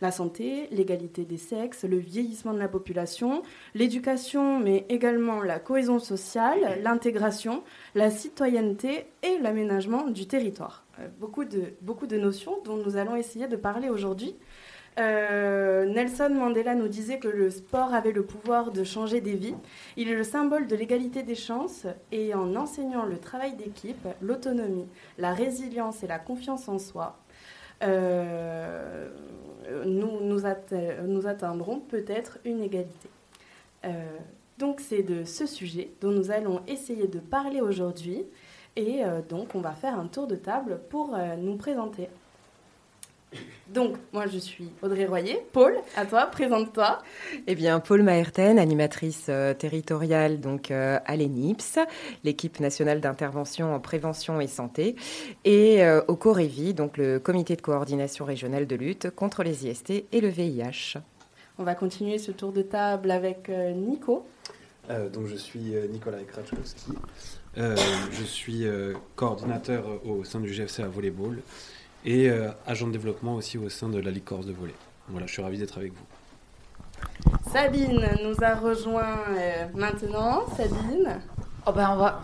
La santé, l'égalité des sexes, le vieillissement de la population, l'éducation, mais également la cohésion sociale, l'intégration, la citoyenneté et l'aménagement du territoire. Euh, beaucoup, de, beaucoup de notions dont nous allons essayer de parler aujourd'hui. Euh, Nelson Mandela nous disait que le sport avait le pouvoir de changer des vies. Il est le symbole de l'égalité des chances et en enseignant le travail d'équipe, l'autonomie, la résilience et la confiance en soi, euh, nous, atteindrons peut-être une égalité. Euh, donc c'est de ce sujet dont nous allons essayer de parler aujourd'hui et donc on va faire un tour de table pour nous présenter. Donc, moi, je suis Audrey Royer. Paul, à toi, présente-toi. Eh bien, Paul Maerten, animatrice euh, territoriale donc euh, à l'ENIPS, l'équipe nationale d'intervention en prévention et santé, et euh, au COREVI, donc le comité de coordination régionale de lutte contre les IST et le VIH. On va continuer ce tour de table avec Nico. donc, je suis Nicolas Kratchkowski. je suis coordinateur au sein du GFC à volleyball et euh, agent de développement aussi au sein de la Ligue Corse de volley. Voilà, je suis ravi d'être avec vous. Sabine nous a rejoint euh, maintenant. Sabine. Oh ben on va.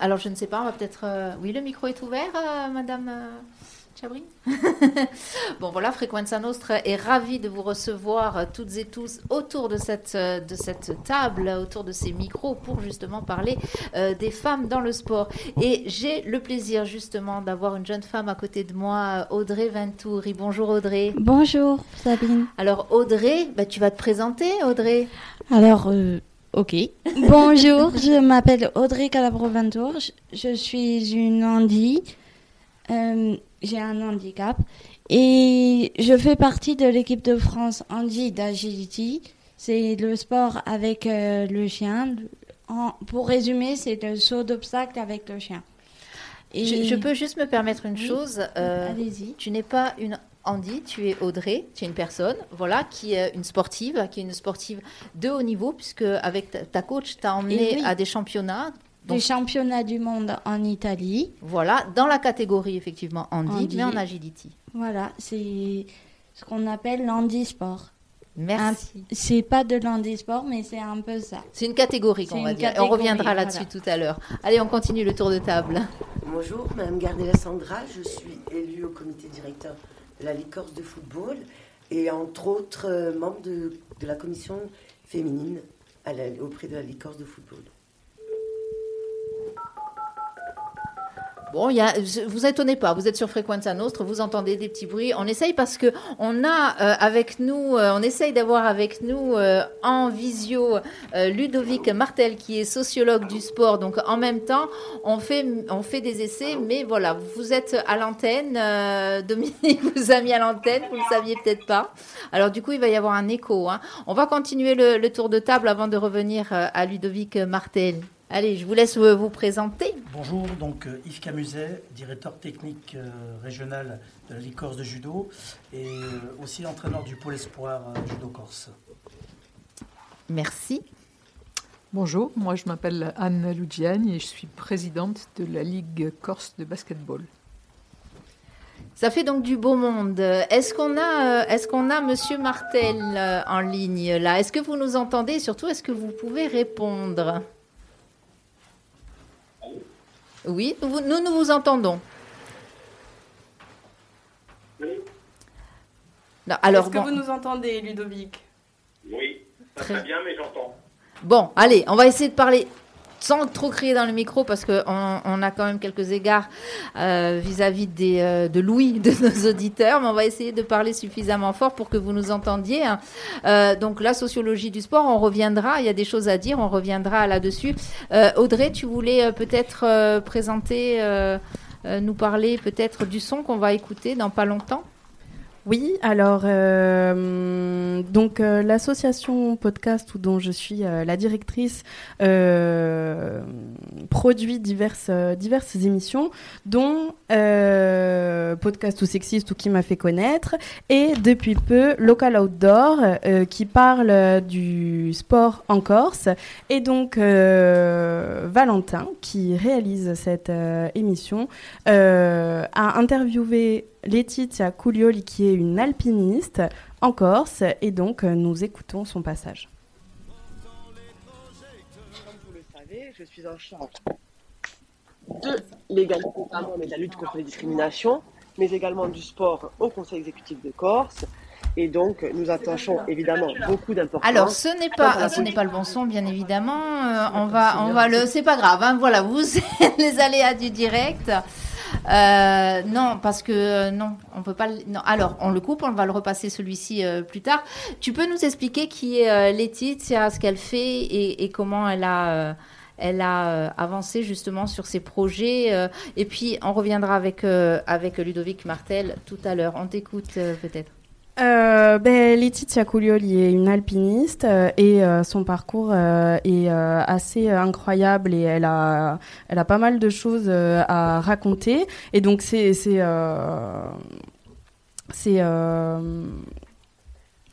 Alors je ne sais pas, on va peut-être. Euh, oui, le micro est ouvert, Madame. bon voilà, Frequenza Nostra est ravi de vous recevoir euh, toutes et tous autour de cette, euh, de cette table, autour de ces micros pour justement parler euh, des femmes dans le sport. Et j'ai le plaisir justement d'avoir une jeune femme à côté de moi, Audrey Ventouri. Bonjour Audrey. Bonjour Sabine. Alors Audrey, bah, tu vas te présenter Audrey Alors... Ok. Bonjour, je m'appelle Audrey Calabro-Ventour. Je, suis une Andy j'ai un handicap et je fais partie de l'équipe de France Andy d'Agility. C'est le sport avec euh, le chien. pour résumer, c'est le saut d'obstacle avec le chien. Et je, peux juste me permettre une chose. Euh, Allez-y. Tu n'es pas une Andy, tu es Audrey, tu es une personne, voilà, qui est une sportive, qui est une sportive de haut niveau, puisque avec ta, coach, t'as emmené à des championnats des championnats du monde en Italie. Voilà, dans la catégorie effectivement handi, mais en agility. Voilà, c'est ce qu'on appelle l'handisport. Merci. C'est pas de l'handisport, mais c'est un peu ça. C'est une catégorie, on va dire. on reviendra là-dessus tout à l'heure. Allez, on continue le tour de table. Bonjour, Madame Gardella Sandra. Je suis élue au comité directeur de la Licorce de football et entre autres euh, membre de, la commission féminine auprès de la Licorce de football. Bon, vous étonnez pas, vous êtes sur Frequenza Nostre, vous entendez des petits bruits. On essaye parce que on a euh, avec nous, euh, on essaye d'avoir avec nous euh, en visio Ludovic Martel qui est sociologue du sport. Donc en même temps, on fait, on fait des essais, mais voilà, vous êtes à l'antenne. Dominique vous a mis à l'antenne, vous le saviez peut-être pas. Alors du coup, il va y avoir un écho. Hein. On va continuer le, tour de table avant de revenir à Ludovic Martel. Allez, je vous laisse vous présenter. Bonjour, donc euh, Yves Camuset, directeur technique euh, régional de la Ligue Corse de Judo et euh, aussi entraîneur du pôle espoir Judo Corse. Merci. Bonjour, moi je m'appelle Anne Lugiani et je suis présidente de la Ligue Corse de basketball. Ça fait donc du beau monde. Est-ce qu'on a, est-ce qu'on a Monsieur Martel en ligne là? Est-ce que vous nous entendez? Surtout, est-ce que vous pouvez répondre? Oui, nous, nous vous entendons. Oui. Est-ce que vous nous entendez, Ludovic? Oui, très bien, mais j'entends. Bon, allez, on va essayer de parler sans trop crier dans le micro parce qu'on on a quand même quelques égards euh, vis-à-vis euh, de Louis de nos auditeurs, mais on va essayer de parler suffisamment fort pour que vous nous entendiez. Hein. Euh, donc la sociologie du sport, on reviendra, il y a des choses à dire, on reviendra là-dessus. Audrey, tu voulais peut-être présenter, nous parler peut-être du son qu'on va écouter dans pas longtemps? Oui, alors euh, donc euh, l'association podcast dont je suis euh, la directrice produit diverses diverses émissions, dont podcast ou sexiste ou qui m'a fait connaître, et depuis peu local outdoor qui parle du sport en Corse, et donc Valentin qui réalise cette émission a interviewé Laetitia Coulioli qui est une alpiniste en Corse et donc nous écoutons son passage. Comme vous le savez, je suis en charge de l'égalité femmes et de la lutte contre les discriminations, mais également du sport au Conseil exécutif de Corse. Et donc, nous attachons évidemment beaucoup d'importance. Alors, ce n'est pas, ce n'est pas le bon son, bien évidemment. Euh, on va, on va le, c'est pas grave. Hein, voilà, vous, les aléas du direct. Euh, non, parce que euh, non, on peut pas. Non. Alors, on le coupe, on va le repasser celui-ci plus tard. Tu peux nous expliquer qui est Laetitia, ce qu'elle fait et, et, comment elle a elle a avancé justement sur ses projets. et puis, on reviendra avec, avec Ludovic Martel tout à l'heure. On t'écoute peut-être euh, ben, Laetitia Coulioli est une alpiniste euh, et euh, son parcours euh, est assez incroyable et elle a, elle a pas mal de choses à raconter. Et donc c'est c'est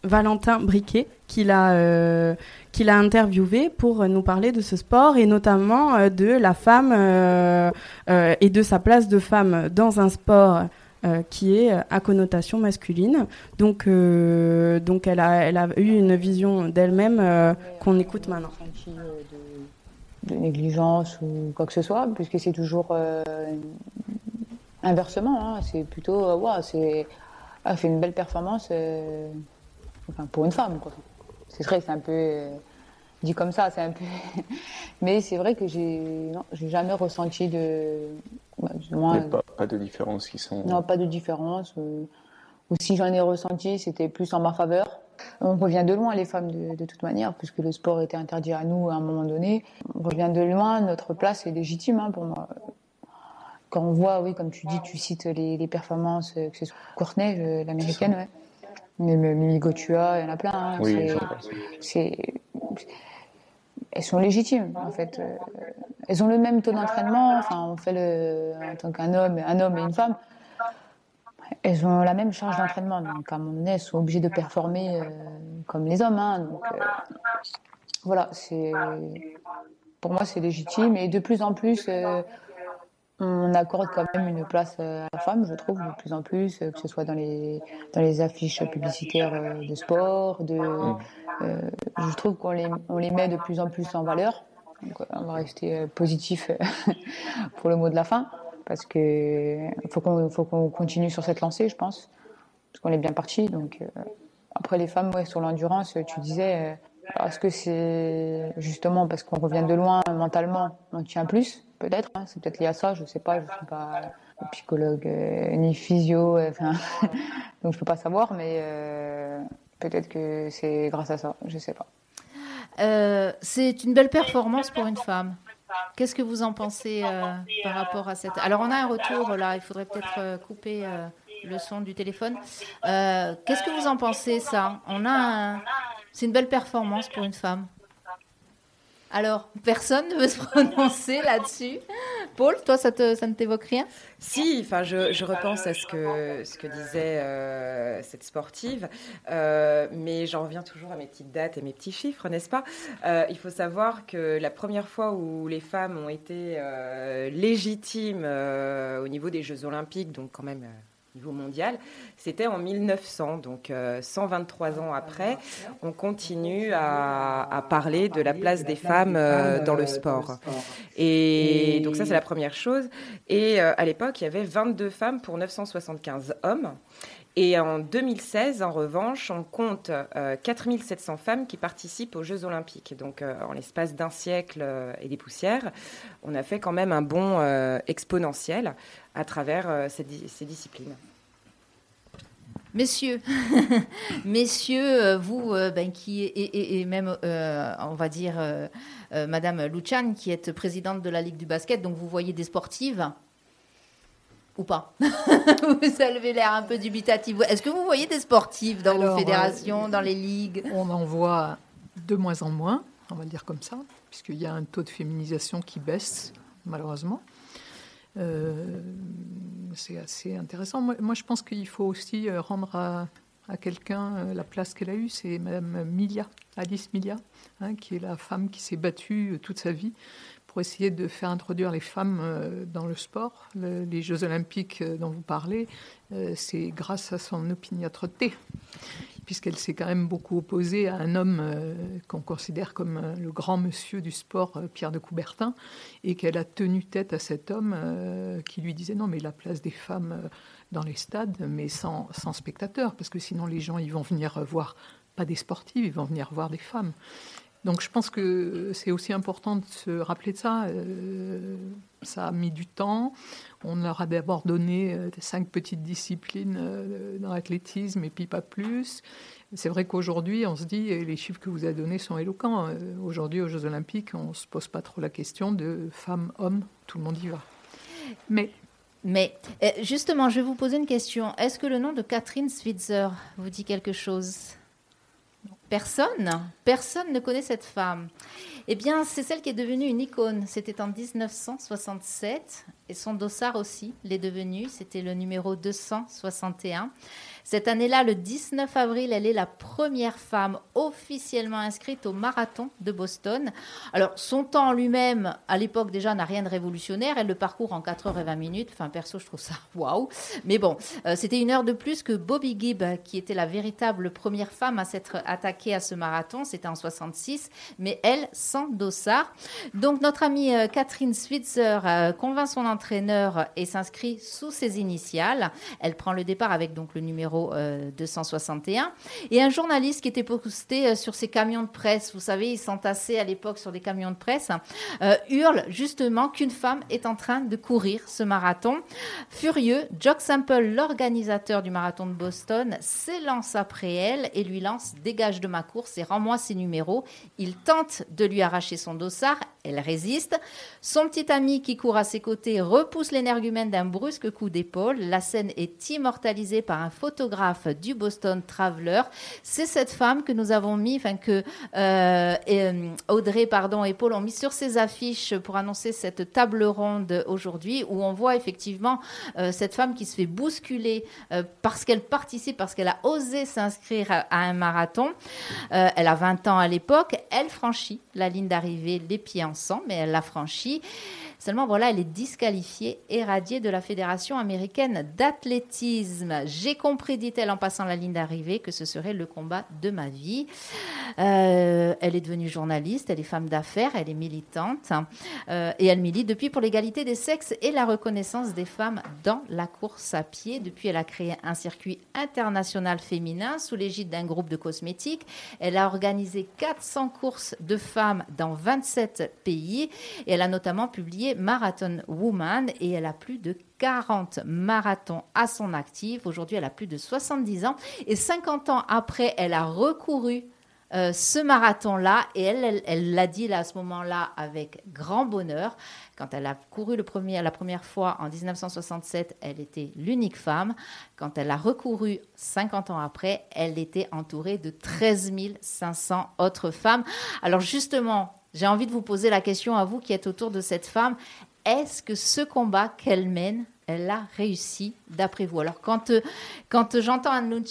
Valentin Briquet qui l'a qui l'a interviewé pour nous parler de ce sport et notamment de la femme et de sa place de femme dans un sport euh, qui est à connotation masculine. Donc, euh, donc elle, a, elle a eu une vision d'elle-même euh, qu'on écoute maintenant. De, de, négligence ou quoi que ce soit, puisque c'est toujours inversement. Hein. c'est plutôt, ouais, c'est, elle fait une belle performance enfin, pour une femme. C'est vrai, c'est un peu dit comme ça, c'est un peu. Mais c'est vrai que j'ai, j'ai jamais ressenti de, pas, de différence qui sont. Non, pas de différence. Euh, ou si j'en ai ressenti, c'était plus en ma faveur. On revient de loin, les femmes, de, toute manière, puisque le sport était interdit à nous à un moment donné. On revient de loin, notre place est légitime hein, pour moi. Quand on voit, oui, comme tu dis, tu cites les, performances, que ce soit Courtenay, l'américaine, ouais. Mais Mimi Gotua, il y en a plein. Hein, oui, c'est elles sont légitimes en fait. Euh, elles ont le même taux d'entraînement. Enfin, on fait le en tant qu'un homme, un homme et une femme. Elles ont la même charge d'entraînement, donc à un moment donné, elles sont obligées de performer euh, comme les hommes. Hein, donc euh, voilà, c'est pour moi c'est légitime et de plus en plus on accorde quand même une place à la femme, je trouve, de plus en plus, que ce soit dans les, dans les affiches publicitaires de sport, de, mm. Euh, je trouve qu'on les, on les met de plus en plus en valeur. On va rester euh, positif pour le mot de la fin, parce que faut qu'on continue sur cette lancée, je pense, parce qu'on est bien parti. Donc euh, après les femmes, sur l'endurance, tu disais, est-ce que c'est justement parce qu'on revient de loin mentalement, on tient plus, peut-être. Hein, c'est peut-être lié à ça, je sais pas, je suis pas psychologue ni physio, donc je peux pas savoir, mais Peut-être que c'est grâce à ça, je ne sais pas. Euh, c'est une belle performance pour une femme. Qu'est-ce que vous en pensez euh, par rapport à cette... Alors on a un retour là, il faudrait peut-être euh, couper le son du téléphone. Qu'est-ce que vous en pensez ça? On a, c'est une belle performance pour une femme. Alors, personne ne veut se prononcer là-dessus. Paul, toi, ça, ça ne t'évoque rien? Si, enfin, je, repense à ce que, ce que disait euh, cette sportive, euh, mais j'en reviens toujours à mes petites dates et mes petits chiffres, n'est-ce pas? Euh, Il faut savoir que la première fois où les femmes ont été légitimes au niveau des Jeux Olympiques, donc quand même niveau mondial. C'était en 1900, donc 123 euh, ans après, on continue à, parler de la place des femmes euh, dans le sport. Et donc ça, c'est la première chose. Et euh, à l'époque, il y avait 22 femmes pour 975 hommes. Et en 2016, en revanche, on compte 4700 femmes qui participent aux Jeux Olympiques. Donc, en l'espace d'un siècle et des poussières, on a fait quand même un bond exponentiel à travers ces, disciplines. Messieurs, messieurs, euh, vous, euh, ben, qui et, même, euh, on va dire, Madame Luchan, qui est présidente de la Ligue du basket, donc vous voyez des sportives ou pas Vous avez l'air un peu dubitatif. Est-ce que vous voyez des sportives dans vos fédérations, dans les ligues? On en voit de moins en moins, on va dire comme ça, puisqu'il y a un taux de féminisation qui baisse, malheureusement. Euh, c'est assez intéressant. Moi, je pense qu'il faut aussi euh, rendre à, quelqu'un euh, la place qu'elle a eue. C'est Madame Milia, Alice Milia, hein, qui est la femme qui s'est battue toute sa vie pour essayer de faire introduire les femmes dans le sport. les Jeux olympiques dont vous parlez, c'est grâce à son opiniâtreté puisqu'elle s'est quand même beaucoup opposée à un homme euh, qu'on considère comme euh, le grand monsieur du sport, euh, Pierre de Coubertin, et qu'elle a tenu tête à cet homme qui lui disait non, mais la place des femmes dans les stades, mais sans, sans spectateurs, parce que sinon les gens ils vont venir voir pas des sportifs, ils vont venir voir des femmes. Donc je pense que c'est aussi important de se rappeler de ça. ça a mis du temps. On leur a d'abord donné euh, cinq petites disciplines euh, dans l'athlétisme et puis pas plus. C'est vrai qu'aujourd'hui, on se dit, et les chiffres que vous avez donnés sont éloquents. Euh, aujourd'hui, aux Jeux Olympiques, on ne se pose pas trop la question de femmes, hommes, tout le monde y va. Mais mais justement, je vais vous poser une question. Est-ce que le nom de Catherine Switzer vous dit quelque chose? Personne Personne ne connaît cette femme. Eh bien, c'est celle qui est devenue une icône. C'était en 1967 et son dossard aussi l'est devenu. C'était le numéro 261. Cette année-là, le 19 avril, elle est la première femme officiellement inscrite au marathon de Boston. Alors, son temps lui-même, à l'époque déjà, n'a rien de révolutionnaire. Elle le parcourt en 4 h 20 minutes. Enfin, perso, je trouve ça waouh. Mais bon, euh, c'était une heure de plus que Bobby Gibb, qui était la véritable première femme à s'être attaquée à ce marathon. C'était en 66, mais elle, sans dossard. Donc, notre amie euh, Catherine Switzer euh, convainc son entraîneur et s'inscrit sous ses initiales. Elle prend le départ avec donc le numéro 261. Euh, et un journaliste qui était posté euh, sur ses camions de presse, vous savez, ils s'entassaient à l'époque sur des camions de presse, euh, hurle justement qu'une femme est en train de courir ce marathon. Furieux, Jock Sample, l'organisateur du marathon de Boston, s'élance après elle et lui lance Dégage de ma course et rends-moi ses numéros. Il tente de lui arracher son dossard, elle résiste. Son petit ami qui court à ses côtés repousse l'énergumène d'un brusque coup d'épaule. La scène est immortalisée par un photo du Boston Traveler. C'est cette femme que nous avons mis, enfin que euh, euh, Audrey pardon, et Paul ont mis sur ces affiches pour annoncer cette table ronde aujourd'hui, où on voit effectivement euh, cette femme qui se fait bousculer parce qu'elle participe, parce qu'elle a osé s'inscrire à, un marathon. elle a 20 ans à l'époque. Elle franchit la ligne d'arrivée les pieds en sang, mais elle l'a franchie. Seulement, voilà, elle est disqualifiée et radiée de la Fédération américaine d'athlétisme. J'ai compris, dit-elle en passant la ligne d'arrivée, que ce serait le combat de ma vie. Euh, elle est devenue journaliste, elle est femme d'affaires, elle est militante euh, et elle milite depuis pour l'égalité des sexes et la reconnaissance des femmes dans la course à pied. Depuis, elle a créé un circuit international féminin sous l'égide d'un groupe de cosmétiques. Elle a organisé 400 courses de femmes dans 27 pays et elle a notamment publié Marathon Woman et elle a plus de 40 marathons à son actif. Aujourd'hui, elle a plus de 70 ans et 50 ans après, elle a recouru euh, ce marathon-là et elle, l'a dit là, à ce moment-là avec grand bonheur. Quand elle a couru le premier, la première fois en 1967, elle était l'unique femme. Quand elle a recouru 50 ans après, elle était entourée de 13 500 autres femmes. Alors justement, j'ai envie de vous poser la question à vous qui êtes autour de cette femme. Est-ce que ce combat qu'elle mène, elle a réussi d'après vous? Alors quand, euh, quand j'entends Anne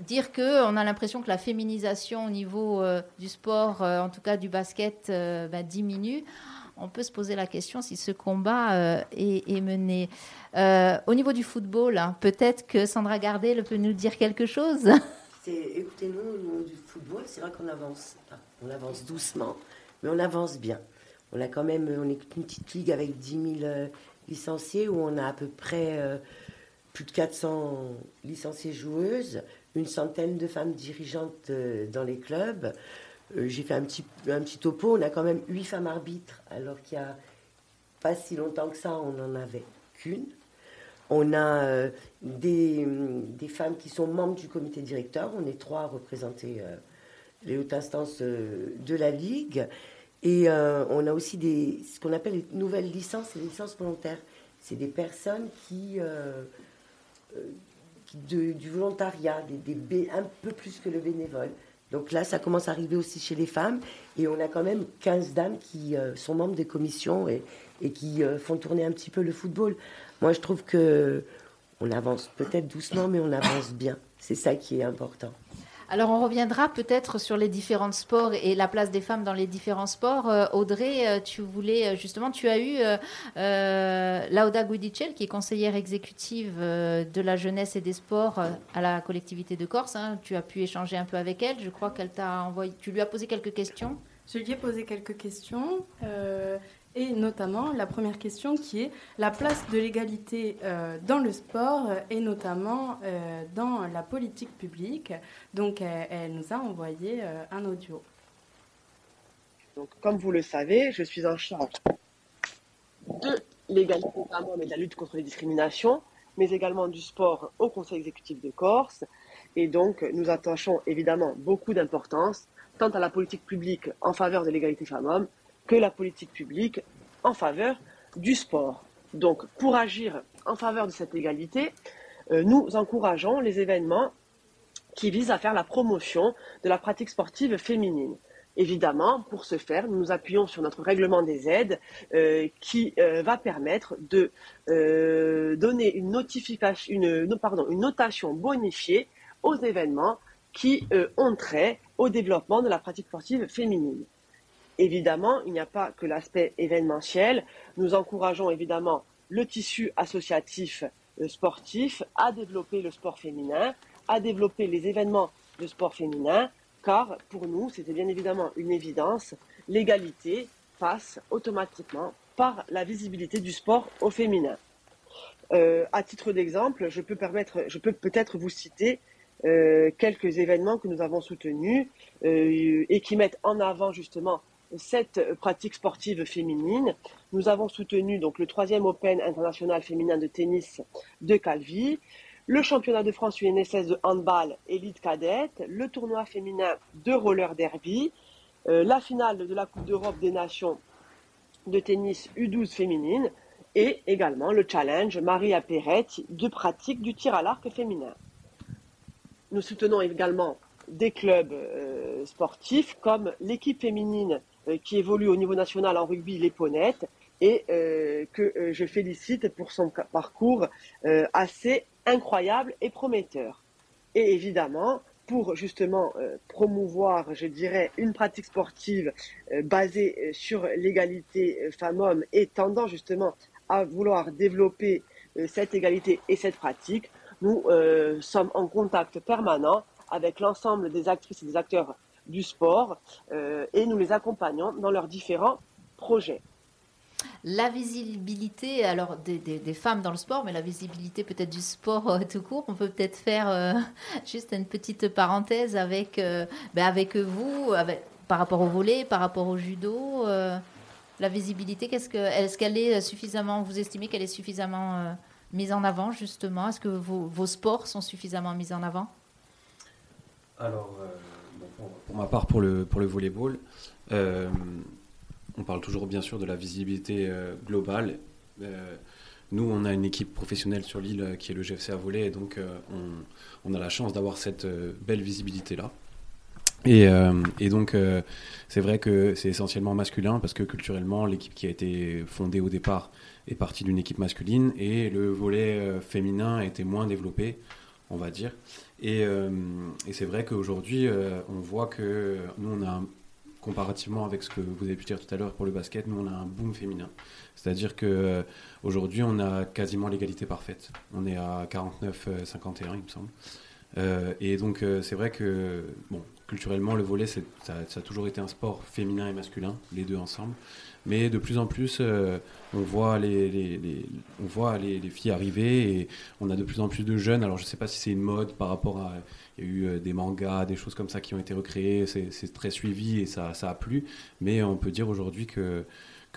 dire que on a l'impression que la féminisation au niveau euh, du sport, euh, en tout cas du basket, bah, diminue. On peut se poser la question si ce combat est, mené. au niveau du football, hein, peut-être que Sandra Gardel peut nous dire quelque chose? Écoutez-nous, au niveau du football, c'est vrai qu'on avance, on avance doucement mais on avance bien. On a quand même, on est une petite ligue avec 10 000 euh, licenciés où on a à peu près euh, plus de 400 licenciés joueuses, une centaine de femmes dirigeantes euh, dans les clubs. J'ai fait un petit, un petit topo, on a quand même 8 femmes arbitres, alors qu'il n'y a pas si longtemps que ça, on n'en avait qu'une. On a des, des, femmes qui sont membres du comité directeur, on est trois à représenter les hautes instances de la Ligue. Et euh, on a aussi des, ce qu'on appelle les nouvelles licences, les licences volontaires. C'est des personnes qui, euh, euh, du volontariat, des, un peu plus que le bénévole. Donc là, ça commence à arriver aussi chez les femmes. Et on a quand même 15 dames qui sont membres des commissions et, et qui font tourner un petit peu le football. Moi, je trouve que on avance peut-être doucement, mais on avance bien. C'est ça qui est important. Alors on reviendra peut-être sur les différents sports et la place des femmes dans les différents sports. Euh, Audrey, euh, tu voulais euh, justement, tu as eu Lauda Guidicel, qui est conseillère exécutive de la jeunesse et des sports à la collectivité de Corse. Hein. Tu as pu échanger un peu avec elle. Je crois qu'elle t'a envoyé, tu lui as posé quelques questions. Je lui ai posé quelques questions et notamment la première question qui est la place de l'égalité euh, dans le sport et notamment euh, dans la politique publique. Donc elle, nous a envoyé euh, un audio. Donc comme vous le savez, je suis en charge de l'égalité femmes et de la lutte contre les discriminations, mais également du sport au Conseil exécutif de Corse. Et donc nous attachons évidemment beaucoup d'importance tant à la politique publique en faveur de l'égalité femmes-hommes que la politique publique en faveur du sport. Donc, pour agir en faveur de cette égalité, euh, nous encourageons les événements qui visent à faire la promotion de la pratique sportive féminine. Évidemment, pour ce faire, nous nous appuyons sur notre règlement des aides euh, qui euh, va permettre de donner une, une notation bonifiée aux événements qui ont trait au développement de la pratique sportive féminine. Évidemment, il n'y a pas que l'aspect événementiel. Nous encourageons évidemment le tissu associatif euh, sportif à développer le sport féminin, à développer les événements de sport féminin, car pour nous, c'était bien évidemment une évidence, l'égalité passe automatiquement par la visibilité du sport au féminin. Euh, à titre d'exemple, je peux peut-être vous citer euh, quelques événements que nous avons soutenus et qui mettent en avant justement cette pratique sportive féminine. Nous avons soutenu donc le troisième Open international féminin de tennis de Calvi, le championnat de France UNSS de handball élite cadette, le tournoi féminin de roller derby, euh, la finale de la Coupe d'Europe des Nations de tennis U12 féminine et également le challenge Maria Perret de pratique du tir à l'arc féminin. Nous soutenons également des clubs euh, sportifs comme l'équipe féminine qui évolue au niveau national en rugby, les Ponettes, et euh, que euh, je félicite pour son parcours assez incroyable et prometteur. Et évidemment, pour justement promouvoir, je dirais, une pratique sportive basée sur l'égalité femmes-hommes et tendant justement à vouloir développer cette égalité et cette pratique, nous sommes en contact permanent avec l'ensemble des actrices et des acteurs du sport euh, et nous les accompagnons dans leurs différents projets. La visibilité, alors des, des, femmes dans le sport, mais la visibilité peut-être du sport euh, tout court. On peut peut-être faire euh, juste une petite parenthèse avec, ben avec vous, avec, par rapport au volet, par rapport au judo. la visibilité, qu'est-ce que, est-ce qu'elle est suffisamment, vous estimez qu'elle est suffisamment mise en avant justement? Est-ce que vos, vos, sports sont suffisamment mis en avant? Alors pour ma part, pour le, pour le volleyball, euh, on parle toujours bien sûr de la visibilité euh, globale. Euh, nous, on a une équipe professionnelle sur l'île qui est le GFC à volley, et donc on, a la chance d'avoir cette belle visibilité-là. Et, et, donc, c'est vrai que c'est essentiellement masculin parce que culturellement, l'équipe qui a été fondée au départ est partie d'une équipe masculine et le volet féminin été moins développé, on va dire. Euh, et, c'est vrai qu'aujourd'hui, euh, on voit que nous, on a, comparativement avec ce que vous avez pu dire tout à l'heure pour le basket, nous, on a un boom féminin. C'est-à-dire qu'aujourd'hui, on a quasiment l'égalité parfaite. On est à 49-51, il me semble. Euh, et donc, c'est vrai que, bon, culturellement, le volet, ça, a toujours été un sport féminin et masculin, les deux ensemble. Mais de plus en plus, euh, on voit, les, filles arriver et on a de plus en plus de jeunes. Alors je ne sais pas si c'est une mode par rapport à... Il y a eu euh, des mangas, des choses comme ça qui ont été recréées. C'est très suivi et ça, a plu. Mais on peut dire aujourd'hui que,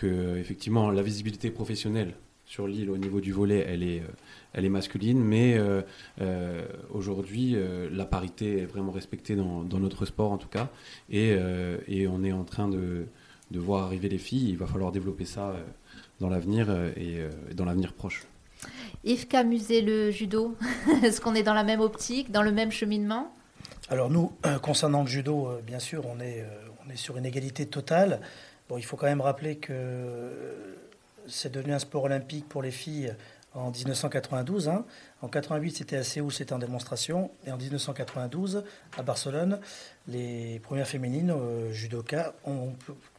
effectivement la visibilité professionnelle sur l'île au niveau du volet, elle est, euh, masculine, mais aujourd'hui, la parité est vraiment respectée dans, notre sport en tout cas, et, on est en train de, voir arriver les filles. Il va falloir développer ça euh, dans l'avenir euh, euh, et dans l'avenir proche. Yves Camuset, le judo, est-ce qu'on est dans la même optique, dans le même cheminement? Alors nous, concernant le judo, bien sûr, on est, on est sur une égalité totale. Bon, il faut quand même rappeler que c'est devenu un sport olympique pour les filles en 1992. Hein. En 88, c'était à Séoul, c'était en démonstration. Et en 1992, à Barcelone, les premières féminines euh, judoka ont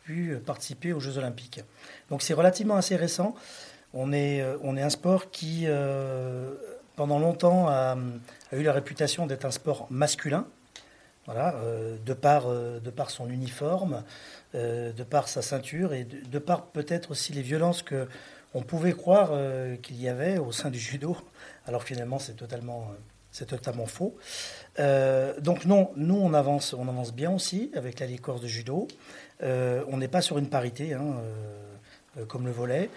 pu participer aux Jeux Olympiques. Donc c'est relativement assez récent. On est, euh, on est un sport qui, euh, pendant longtemps, a, eu la réputation d'être un sport masculin. Voilà, de, par, de par son uniforme, de par sa ceinture et de, par peut-être aussi les violences que on pouvait croire euh, qu'il y avait au sein du judo, alors finalement c'est totalement, euh, c'est totalement faux. Euh, donc non, nous on avance, on avance bien aussi avec la licorce de judo. On n'est pas sur une parité hein, comme le volet.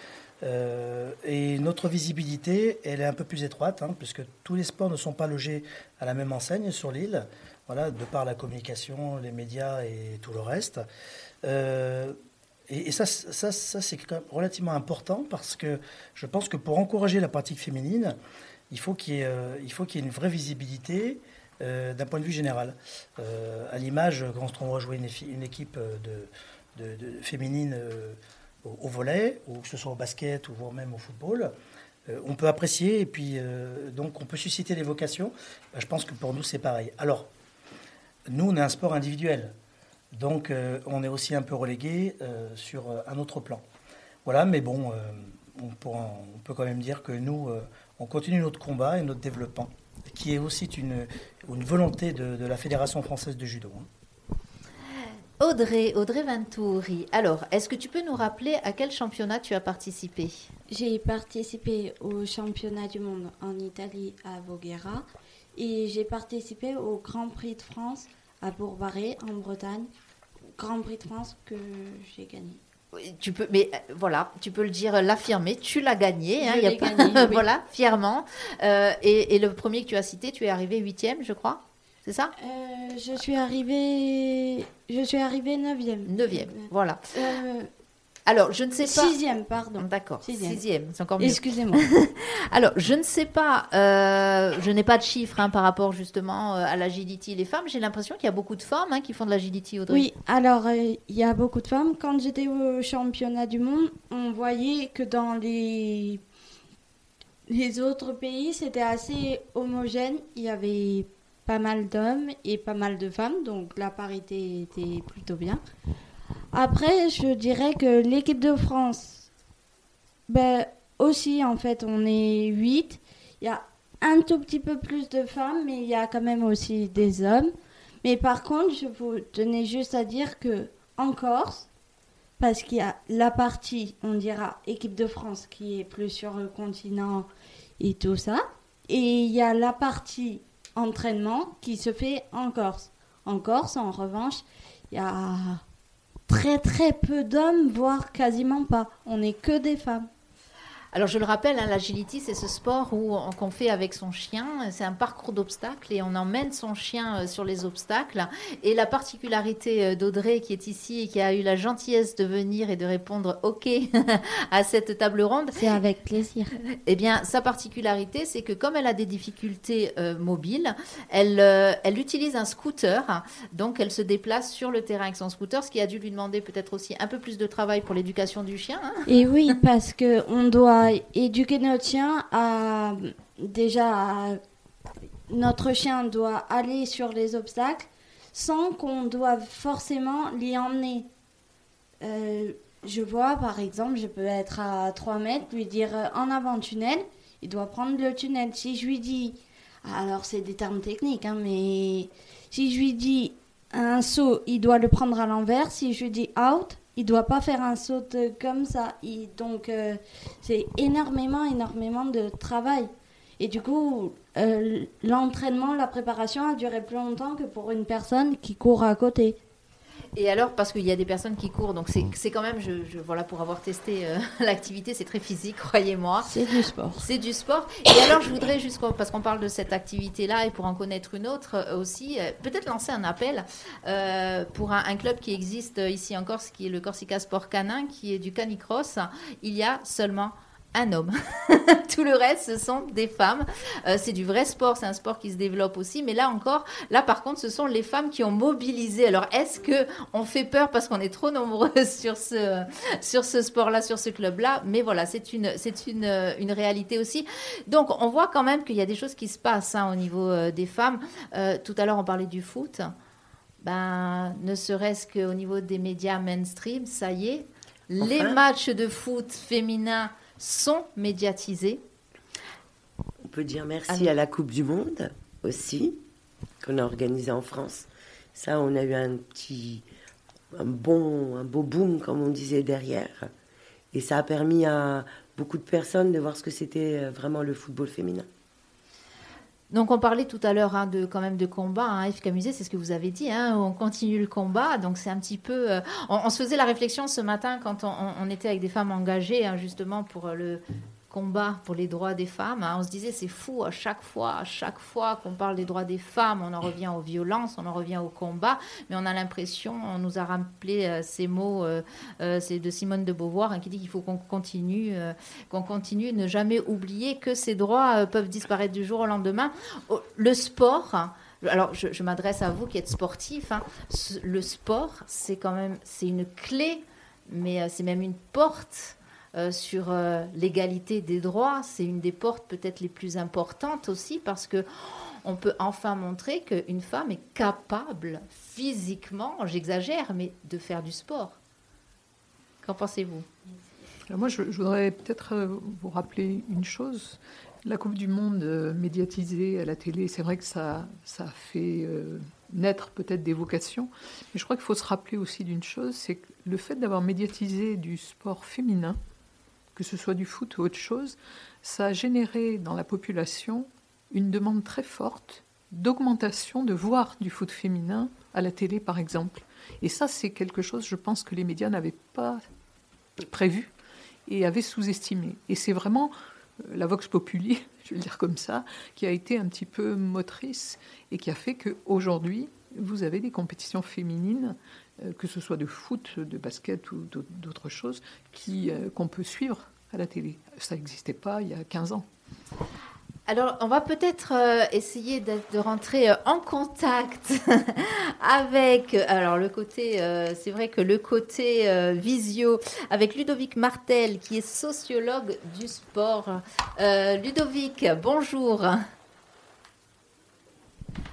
et notre visibilité, elle est un peu plus étroite, hein, puisque tous les sports ne sont pas logés à la même enseigne sur l'île, voilà, de par la communication, les médias et tout le reste. Et, ça, ça, ça c'est relativement important parce que je pense que pour encourager la pratique féminine, euh, il faut qu'il y ait une vraie visibilité euh, d'un point de vue général. Euh, à l'image, quand on voit jouer une, équipe de, féminine au, volet, ou que ce soit au basket ou voire même au football, on peut apprécier et puis donc on peut susciter des vocations. Je pense que pour nous, c'est pareil. Alors, nous, on est un sport individuel. Donc euh, on est aussi un peu relégué euh, sur euh, un autre plan. Voilà, mais bon, on, peut quand même dire que nous, on continue notre combat et notre développement, qui est aussi une, volonté de, la Fédération française de judo. Hein. Audrey, Audrey Venturi. Alors, est-ce que tu peux nous rappeler à quel championnat tu as participé? J'ai participé au championnat du monde en Italie à Voghera et j'ai participé au Grand Prix de France à Bourbaré, en Bretagne. Grand Prix de France que j'ai gagné. Tu peux, mais euh, voilà, tu peux le dire, l'affirmer. Tu l'as gagné, hein, y a pas, voilà, fièrement. Euh, et, le premier que tu as cité, tu es arrivé huitième, je crois. C'est ça? Euh, Je suis arrivé, je suis arrivé neuvième. Neuvième, voilà. Alors, je ne sais pas. Sixième, pardon. D'accord. Sixième. c'est encore mieux. Excusez-moi. Alors, je ne sais pas, euh, je n'ai pas de chiffres hein, par rapport justement euh, à l'agility les femmes. J'ai l'impression qu'il y a beaucoup de femmes hein, qui font de l'agility, Audrey. Oui, alors euh, il y a beaucoup de femmes. Quand j'étais au championnat du monde, on voyait que dans les, les autres pays, c'était assez homogène. Il y avait pas mal d'hommes et pas mal de femmes, donc la parité était plutôt bien. Après, je dirais que l'équipe de France, ben, aussi, en fait, on est 8. Il y a un tout petit peu plus de femmes, mais il y a quand même aussi des hommes. Mais par contre, je vous tenais juste à dire que en Corse, parce qu'il y a la partie, on dira, équipe de France qui est plus sur le continent et tout ça, et il y a la partie entraînement qui se fait en Corse. En Corse, en revanche, il y a très très peu d'hommes, voire quasiment pas. On n'est que des femmes. Alors je le rappelle, hein, l'agility, c'est ce sport où qu'on fait avec son chien. C'est un parcours d'obstacles et on emmène son chien euh, sur les obstacles. Et la particularité euh, d'Audrey qui est ici et qui a eu la gentillesse de venir et de répondre OK à cette table ronde. C'est avec plaisir. Eh bien, sa particularité, c'est que comme elle a des difficultés euh, mobiles, elle, elle utilise un scooter. Donc elle se déplace sur le terrain avec son scooter, ce qui a dû lui demander peut-être aussi un peu plus de travail pour l'éducation du chien. Hein. Et oui, parce que on doit éduquer notre chien à déjà notre chien doit aller sur les obstacles sans qu'on doive forcément l'y emmener. Euh, je vois par exemple, je peux être à 3 mètres, lui dire euh, en avant tunnel, il doit prendre le tunnel. Si je lui dis, alors c'est des termes techniques, hein, mais si je lui dis un saut, il doit le prendre à l'envers. Si je lui dis out, il doit pas faire un saut comme ça. donc, euh, c'est énormément, énormément de travail. Et du coup, euh, l'entraînement, la préparation a duré plus longtemps que pour une personne qui court à côté. Et alors, parce qu'il y a des personnes qui courent, donc c'est quand même, je, voilà, pour avoir testé euh, l'activité, c'est très physique, croyez-moi. C'est du sport. C'est du sport. Et alors, je voudrais juste, parce qu'on parle de cette activité-là et pour en connaître une autre euh, aussi, euh, peut-être lancer un appel pour un, club qui existe ici en Corse, qui est le Corsica Sport Canin, qui est du canicross. Il y a seulement un homme. Tout le reste, ce sont des femmes. Euh, c'est du vrai sport, c'est un sport qui se développe aussi. Mais là encore, là par contre, ce sont les femmes qui ont mobilisé. Alors, est-ce que on fait peur parce qu'on est trop nombreux sur ce sur ce sport-là, sur ce club-là? Mais voilà, c'est une c'est une, une réalité aussi. Donc, on voit quand même qu'il y a des choses qui se passent hein, au niveau euh, des femmes. Euh, tout à l'heure, on parlait du foot. Ben, ne serait-ce qu'au niveau des médias mainstream, ça y est, les matchs de foot féminins sont médiatisés. On peut dire merci à la Coupe du Monde aussi, qu'on a organisée en France. Ça, on a eu un petit, un bon, un beau boom, comme on disait derrière. Et ça a permis à beaucoup de personnes de voir ce que c'était euh, vraiment le football féminin. Donc on parlait tout à l'heure hein, de quand même de combat. Hein, Yves Camuset, c'est ce que vous avez dit. Hein, on continue le combat. Donc c'est un petit peu. Euh, on, se faisait la réflexion ce matin quand on, était avec des femmes engagées hein, justement pour le combat pour les droits des femmes. Hein. On se disait, c'est fou, à chaque fois, à chaque fois qu'on parle des droits des femmes, on en revient aux violences, on en revient au combat, mais on a l'impression, on nous a rappelé euh, ces mots, euh, euh, de Simone de Beauvoir, hein, qui dit qu'il faut qu'on continue, qu'on continue, ne jamais oublier que ces droits peuvent disparaître du jour au lendemain. Oh, le sport, alors je, m'adresse à vous qui êtes sportif, hein. le sport, c'est quand même, c'est une clé, mais c'est même une porte euh, sur euh, l'égalité des droits. C'est une des portes peut-être les plus importantes aussi parce que on peut enfin montrer qu'une femme est capable physiquement, j'exagère, mais de faire du sport. Qu'en pensez-vous? Moi, je, voudrais peut-être euh, vous rappeler une chose. La Coupe du Monde médiatisée à la télé, c'est vrai que ça, ça fait naître peut-être des vocations, mais je crois qu'il faut se rappeler aussi d'une chose, c'est que le fait d'avoir médiatisé du sport féminin, que ce soit du foot ou autre chose, ça a généré dans la population une demande très forte d'augmentation de voir du foot féminin à la télé, par exemple. Et ça, c'est quelque chose, je pense, que les médias n'avaient pas prévu et avaient sous-estimé. Et c'est vraiment euh, la Vox Populi, je vais le dire comme ça, qui a été un petit peu motrice et qui a fait qu'aujourd'hui, vous avez des compétitions féminines que ce soit de foot, de basket ou d'autres choses, euh, qu'on peut suivre à la télé. Ça n'existait pas il y a 15 ans. Alors, on va peut-être euh, essayer de, rentrer en contact avec, alors le côté, c'est vrai que le côté visio, avec Ludovic Martel, qui est sociologue du sport. Ludovic, bonjour.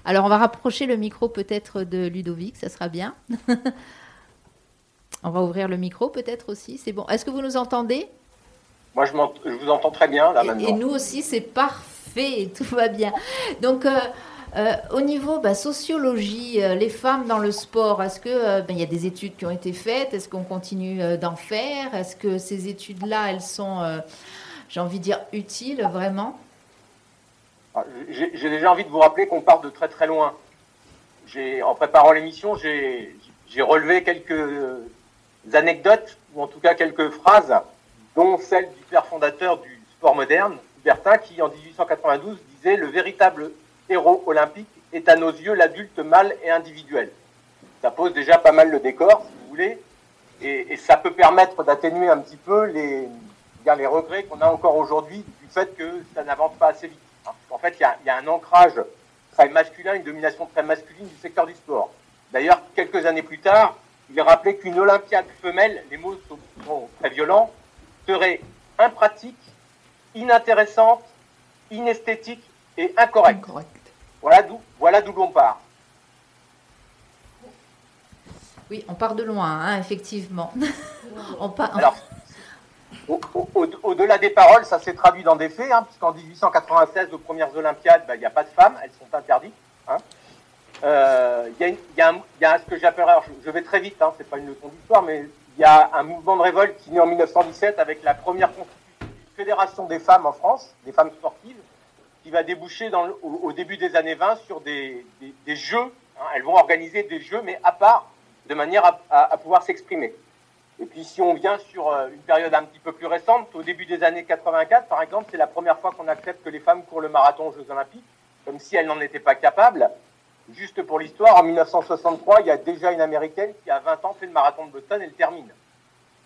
Alors, on va rapprocher le micro peut-être de Ludovic, ça sera bien. on va ouvrir le micro peut-être aussi, c'est bon. Est-ce que vous nous entendez? Moi, je, vous entends très bien là maintenant. Et nous aussi, c'est parfait, tout va bien. Donc, euh, euh, au niveau bah, sociologie, euh, les femmes dans le sport, est-ce que ben, il y a des études qui ont été faites? Est-ce qu'on continue d'en faire? Est-ce que ces études-là, elles sont, j'ai envie de dire, utiles vraiment? J'ai déjà envie de vous rappeler qu'on part de très très loin. En préparant l'émission, j'ai relevé quelques anecdotes, ou en tout cas quelques phrases, dont celle du père fondateur du sport moderne, Bertin, qui en 1892 disait Le véritable héros olympique est à nos yeux l'adulte mâle et individuel. Ça pose déjà pas mal le décor, si vous voulez, et, ça peut permettre d'atténuer un petit peu les, les regrets qu'on a encore aujourd'hui du fait que ça n'avance pas assez vite. En fait, il y, a, un ancrage très masculin, une domination très masculine du secteur du sport. D'ailleurs, quelques années plus tard, il est rappelé qu'une Olympiade femelle, les mots sont, très violents, serait impratique, inintéressante, inesthétique et incorrecte. Voilà d'où voilà d'où l'on part. Oui, on part de loin, hein, effectivement. on part... Alors, au-delà des paroles, ça s'est traduit dans des faits, hein, puisqu'en 1896, aux premières Olympiades, bah, il n'y a pas de femmes, elles sont interdites. Hein. Euh, il y, a, ce que j'appellerais, je, vais très vite, hein, c'est pas une leçon d'histoire, mais il y a un mouvement de révolte qui naît en 1917 avec la première fédération des femmes en France, des femmes sportives, qui va déboucher au, début des années 20 sur des, jeux. elles vont organiser des jeux, mais à part, de manière à pouvoir s'exprimer. Et puis si on vient sur euh, une période un petit peu plus récente, au début des années 84 par exemple, c'est la première fois qu'on accepte que les femmes courent le marathon aux Jeux Olympiques, comme si elles n'en étaient pas capables. Juste pour l'histoire, en 1963, il y a déjà une Américaine qui a 20 ans fait le marathon de Boston et le termine.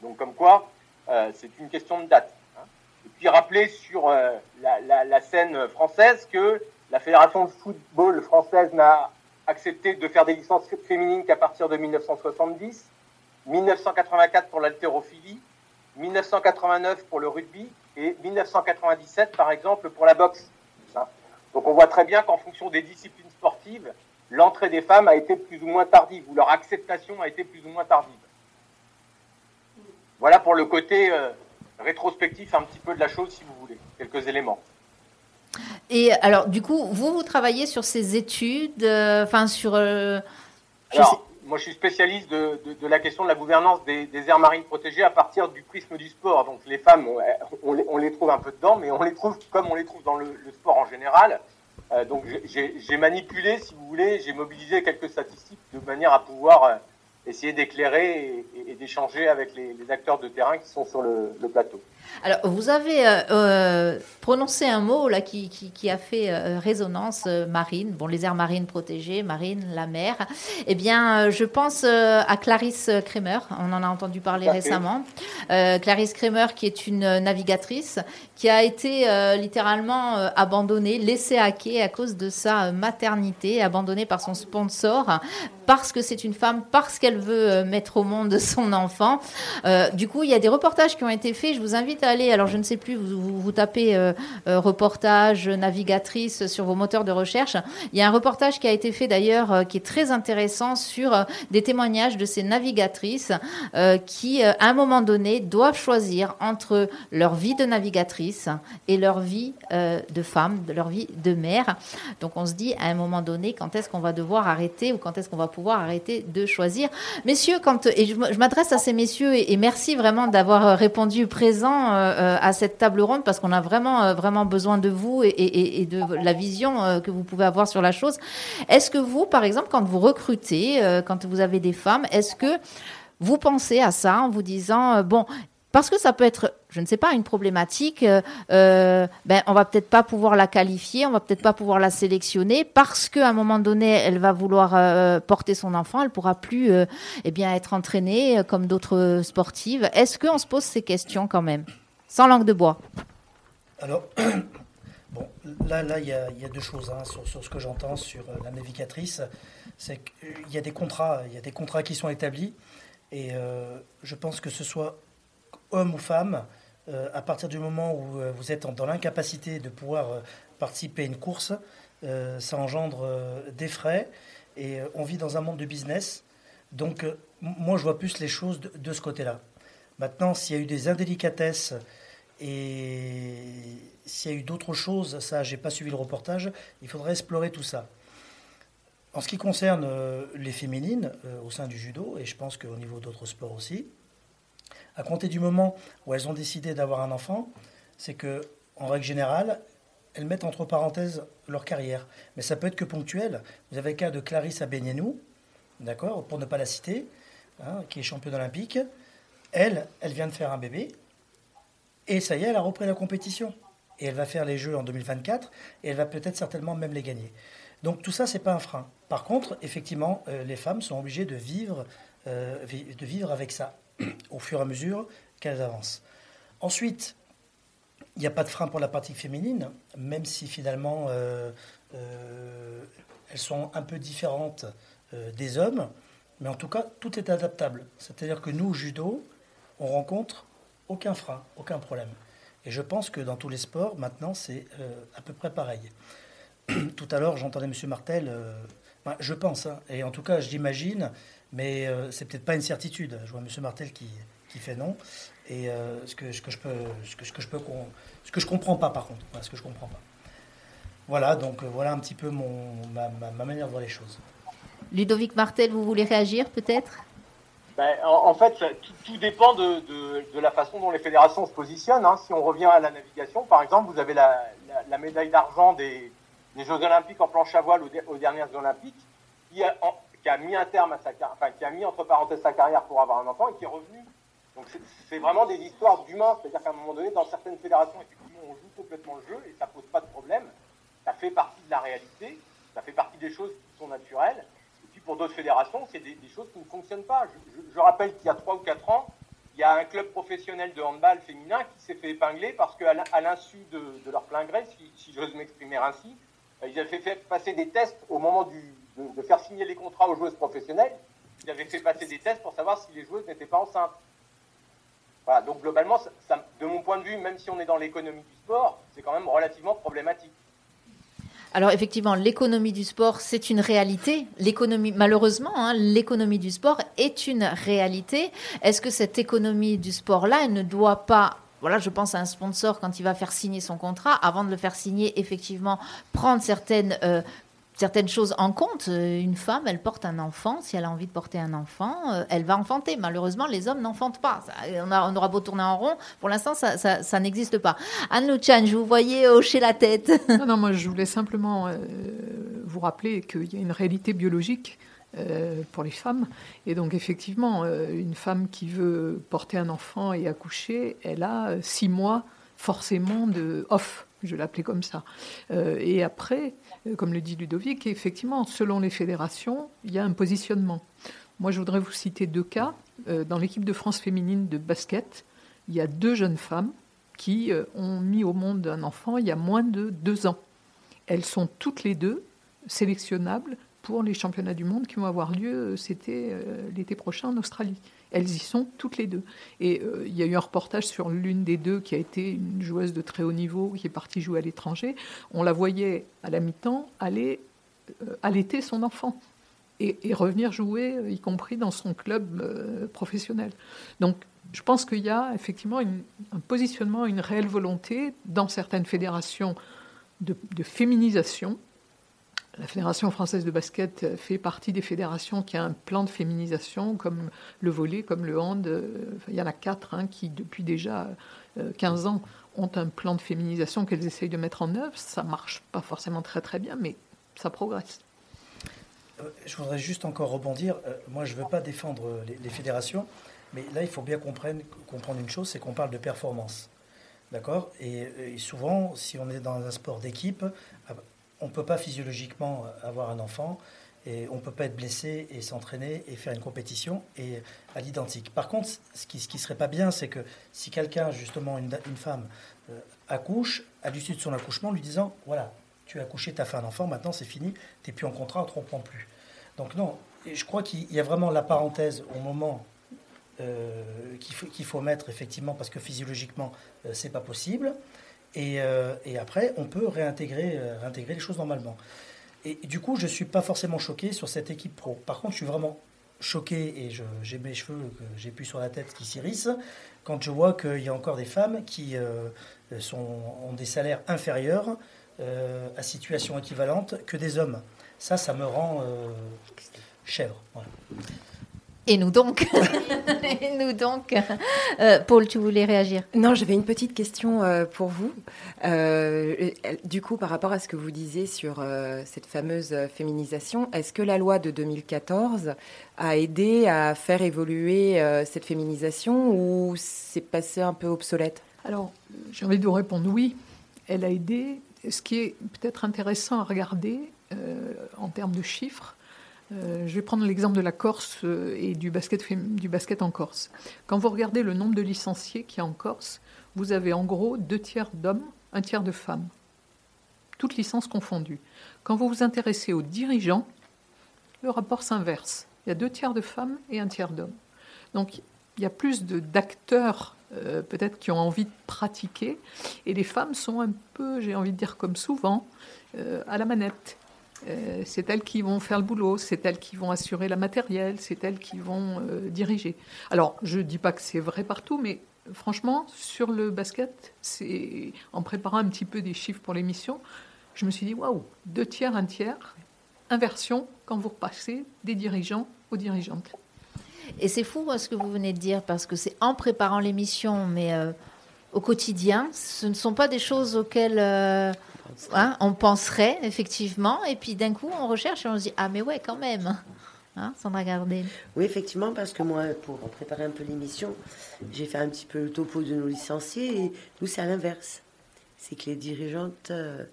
Donc comme quoi, euh, c'est une question de date. Hein. Et puis rappeler sur la, la, scène française que la Fédération de football française n'a accepté de faire des licences féminines qu'à partir de 1970, 1984 pour l'haltérophilie, 1989 pour le rugby et 1997 par exemple pour la boxe. Donc on voit très bien qu'en fonction des disciplines sportives, l'entrée des femmes a été plus ou moins tardive ou leur acceptation a été plus ou moins tardive. Voilà pour le côté euh, rétrospectif un petit peu de la chose si vous voulez, quelques éléments. Et alors, du coup, vous, vous travaillez sur ces études, euh, enfin sur. Euh, alors, moi, je suis spécialiste de, la question de la gouvernance des, aires marines protégées à partir du prisme du sport. Donc, les femmes, on, les, trouve un peu dedans, mais on les trouve comme on les trouve dans le, sport en général. Euh, donc, j'ai manipulé, si vous voulez, j'ai mobilisé quelques statistiques de manière à pouvoir essayer d'éclairer et, d'échanger avec les, acteurs de terrain qui sont sur le, plateau. Alors, vous avez euh, euh, prononcé un mot là qui, qui, a fait euh, résonance marine. Bon, les aires marines protégées, marine, la mer. Eh bien, je pense à Clarisse Kremer. On en a entendu parler récemment. Clarisse Kremer, qui est une navigatrice, qui a été littéralement abandonnée, laissée à quai à cause de sa maternité, abandonnée par son sponsor parce que c'est une femme, parce qu'elle veut mettre au monde son enfant. du coup, il y a des reportages qui ont été faits. Je vous invite alors je ne sais plus, vous, vous, tapez euh, euh, reportage, navigatrice sur vos moteurs de recherche. Il y a un reportage qui a été fait d'ailleurs euh, qui est très intéressant sur des témoignages de ces navigatrices qui, à un moment donné, doivent choisir entre leur vie de navigatrice et leur vie de femme, de leur vie de mère. Donc on se dit à un moment donné, quand est-ce qu'on va devoir arrêter ou quand est-ce qu'on va pouvoir arrêter de choisir? Messieurs, et je, m'adresse à ces messieurs et merci vraiment d'avoir répondu présent euh, euh, à cette table ronde parce qu'on a vraiment, euh, vraiment besoin de vous et, de la vision que vous pouvez avoir sur la chose. Est-ce que vous, par exemple, quand vous recrutez, quand vous avez des femmes, est-ce que vous pensez à ça en vous disant, bon, parce que ça peut être, je ne sais pas, une problématique. ben, on va peut-être pas pouvoir la qualifier, on va peut-être pas pouvoir la sélectionner parce qu'à un moment donné, elle va vouloir porter son enfant, elle pourra plus, eh bien, être entraînée comme d'autres sportives. Est-ce qu'on se pose ces questions quand même? Sans langue de bois. Alors, bon, là, là, il y, a deux choses hein, sur, ce que j'entends sur euh, la navigatrice. C'est qu'il y a des contrats, il y a des contrats qui sont établis, et euh, je pense que ce soit homme ou femme, euh, à partir du moment où vous êtes dans l'incapacité de pouvoir participer à une course, ça engendre des frais, et on vit dans un monde de business. Donc, moi, je vois plus les choses de ce côté-là. Maintenant, s'il y a eu des indélicatesses et s'il y a eu d'autres choses, ça, j'ai pas suivi le reportage, il faudrait explorer tout ça. En ce qui concerne euh, les féminines euh, au sein du judo, et je pense qu'au niveau d'autres sports aussi, à compter du moment où elles ont décidé d'avoir un enfant, c'est que, en règle générale, elles mettent entre parenthèses leur carrière. Mais ça peut être que ponctuel. Vous avez le cas de Clarisse Abenienou, d'accord, pour ne pas la citer, hein, qui est championne olympique. Elle, elle vient de faire un bébé, et ça y est, elle a repris la compétition. Et elle va faire les Jeux en 2024, et elle va peut-être certainement même les gagner. Donc tout ça, c'est pas un frein. Par contre, effectivement, euh, les femmes sont obligées de vivre, euh, de vivre avec ça au fur et à mesure qu'elles avancent. Ensuite, il n'y a pas de frein pour la pratique féminine, même si finalement euh, elles sont un peu différentes des hommes. Mais en tout cas, tout est adaptable. C'est-à-dire que nous, au judo, on rencontre aucun frein, aucun problème. Et je pense que dans tous les sports, maintenant, c'est euh, à peu près pareil. Tout à l'heure, j'entendais M. Martel, euh, je pense, hein, et en tout cas, je l'imagine, mais euh, c'est peut-être pas une certitude. Je vois M. Martel qui, qui fait non. Et ce, que, ce, que, je peux, ce, que, je comprends pas, par contre, ce que je comprends pas. Voilà, donc voilà un petit peu mon, ma manière de voir les choses. Ludovic Martel, vous voulez réagir peut-être? Ben, en, fait, tout, dépend de, la façon dont les fédérations se positionnent. Hein. Si on revient à la navigation, par exemple, vous avez la, médaille d'argent des, Jeux Olympiques en planche à voile aux, dernières Olympiques, qui a, mis un terme à sa enfin, qui a mis entre parenthèses sa carrière pour avoir un enfant et qui est revenu. Donc c'est vraiment des histoires d'humains, c'est-à-dire qu'à un moment donné, dans certaines fédérations, effectivement, on joue complètement le jeu et ça pose pas de problème. Ça fait partie de la réalité, ça fait partie des choses qui sont naturelles pour d'autres fédérations, c'est des, choses qui ne fonctionnent pas. Je, rappelle qu'il y a 3 ou 4 ans, il y a un club professionnel de handball féminin qui s'est fait épingler parce qu'à l'insu de, leur plein gré, si, j'ose m'exprimer ainsi, euh, ils avaient fait passer des tests au moment de, faire signer les contrats aux joueuses professionnelles. Ils avaient fait passer des tests pour savoir si les joueuses n'étaient pas enceintes. Voilà, donc globalement, de mon point de vue, même si on est dans l'économie du sport, c'est quand même relativement problématique. Alors effectivement, l'économie du sport, c'est une réalité. L'économie, malheureusement, hein, l'économie du sport est une réalité. Est-ce que cette économie du sport-là, elle ne doit pas voilà, je pense à un sponsor quand il va faire signer son contrat, avant de le faire signer, effectivement, prendre certaines euh, certaines choses en compte. Euh, une femme, elle porte un enfant. Si elle a envie de porter un enfant, euh, elle va enfanter. Malheureusement, les hommes n'enfantent pas. on, aura beau tourner en rond. Pour l'instant, ça, n'existe pas. Anne Chan, je vous voyais hocher la tête. non, moi, je voulais simplement euh, vous rappeler qu'il y a une réalité biologique. pour les femmes. Et donc effectivement, une femme qui veut porter un enfant et accoucher, elle a six mois forcément de off, je l'appelais comme ça. et après, comme le dit Ludovic, effectivement, selon les fédérations, il y a un positionnement. Moi, je voudrais vous citer deux cas. Euh, dans l'équipe de France féminine de basket, il y a deux jeunes femmes qui euh, ont mis au monde un enfant il y a moins de deux ans. Elles sont toutes les deux sélectionnables pour les championnats du monde qui vont avoir lieu, c'était l'été prochain en Australie. Elles y sont toutes les deux. Et euh, il y a eu un reportage sur l'une des deux qui a été une joueuse de très haut niveau qui est partie jouer à l'étranger. On la voyait à la mi-temps aller euh, allaiter son enfant et, revenir jouer, y compris dans son club euh, professionnel. Donc je pense qu'il y a effectivement un positionnement, une réelle volonté dans certaines fédérations de féminisation la Fédération française de basket fait partie des fédérations qui a un plan de féminisation, comme le volet, comme le hand. Euh, il y en a quatre hein, qui, depuis déjà 15 euh, ans, ont un plan de féminisation qu'elles essayent de mettre en œuvre. Ça marche pas forcément très très bien, mais ça progresse. Euh, je voudrais juste encore rebondir. Moi, je ne veux pas défendre les, fédérations, mais là, il faut bien comprendre une chose, c'est qu'on parle de performance. D'accord? Et, souvent, si on est dans un sport d'équipe, on ne peut pas physiologiquement avoir un enfant et on ne peut pas être blessé et s'entraîner et faire une compétition et à l'identique. Par contre, ce qui ne serait pas bien, c'est que si quelqu'un, justement, une, femme, euh, accouche, à l'issue de son accouchement, lui disant, voilà, tu as accouché, tu as fait un enfant, maintenant c'est fini, tu n'es plus en contrat, on ne te reprend plus. Donc non, je crois qu'il y a vraiment la parenthèse au moment euh, qu'il faut, mettre, effectivement, parce que physiologiquement, euh, c'est pas possible. Euh, et, après, on peut réintégrer, euh, les choses normalement. Et, du coup, je ne suis pas forcément choqué sur cette équipe pro. Par contre, je suis vraiment choqué et j'ai mes cheveux que j'ai pu sur la tête qui s'irissent quand je vois qu'il y a encore des femmes qui euh, ont des salaires inférieurs à situation équivalente que des hommes. Ça, ça me rend chèvre. Et nous donc. Et nous donc. Euh, Paul, tu voulais réagir? Non, j'avais une petite question euh, pour vous. Euh, du coup, par rapport à ce que vous disiez sur cette fameuse féminisation, est-ce que la loi de 2014 a aidé à faire évoluer cette féminisation ou c'est passé un peu obsolète? Alors, j'ai envie de vous répondre oui, elle a aidé. Ce qui est peut-être intéressant à regarder en termes de chiffres, euh, je vais prendre l'exemple de la Corse euh, et du basket, en Corse. Quand vous regardez le nombre de licenciés qu'il y a en Corse, vous avez en gros deux tiers d'hommes, un tiers de femmes. Toutes licences confondues. Quand vous vous intéressez aux dirigeants, le rapport s'inverse. Il y a deux tiers de femmes et un tiers d'hommes. Donc il y a plus d'acteurs euh, peut-être qui ont envie de pratiquer, et les femmes sont un peu, j'ai envie de dire comme souvent, à la manette. Euh, c'est elles qui vont faire le boulot, c'est elles qui vont assurer la matériel, c'est elles qui vont euh, diriger. Alors, je ne dis pas que c'est vrai partout, mais franchement, sur le basket, c'est en préparant un petit peu des chiffres pour l'émission, je me suis dit waouh, deux tiers, un tiers, inversion quand vous repassez des dirigeants aux dirigeantes. Et c'est fou ce que vous venez de dire, parce que c'est en préparant l'émission, mais euh, au quotidien, ce ne sont pas des choses auxquelles Hein, on penserait, effectivement, et puis d'un coup, on recherche et on se dit Ah, mais ouais, quand même hein, Sandra Gardel. Oui, effectivement, parce que moi, pour préparer un peu l'émission, j'ai fait un petit peu le topo de nos licenciés, et nous, c'est à l'inverse. C'est que les dirigeantes, euh,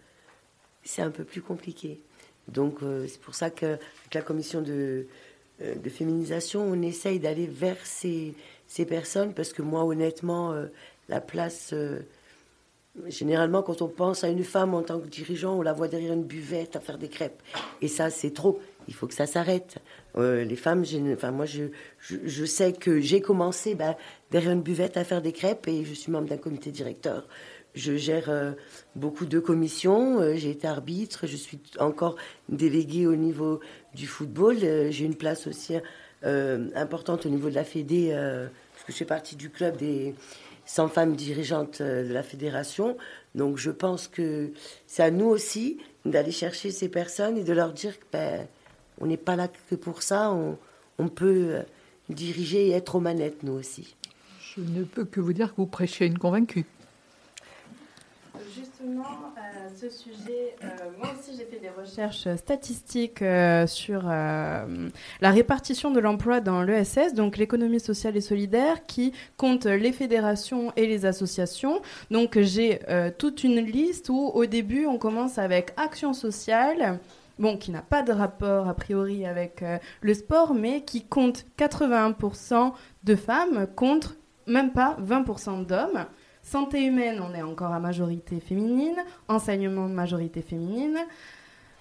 c'est un peu plus compliqué. Donc, euh, c'est pour ça qu'avec la commission de, euh, de féminisation, on essaye d'aller vers ces, personnes parce que moi, honnêtement, la place. Généralement, quand on pense à une femme en tant que dirigeant, on la voit derrière une buvette à faire des crêpes. Et ça, c'est trop. Il faut que ça s'arrête. Euh, les femmes, enfin, moi, je, je, je sais que j'ai commencé bah, derrière une buvette à faire des crêpes et je suis membre d'un comité directeur. Je gère euh, beaucoup de commissions. euh, j'ai été arbitre. Je suis encore déléguée au niveau du football. j'ai une place aussi importante au niveau de la Fédé, parce que je fais partie du club des 100 femmes dirigeantes euh, de la fédération. Donc je pense que c'est à nous aussi d'aller chercher ces personnes et de leur dire que ben, on n'est pas là que pour ça. On, on peut euh, diriger et être aux manettes, nous aussi. Je ne peux que vous dire que vous prêchez une convaincue. Justement, à ce sujet, euh, moi aussi j'ai fait des recherches statistiques euh, sur euh, la répartition de l'emploi dans l'ESS, donc l'économie sociale et solidaire, qui compte les fédérations et les associations. Donc j'ai euh, toute une liste où au début on commence avec action sociale. Bon, qui n'a pas de rapport a priori avec euh, le sport, mais qui compte 81% de femmes contre même pas 20% d'hommes. Santé humaine, on est encore à majorité féminine. Enseignement, majorité féminine.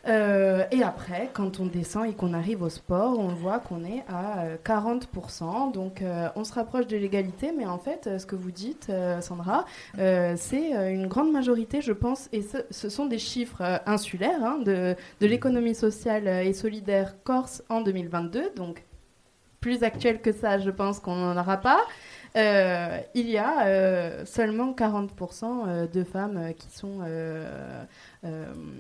Euh, et après, quand on descend et qu'on arrive au sport, on voit qu'on est à euh, 40%. Donc euh, on se rapproche de l'égalité, mais en fait, euh, ce que vous dites, euh, Sandra, euh, c'est euh, une grande majorité, je pense, et ce, sont des chiffres euh, insulaires hein, de, de l'économie sociale et solidaire Corse en 2022. Donc plus actuel que ça, je pense qu'on n'en aura pas. Euh, il y a euh, seulement 40% euh, de femmes qui sont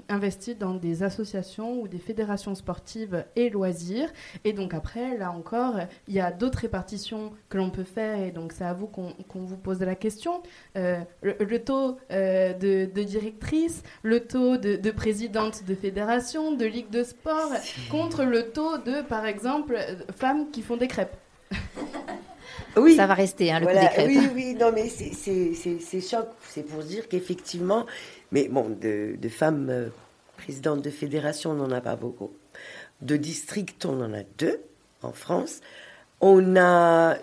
investies dans des associations ou des fédérations sportives et loisirs. Et donc après, là encore, il y a d'autres répartitions que l'on peut faire. Et donc c'est à vous qu'on vous pose la question. Le, taux de, de directrice, le taux de, de présidente de fédération, de ligue de sport, contre le taux de, par exemple, femmes qui font des crêpes. Oui. Ça va rester, hein, le Voilà, coup des crêpes. Oui, oui, non, mais c'est- choc. C'est pour dire qu'effectivement, mais bon, de, de femmes euh, présidentes de fédération, on n'en a pas beaucoup. De district, on en a deux en France. On a,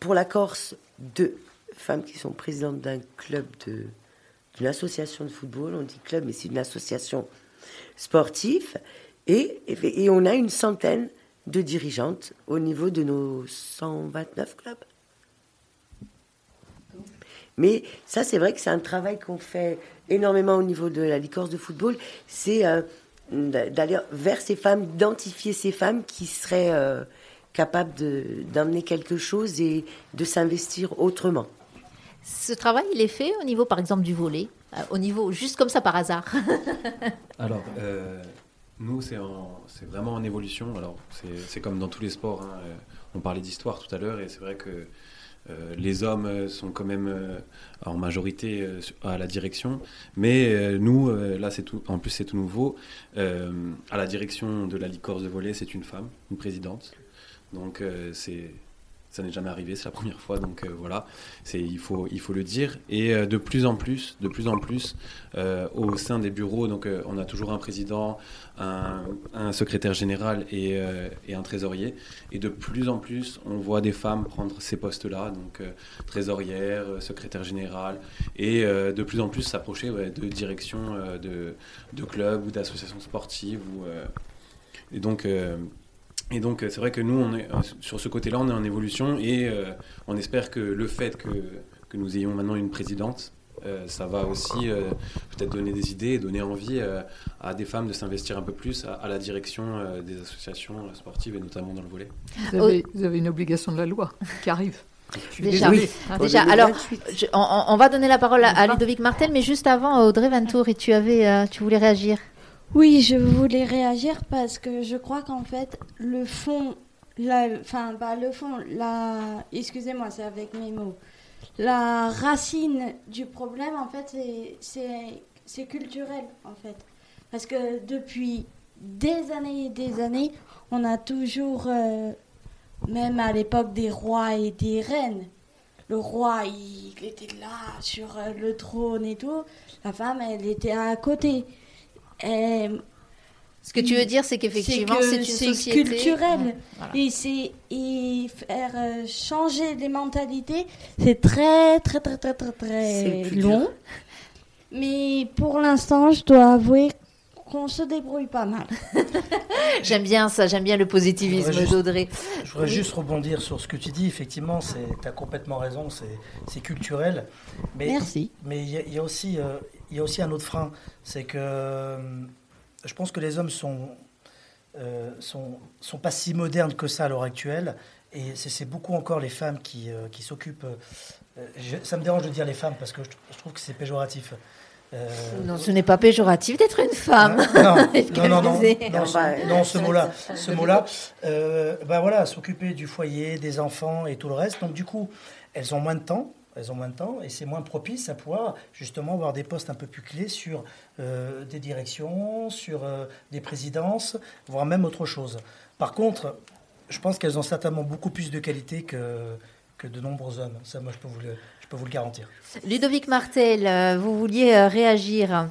pour la Corse, deux femmes qui sont présidentes d'un club de d'une association de football. On dit club, mais c'est une association sportive. Et, et, et on a une centaine de dirigeantes au niveau de nos 129 clubs. Mais ça, c'est vrai que c'est un travail qu'on fait énormément au niveau de la licorce de football. C'est euh, d'aller vers ces femmes, d'identifier ces femmes qui seraient euh, capables de- d'amener quelque chose et de s'investir autrement. Ce travail, il est fait au niveau, par exemple, du volet, euh, au niveau, juste comme ça par hasard? Alors, euh, nous, c'est en- c'est vraiment en évolution. Alors, c'est comme dans tous les sports. hein. Euh, On parlait d'histoire tout à l'heure, et c'est vrai que euh, les hommes sont quand même euh, en majorité à la direction. Mais nous, là, c'est. En plus, c'est tout nouveau. À la direction de la licorce de volley, c'est une femme, une présidente. Donc, c'est ça n'est jamais arrivé, c'est la première fois, donc euh, voilà, il faut il faut le dire. Et euh, de plus en plus, de plus en plus, euh, au sein des bureaux, donc on a toujours un président, un, secrétaire général et, un trésorier. Et de plus en plus, on voit des femmes prendre ces postes-là, donc trésorière, secrétaire général, et de plus en plus s'approcher de direction euh, de, de clubs ou d'associations sportives. Et donc et donc, euh, c'est vrai que nous, on est, euh, sur ce côté-là, on est en évolution et euh, on espère que le fait que, que nous ayons maintenant une présidente, euh, ça va aussi euh, peut-être donner des idées et donner envie euh, à des femmes de s'investir un peu plus à, à la direction euh, des associations sportives et notamment dans le volet. Vous avez, vous avez une obligation de la loi qui arrive. Déjà, déjà. alors, je- on, on- on va donner la parole à, à Ludovic Martel, mais juste avant, Audrey Ventour, et tu avais, euh, tu voulais réagir. Oui, je voulais réagir parce que je crois qu'en fait, le fond, la, enfin, pas le fond, la, excusez-moi, c'est avec mes mots. La racine du problème, en fait, c'est culturel, en fait. Parce que depuis des années et des années, on a toujours, euh, même à l'époque des rois et des reines, le roi, il était là sur euh, le trône et tout. La femme, elle était à côté. Et Ce que tu veux dire, c'est qu'effectivement, c'est une société culturel. Et c'est et faire euh, changer les mentalités, c'est très très très très très très long. Mais pour l'instant, je dois avouer qu'on se débrouille pas mal. j'aime bien ça, j'aime bien le positivisme d'Audrey. Je voudrais juste rebondir sur ce que tu dis. Effectivement, tu as complètement raison, c'est culturel. Mais, Merci. Mais il y, a aussi, euh, il y a aussi un autre frein, c'est que euh, je pense que les hommes sont, euh, sont, sont pas si modernes que ça à l'heure actuelle. Et c'est beaucoup encore les femmes qui, qui s'occupent. ça me dérange de dire les femmes parce que je trouve que c'est péjoratif. Euh, non, ce n'est pas péjoratif d'être une femme. Non, non, non, non, non, ce mot-là, ce mot-là, euh, ben voilà, s'occuper du foyer, des enfants et tout le reste. Donc du coup, elles ont moins de temps, elles ont moins de temps et c'est moins propice à pouvoir justement avoir des postes un peu plus clés sur euh, des directions, sur des présidences, voire même autre chose. Par contre, je pense qu'elles ont certainement beaucoup plus de qualité que, que de nombreux hommes. Ça, moi, je peux vous le, je peux vous le garantir. Ludovic Martel, euh, vous vouliez euh, réagir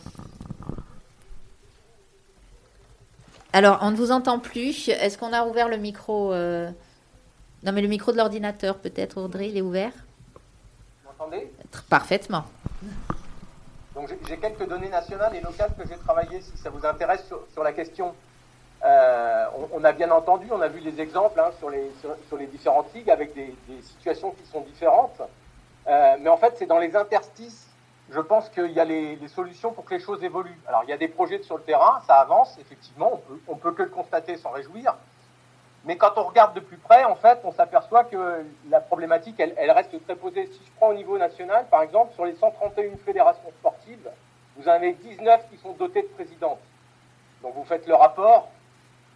Alors, on ne vous entend plus. Est-ce qu'on a ouvert le micro euh, Non, mais le micro de l'ordinateur, peut-être, Audrey, il est ouvert m'entendez Parfaitement. Donc, j'ai quelques données nationales et locales que j'ai travaillées, si ça vous intéresse, sur, la question. on, a bien entendu, on a vu des exemples hein, sur, les, sur, les différentes ligues avec des, des situations qui sont différentes. Euh, mais en fait, c'est dans les interstices, je pense qu'il y a les, les, solutions pour que les choses évoluent. Alors, il y a des projets sur le terrain, ça avance, effectivement, on peut, on peut que le constater, s'en réjouir. Mais quand on regarde de plus près, en fait, on s'aperçoit que la problématique, elle, reste très posée. Si je prends au niveau national, par exemple, sur les 131 fédérations sportives, vous en avez 19 qui sont dotées de présidentes. Donc vous faites le rapport,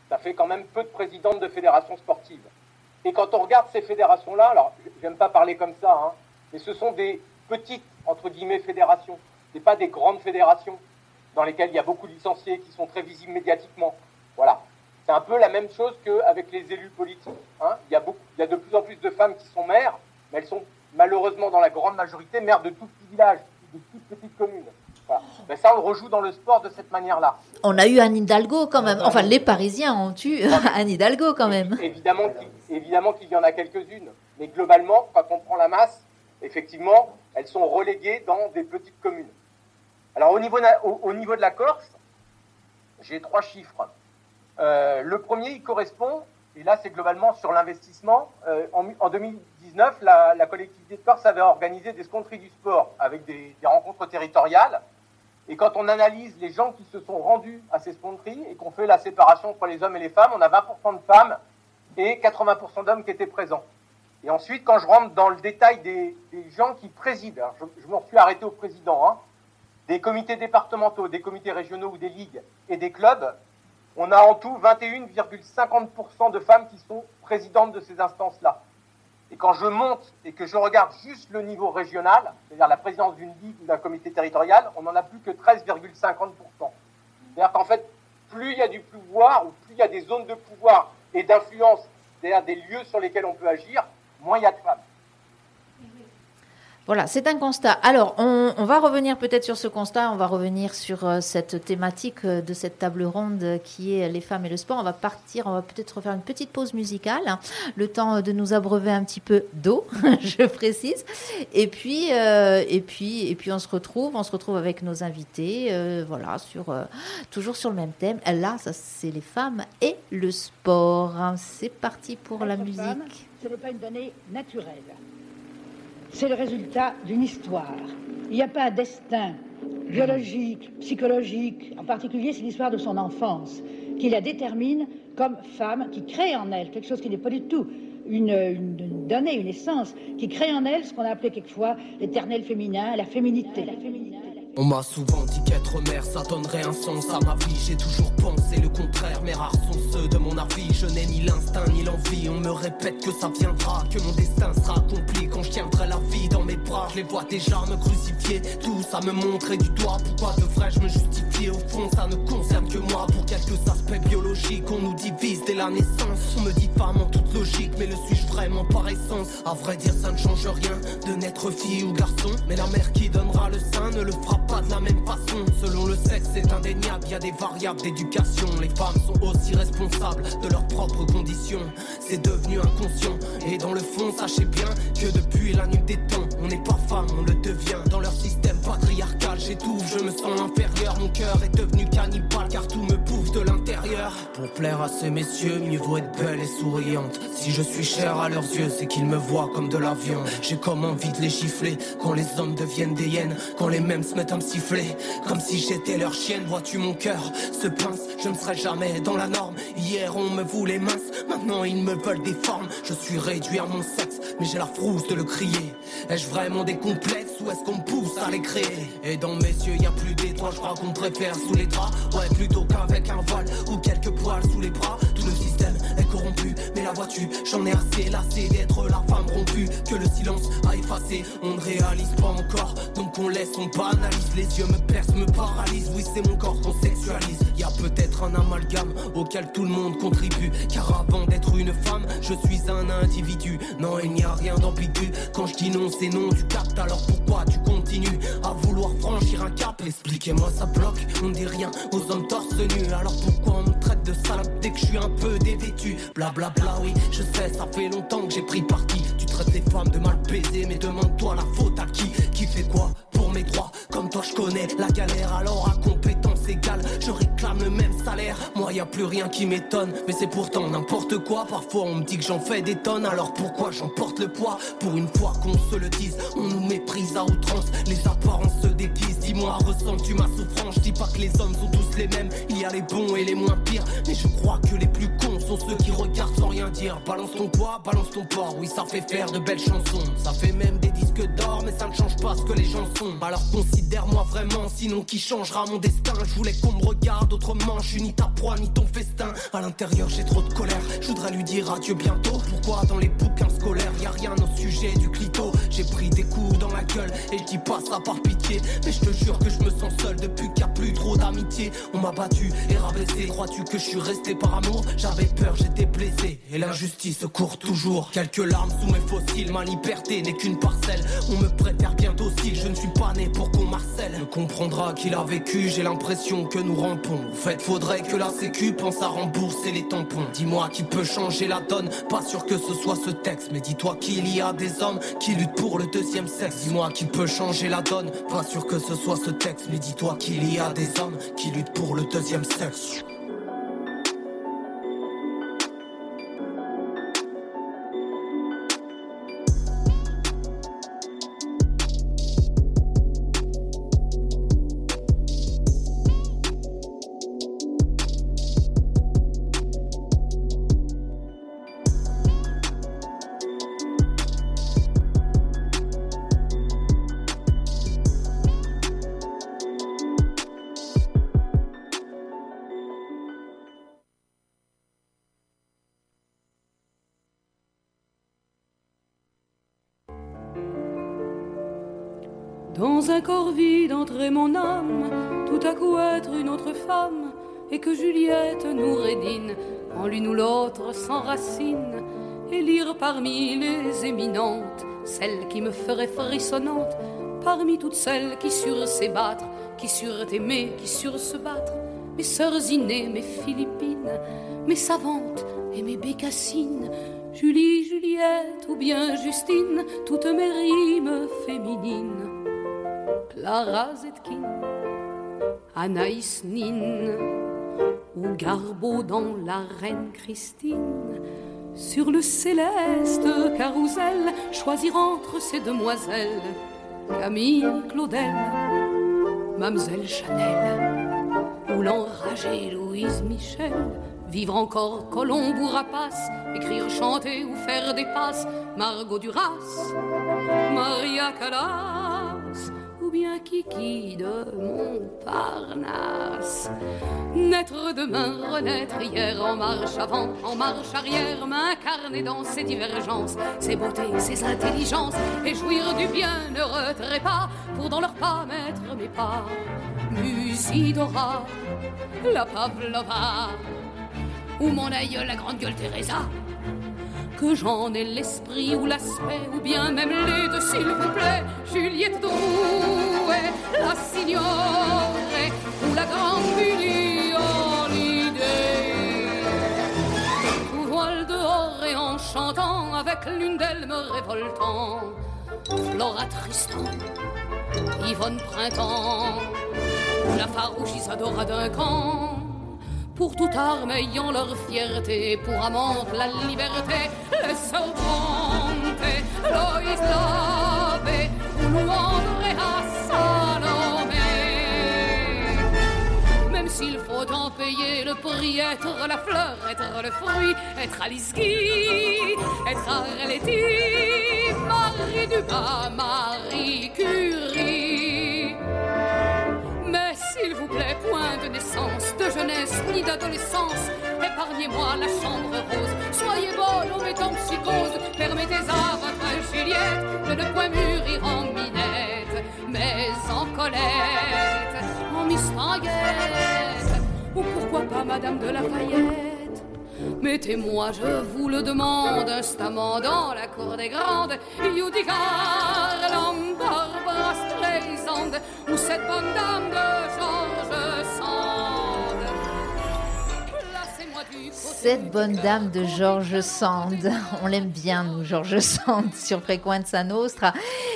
ça fait quand même peu de présidentes de fédérations sportives. Et quand on regarde ces fédérations-là, alors j'aime pas parler comme ça, hein, mais ce sont des petites, entre guillemets, fédérations. Ce pas des grandes fédérations dans lesquelles il y a beaucoup de licenciés qui sont très visibles médiatiquement. Voilà. C'est un peu la même chose qu'avec les élus politiques. Hein. Il, y a beaucoup, il y a de plus en plus de femmes qui sont maires, mais elles sont malheureusement dans la grande majorité maires de tout petits villages, de toutes petites communes. Voilà. Ben ça, on le rejoue dans le sport de cette manière-là. On a eu Anne Hidalgo quand même. Enfin, les Parisiens ont eu Anne Hidalgo quand même. Évidemment qu'il, évidemment qu'il y en a quelques-unes. Mais globalement, quand on prend la masse, effectivement, elles sont reléguées dans des petites communes. Alors au niveau, au, niveau de la Corse, j'ai trois chiffres. Euh, le premier, il correspond, et là c'est globalement sur l'investissement. Euh, en, 2019, la, collectivité de Corse avait organisé des scontries du sport avec des, rencontres territoriales. Et quand on analyse les gens qui se sont rendus à ces scontries et qu'on fait la séparation entre les hommes et les femmes, on a 20% de femmes et 80% d'hommes qui étaient présents. Et ensuite, quand je rentre dans le détail des, gens qui président, je, me suis arrêté au président, hein, des comités départementaux, des comités régionaux ou des ligues et des clubs, on a en tout 21,50% de femmes qui sont présidentes de ces instances-là. Et quand je monte et que je regarde juste le niveau régional, c'est-à-dire la présidence d'une ligue ou d'un comité territorial, on n'en a plus que 13,50%. C'est-à-dire qu'en fait, plus il y a du pouvoir ou plus il y a des zones de pouvoir et d'influence, c'est-à-dire des lieux sur lesquels on peut agir, moins il y a de femmes. Voilà, c'est un constat. Alors, on, va revenir peut-être sur ce constat, on va revenir sur euh, cette thématique euh, de cette table ronde qui est les femmes et le sport. On va partir, on va peut-être faire une petite pause musicale, hein. le temps de nous abreuver un petit peu d'eau, je précise. Et puis, euh, et puis, et puis, on se retrouve, on se retrouve avec nos invités, voilà, sur toujours sur le même thème. Là, ça, c'est les femmes et le sport. C'est parti pour la musique ce n'est pas une donnée naturelle. C'est le résultat d'une histoire. Il n'y a pas un destin biologique, psychologique. En particulier, c'est l'histoire de son enfance qui la détermine comme femme, qui crée en elle quelque chose qui n'est pas du tout une, donnée, une essence, qui crée en elle ce qu'on a appelé quelquefois l'éternel féminin, la féminité. La féminité. On m'a souvent dit qu'être mère ça donnerait un sens à ma vie. J'ai toujours pensé le contraire. Mais rares sont ceux de mon avis. Je n'ai ni l'instinct ni l'envie. On me répète que ça viendra Que mon destin sera accompli quand je tiendrai la vie dans mes bras. Je les vois déjà me crucifier. Tout ça me montrer du doigt. Pourquoi devrais-je me justifier? Au fond ça ne concerne que moi. Pour quelques aspects biologiques On nous divise dès la naissance. On me dit femme en toute logique Mais le suis-je vraiment en paraissance. À vrai dire, ça ne change rien de naître fille ou garçon. Mais la mère qui donnera le sein ne le fera pas de la même façon. Selon le sexe, c'est indéniable, y a des variables d'éducation. Les femmes sont aussi responsables de leurs propres conditions. C'est devenu inconscient. Et dans le fond, sachez bien que depuis la nuit des temps, on n'est pas femme, on le devient. Dans leur système patriarcal, j'étouffe, je me sens inférieur. Mon cœur est devenu cannibale car tout me Pour plaire à ces messieurs, mieux vaut être belle et souriante. Si je suis cher à leurs yeux, c'est qu'ils me voient comme de la viande. J'ai comme envie de les gifler quand les hommes deviennent des hyènes, quand les mêmes se mettent à me siffler. Comme si j'étais leur chienne, vois-tu mon cœur se pince, je ne serai jamais dans la norme. Hier on me voulait mince, maintenant ils me veulent des formes. Je suis réduit à mon sexe, mais j'ai la frousse de le crier. Ai-je vraiment des complexes ou est-ce qu'on me pousse à les créer? Et dans mes yeux y a plus d'étoiles, je crois qu'on préfère sous les draps. Ouais, plutôt qu'avec un voile ou quelques poils sous les bras. Tout le système est corrompu, la vois-tu, j'en ai assez lassé d'être la femme rompue. Que le silence a effacé, on ne réalise pas encore. Donc on laisse, on banalise, les yeux me percent, me paralysent. Oui, c'est mon corps qu'on sexualise. Y a peut-être un amalgame auquel tout le monde contribue. Car avant d'être une femme, je suis un individu. Non, il n'y a rien d'ambigu. Quand je dis non, c'est non, tu captes. Alors pourquoi tu continues à vouloir franchir un cap? Expliquez-moi, ça bloque. On dit rien aux hommes torse nus. Alors pourquoi on me traite de salope dès que je suis un peu dévêtu? Blablabla, bla, bla, oui, je sais, ça fait longtemps que j'ai pris parti. Tu traites les femmes de mal baiser, mais demande-toi la faute à qui? Qui fait quoi pour mes droits? Comme toi, je connais la galère, alors à compétence égale, je réclame le même salaire. Moi, y a plus rien qui m'étonne, mais c'est pourtant n'importe quoi. Parfois, on me dit que j'en fais des tonnes, alors pourquoi j'en porte le poids? Pour une fois qu'on se le dise, on nous méprise à outrance. Les apparences se déguisent. Dis-moi, ressens-tu ma souffrance Je dis pas que les hommes sont tous les mêmes, il y a les bons et les moins pires, mais je crois que les plus cons sont ceux qui regardent sans rien dire. Balance ton poids, balance ton port, oui, ça fait faire de belles chansons. Ça fait même des disques d'or, mais ça ne change pas ce que les gens sont. Alors considère-moi vraiment, sinon qui changera mon destin? Je voulais qu'on me regarde autrement, je suis ni ta proie ni ton festin. À l'intérieur, j'ai trop de colère, je voudrais lui dire adieu bientôt. Pourquoi dans les bouquins scolaires, y a rien au sujet du clito? J'ai pris des coups dans la gueule, et je dis pas ça par pitié. Mais je te jure que je me sens seul depuis qu'il n'y a plus trop d'amitié. On m'a battu et rabaissé, crois-tu que je suis resté par amour? J'avais peur, j'étais blessé, et l'injustice court toujours. Quelques larmes sous mes fossiles, ma liberté n'est qu'une parcelle. On me préfère bien docile, je ne suis pas né pour qu'on marcelle. Ne comprendra qu'il a vécu, j'ai l'impression que nous rampons. En fait, faudrait que la sécu pense à rembourser les tampons. Dis-moi qui peut changer la donne, pas sûr que ce soit ce texte. Mais dis-toi qu'il y a des hommes qui luttent pour le deuxième sexe. Dis-moi qui peut changer la donne, pas sûr que ce soit ce texte. Mais dis-toi qu'il y a des hommes qui luttent pour le deuxième sexe. Dans un corps vide entrer mon âme, tout à coup être une autre femme, et que Juliette nous rédine, en l'une ou l'autre s'enracine, et lire parmi les éminentes, celle qui me ferait frissonnante, parmi toutes celles qui surent s'ébattre, qui surent aimer, qui surent se battre, mes sœurs innées, mes Philippines, mes savantes et mes bécassines, Julie, Juliette ou bien Justine, toutes mes rimes féminines. Clara Zetkin, Anaïs Nin, ou Garbeau dans la Reine Christine. Sur le céleste carrousel, choisir entre ces demoiselles, Camille Claudel, Mamselle Chanel, ou l'enragée Louise Michel. Vivre encore Colombe ou Rapace, écrire, chanter ou faire des passes, Margot Duras, Maria Callas, ou bien Kiki de Montparnasse. Naître demain, renaître hier, en marche avant, en marche arrière, m'incarner dans ces divergences, ces beautés, ces intelligences, et jouir du bienheureux trépas, pour dans leurs pas mettre mes pas. Musidora, la Pavlova, ou mon aïeul, la grande gueule Teresa? Que j'en ai l'esprit ou l'aspect, ou bien même les deux, s'il vous plaît. Juliette Drouet, la signorée, ou la grande l'idée. Tout voile dehors et en chantant, avec l'une d'elles me révoltant. Flora Tristan, Yvonne Printemps, la farouche Isadora d'un camp pour toute arme ayant leur fierté, pour amante la liberté, Loïs Lavé, ou André à Salomé. Même s'il faut en payer le prix, être la fleur, être le fruit, être Guy, être Arletty, Marie Dumas, Marie Curie. S'il vous plaît, point de naissance, de jeunesse ni d'adolescence, épargnez-moi la chambre rose. Soyez bonne en mettant psychose, permettez à votre Juliette de ne point mûrir en minette, mais en colette, en mistinguette, ou pourquoi pas Madame de Lafayette? Mettez-moi, je vous le demande, instamment dans la cour des grandes, Garland, Barbara Streisand, ou cette bonne dame de Georges Sand. Cette bonne dame de Georges Sand, on l'aime bien nous Georges Sand sur Frequenza Nostra.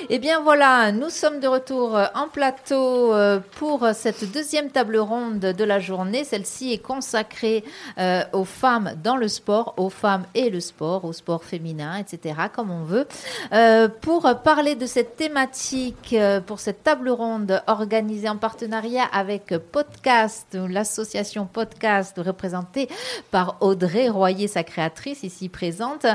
Eh bien voilà, nous sommes de retour en plateau euh, pour cette deuxième table ronde de la journée. Celle-ci est consacrée euh, aux femmes dans le sport, aux femmes et le sport, au sport féminin, etc., comme on veut. Euh, pour parler de cette thématique, euh, pour cette table ronde organisée en partenariat avec Podcast, l'association Podcast représentée par Audrey Royer, sa créatrice ici présente,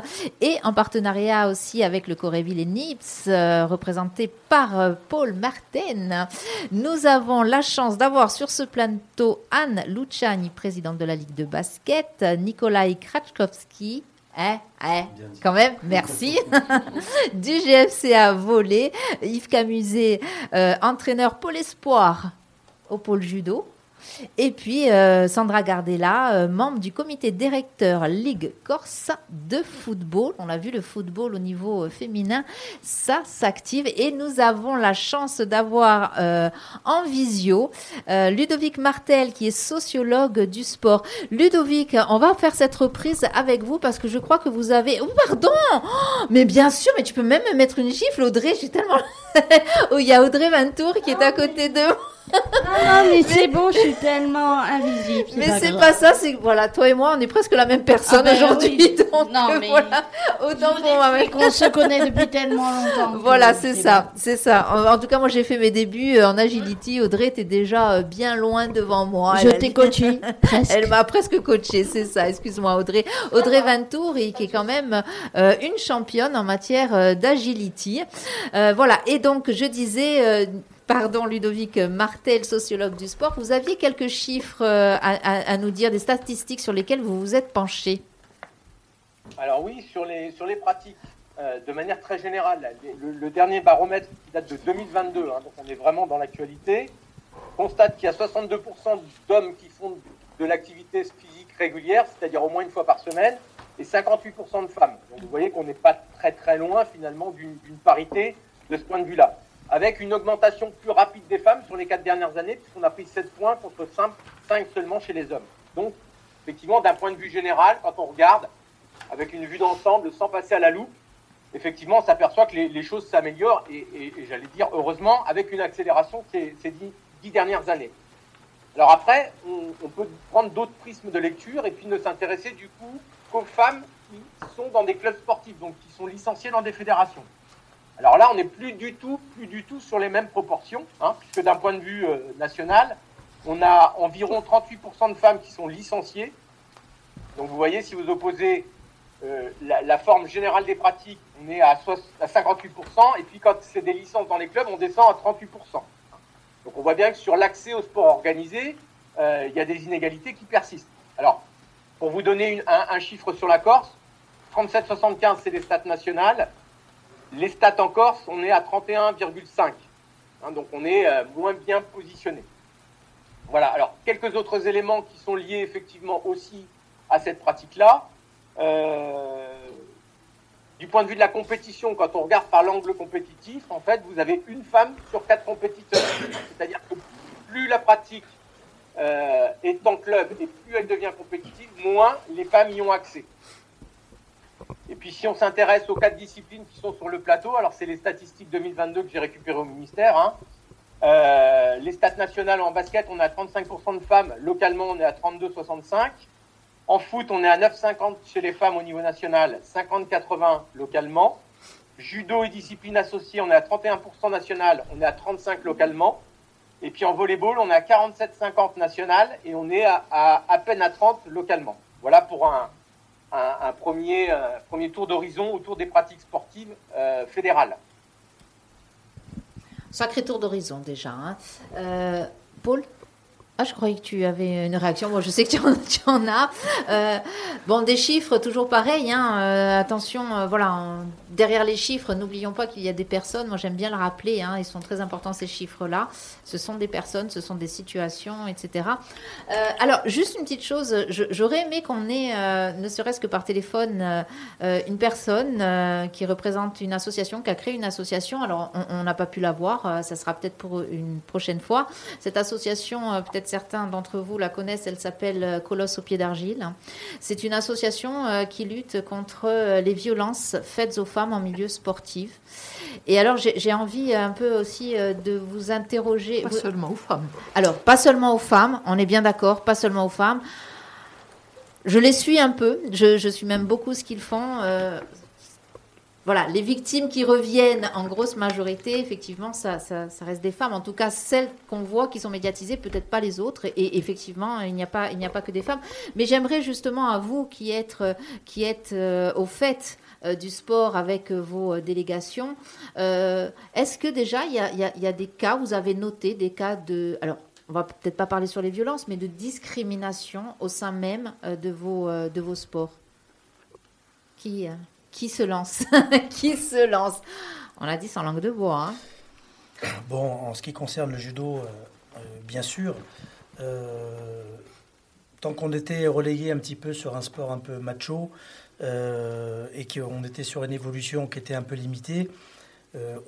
et en partenariat aussi avec le Coréville et Nips, euh, représenté par euh, Paul Martin. Nous avons la chance d'avoir sur ce plateau Anne Luciani, présidente de la Ligue de basket, Nikolai Kratchkowski, Hein, hein, quand même, merci. du GFCA volé, Yves Camuset, euh, entraîneur Pôle Espoir au pôle judo. Et puis euh, Sandra Gardella, euh, membre du comité directeur Ligue Corse de football. On l'a vu, le football au niveau euh, féminin, ça s'active. Et nous avons la chance d'avoir euh, en visio Ludovic Martel, qui est sociologue du sport. Ludovic, on va faire cette reprise avec vous parce que je crois que vous avez... Oh, pardon Oh, Mais bien sûr, mais tu peux même me mettre une gifle, Audrey. J'ai tellement... oh, il y a Audrey Ventour qui est à côté de moi. Ah, mais c'est bon, je suis tellement invisible. Mais c'est pas ça, c'est que voilà, toi et moi, on est presque la même personne Ah ben aujourd'hui. oui. Donc Non, mais voilà, autant pour moi. Et qu'on se connaît depuis tellement longtemps. Voilà, c'est ça, c'est ça. En, en tout cas, moi, j'ai fait mes débuts euh, en agility. Audrey était déjà euh, bien loin devant moi. Je t'ai coachée, presque. Elle m'a presque coachée, c'est ça. Excuse-moi, Audrey. Audrey Ventour, qui est quand même euh, une championne en matière euh, d'agility. Euh, voilà. Et donc, je disais. Pardon, Ludovic Martel, sociologue du sport, vous aviez quelques chiffres euh, à, nous dire, des statistiques sur lesquelles vous vous êtes penché. Alors oui, sur les, sur les pratiques, euh, de manière très générale, le, dernier baromètre qui date de 2022, hein, donc on est vraiment dans l'actualité, constate qu'il y a 62% d'hommes qui font de l'activité physique régulière, c'est-à-dire au moins une fois par semaine, et 58% de femmes. Donc vous voyez qu'on n'est pas très très loin finalement d'une parité de ce point de vue-là. Avec une augmentation plus rapide des femmes sur les quatre dernières années, puisqu'on a pris 7 points contre 5, 5 seulement chez les hommes. Donc effectivement, d'un point de vue général, quand on regarde, avec une vue d'ensemble, sans passer à la loupe, effectivement, on s'aperçoit que les, choses s'améliorent et, j'allais dire heureusement avec une accélération ces, ces dix, dix dernières années. Alors après, on peut prendre d'autres prismes de lecture et puis ne s'intéresser du coup qu'aux femmes qui sont dans des clubs sportifs, donc qui sont licenciées dans des fédérations. Alors là, on n'est plus du tout, plus du tout sur les mêmes proportions, hein, puisque d'un point de vue euh, national, on a environ 38% de femmes qui sont licenciées. Donc vous voyez, si vous opposez euh, la, forme générale des pratiques, on est à, soix- à 58%, et puis quand c'est des licences dans les clubs, on descend à 38%. Donc on voit bien que sur l'accès au sport organisé, euh, il y a des inégalités qui persistent. Alors, pour vous donner un chiffre sur la Corse, 37,75 c'est les stats nationales. Les stats en Corse, on est à 31,5. Hein, donc on est euh, moins bien positionné. Voilà, alors quelques autres éléments qui sont liés effectivement aussi à cette pratique-là. Euh, du point de vue de la compétition, quand on regarde par l'angle compétitif, en fait, vous avez une femme sur quatre compétiteurs. C'est-à-dire que plus la pratique euh, est en club et plus elle devient compétitive, moins les femmes y ont accès. Et puis si on s'intéresse aux quatre disciplines qui sont sur le plateau, alors c'est les statistiques 2022 que j'ai récupérées au ministère. Hein. Euh, les stats nationales en basket, on est à 35% de femmes. Localement, on est à 32,65. En foot, on est à 9,50 chez les femmes au niveau national, 50,80 localement. Judo et discipline associée, on est à 31% national, on est à 35 localement. Et puis en volleyball, on est à 47,50 national et on est à, à, peine à 30 localement. Voilà pour un, un, premier, euh, premier tour d'horizon autour des pratiques sportives euh, fédérales. Sacré tour d'horizon déjà. Hein. Euh, Paul ah, je croyais que tu avais une réaction. Moi, je sais que tu en, as. Euh, bon, des chiffres, toujours pareil. Hein. Euh, attention, euh, voilà, derrière les chiffres, n'oublions pas qu'il y a des personnes. Moi, j'aime bien le rappeler. Hein, ils sont très importants ces chiffres-là. Ce sont des personnes, ce sont des situations, etc. alors, juste une petite chose. J'aurais aimé qu'on ait, ne serait-ce que par téléphone, une personne qui représente une association, qui a créé une association. Alors, on n'a pas pu la voir. ça sera peut-être pour une prochaine fois. Cette association, peut-être certains d'entre vous la connaissent, elle s'appelle euh, Colosse au pied d'argile. C'est une association euh, qui lutte contre euh, les violences faites aux femmes en milieu sportif. Et alors, j'ai envie un peu aussi de vous interroger. Pas seulement aux femmes. Alors, pas seulement aux femmes, on est bien d'accord, pas seulement aux femmes. Je les suis un peu, je, suis même beaucoup ce qu'ils font voilà, les victimes qui reviennent en grosse majorité, effectivement, ça, reste des femmes. En tout cas, celles qu'on voit qui sont médiatisées, peut-être pas les autres. Et, effectivement, il n'y a pas, que des femmes. Mais j'aimerais justement à vous qui êtes, euh, au fait euh, du sport avec euh, vos délégations, est-ce que déjà il y, a, y a, des cas, vous avez noté des cas de, alors on va peut-être pas parler sur les violences, mais de discrimination au sein même de vos, de vos sports? Qui qui se lance Qui se lance On l'a dit sans langue de bois. Hein. Bon, en ce qui concerne le judo, euh, euh, bien sûr, euh, tant qu'on était relayé un petit peu sur un sport un peu macho et qu'on était sur une évolution qui était un peu limitée,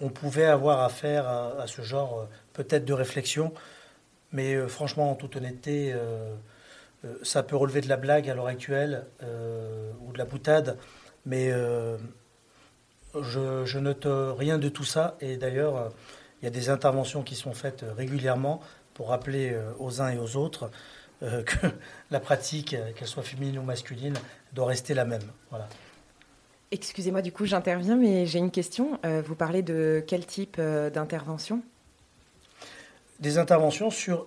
on pouvait avoir affaire à, à ce genre peut-être de réflexion. Mais franchement, en toute honnêteté, ça peut relever de la blague à l'heure actuelle ou de la boutade. Mais euh, je, note rien de tout ça. Et d'ailleurs, il y a des interventions qui sont faites régulièrement pour rappeler euh, aux uns et aux autres euh, que la pratique, qu'elle soit féminine ou masculine, doit rester la même. Voilà. Excusez-moi, du coup, j'interviens, mais j'ai une question. vous parlez de quel type d'intervention? Des interventions sur,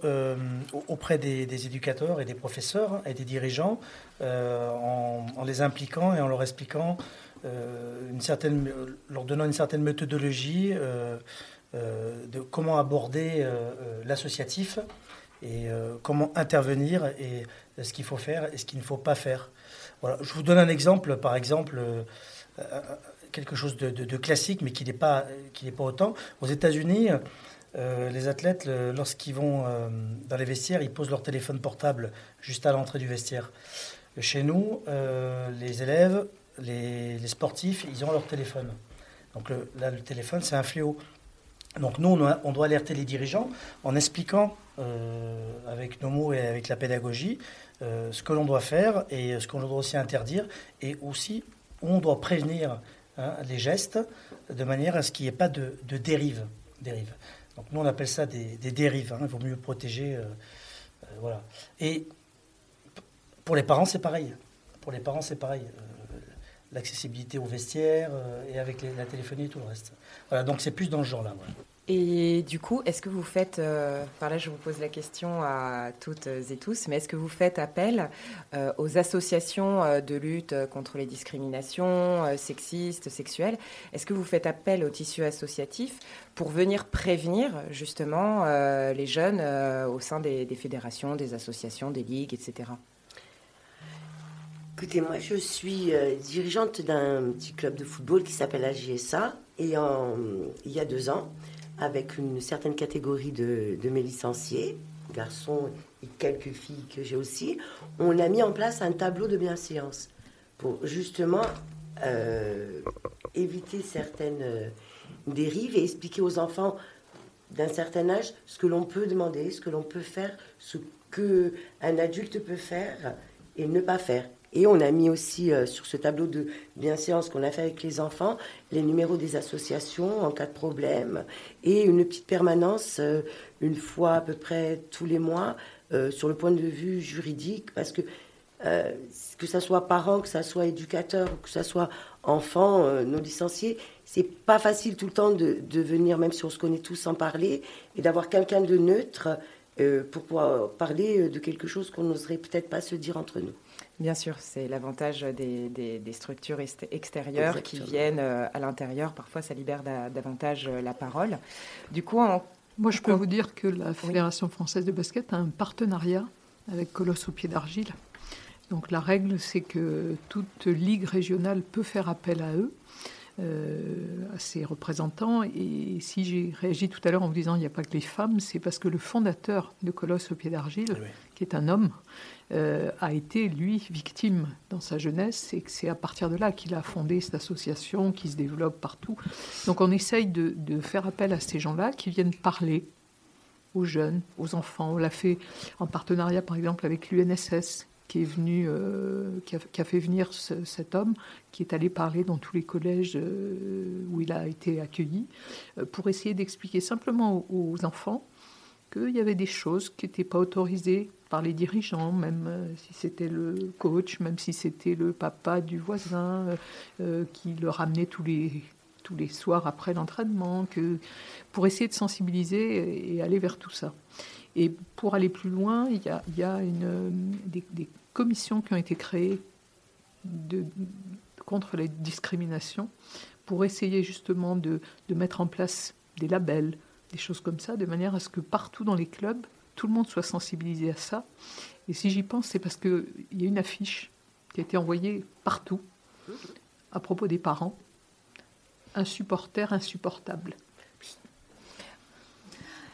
auprès des, éducateurs et des professeurs et des dirigeants euh, en, les impliquant et en leur expliquant euh, une certaine, leur donnant une certaine méthodologie euh, de comment aborder l'associatif et comment intervenir et ce qu'il faut faire et ce qu'il ne faut pas faire. Voilà. Je vous donne un exemple, par exemple, quelque chose de, classique, mais qui n'est pas, qui n'est pas autant. Aux États-Unis, les athlètes, lorsqu'ils vont dans les vestiaires, ils posent leur téléphone portable juste à l'entrée du vestiaire. Chez nous, euh, les élèves, les, sportifs, ils ont leur téléphone. Donc là, le téléphone, c'est un fléau. Donc nous, on, doit alerter les dirigeants en expliquant euh, avec nos mots et avec la pédagogie euh, ce que l'on doit faire et ce qu'on doit aussi interdire et aussi on doit prévenir hein, les gestes de manière à ce qu'il n'y ait pas de, dérive, dérive. Donc nous, on appelle ça des, dérives. Hein. il vaut mieux protéger. voilà. Et pour les parents, c'est pareil. Pour les parents, c'est pareil. Euh, l'accessibilité aux vestiaires euh, et avec la téléphonie et tout le reste. Voilà, donc c'est plus dans ce genre-là. Et du coup, est-ce que vous faites, euh, par là je vous pose la question à toutes et tous, mais est-ce que vous faites appel aux associations de lutte contre les discriminations sexistes, sexuelles? Est-ce que vous faites appel au tissu associatif pour venir prévenir justement les jeunes au sein des fédérations, des associations, des ligues, etc. Écoutez, moi, je suis euh, dirigeante d'un petit club de football qui s'appelle la. Et il y a deux ans, avec une certaine catégorie de, mes licenciés, garçons et quelques filles que j'ai aussi, on a mis en place un tableau de bienséance pour justement euh, éviter certaines dérives et expliquer aux enfants d'un certain âge ce que l'on peut demander, ce que l'on peut faire, ce que un adulte peut faire et ne pas faire. Et on a mis aussi euh, sur ce tableau de bienséance qu'on a fait avec les enfants les numéros des associations en cas de problème et une petite permanence euh, une fois à peu près tous les mois euh, sur le point de vue juridique parce que que ça soit parents, que ça soit éducateurs, que ça soit enfants non licenciés, c'est pas facile tout le temps de, venir, même si on se connaît tous, sans parler, et d'avoir quelqu'un de neutre pour pouvoir parler de quelque chose qu'on n'oserait peut-être pas se dire entre nous. Bien sûr, c'est l'avantage des, des, structures extérieures qui viennent euh, à l'intérieur. Parfois, ça libère davantage euh, la parole. Du coup, moi, je peux vous dire que la Fédération française de basket a un partenariat avec Colosse au pied d'argile. Donc la règle, c'est que toute ligue régionale peut faire appel à eux. Euh, à ses représentants. Et si j'ai réagi tout à l'heure en vous disant il n'y a pas que les femmes, c'est parce que le fondateur de Colosse au pied d'argile, qui est un homme, euh, a été, lui, victime dans sa jeunesse et que c'est à partir de là qu'il a fondé cette association qui se développe partout. Donc on essaye de, faire appel à ces gens-là qui viennent parler aux jeunes, aux enfants. On l'a fait en partenariat, par exemple, avec l'UNSS, qui est venu, euh, qui, a, fait venir cet homme, qui est allé parler dans tous les collèges euh, où il a été accueilli, pour essayer d'expliquer simplement aux enfants qu'il y avait des choses qui n'étaient pas autorisées par les dirigeants, même euh, si c'était le coach, même si c'était le papa du voisin euh, euh, qui le ramenait tous les, tous les soirs après l'entraînement, que, pour essayer de sensibiliser et aller vers tout ça. Et pour aller plus loin, il y a, y a une, des, commissions qui ont été créées contre les discriminations pour essayer justement de, de mettre en place des labels, des choses comme ça, de manière à ce que partout dans les clubs, tout le monde soit sensibilisé à ça. Et si j'y pense, c'est parce qu'il y a une affiche qui a été envoyée partout à propos des parents. Un supporter insupportable.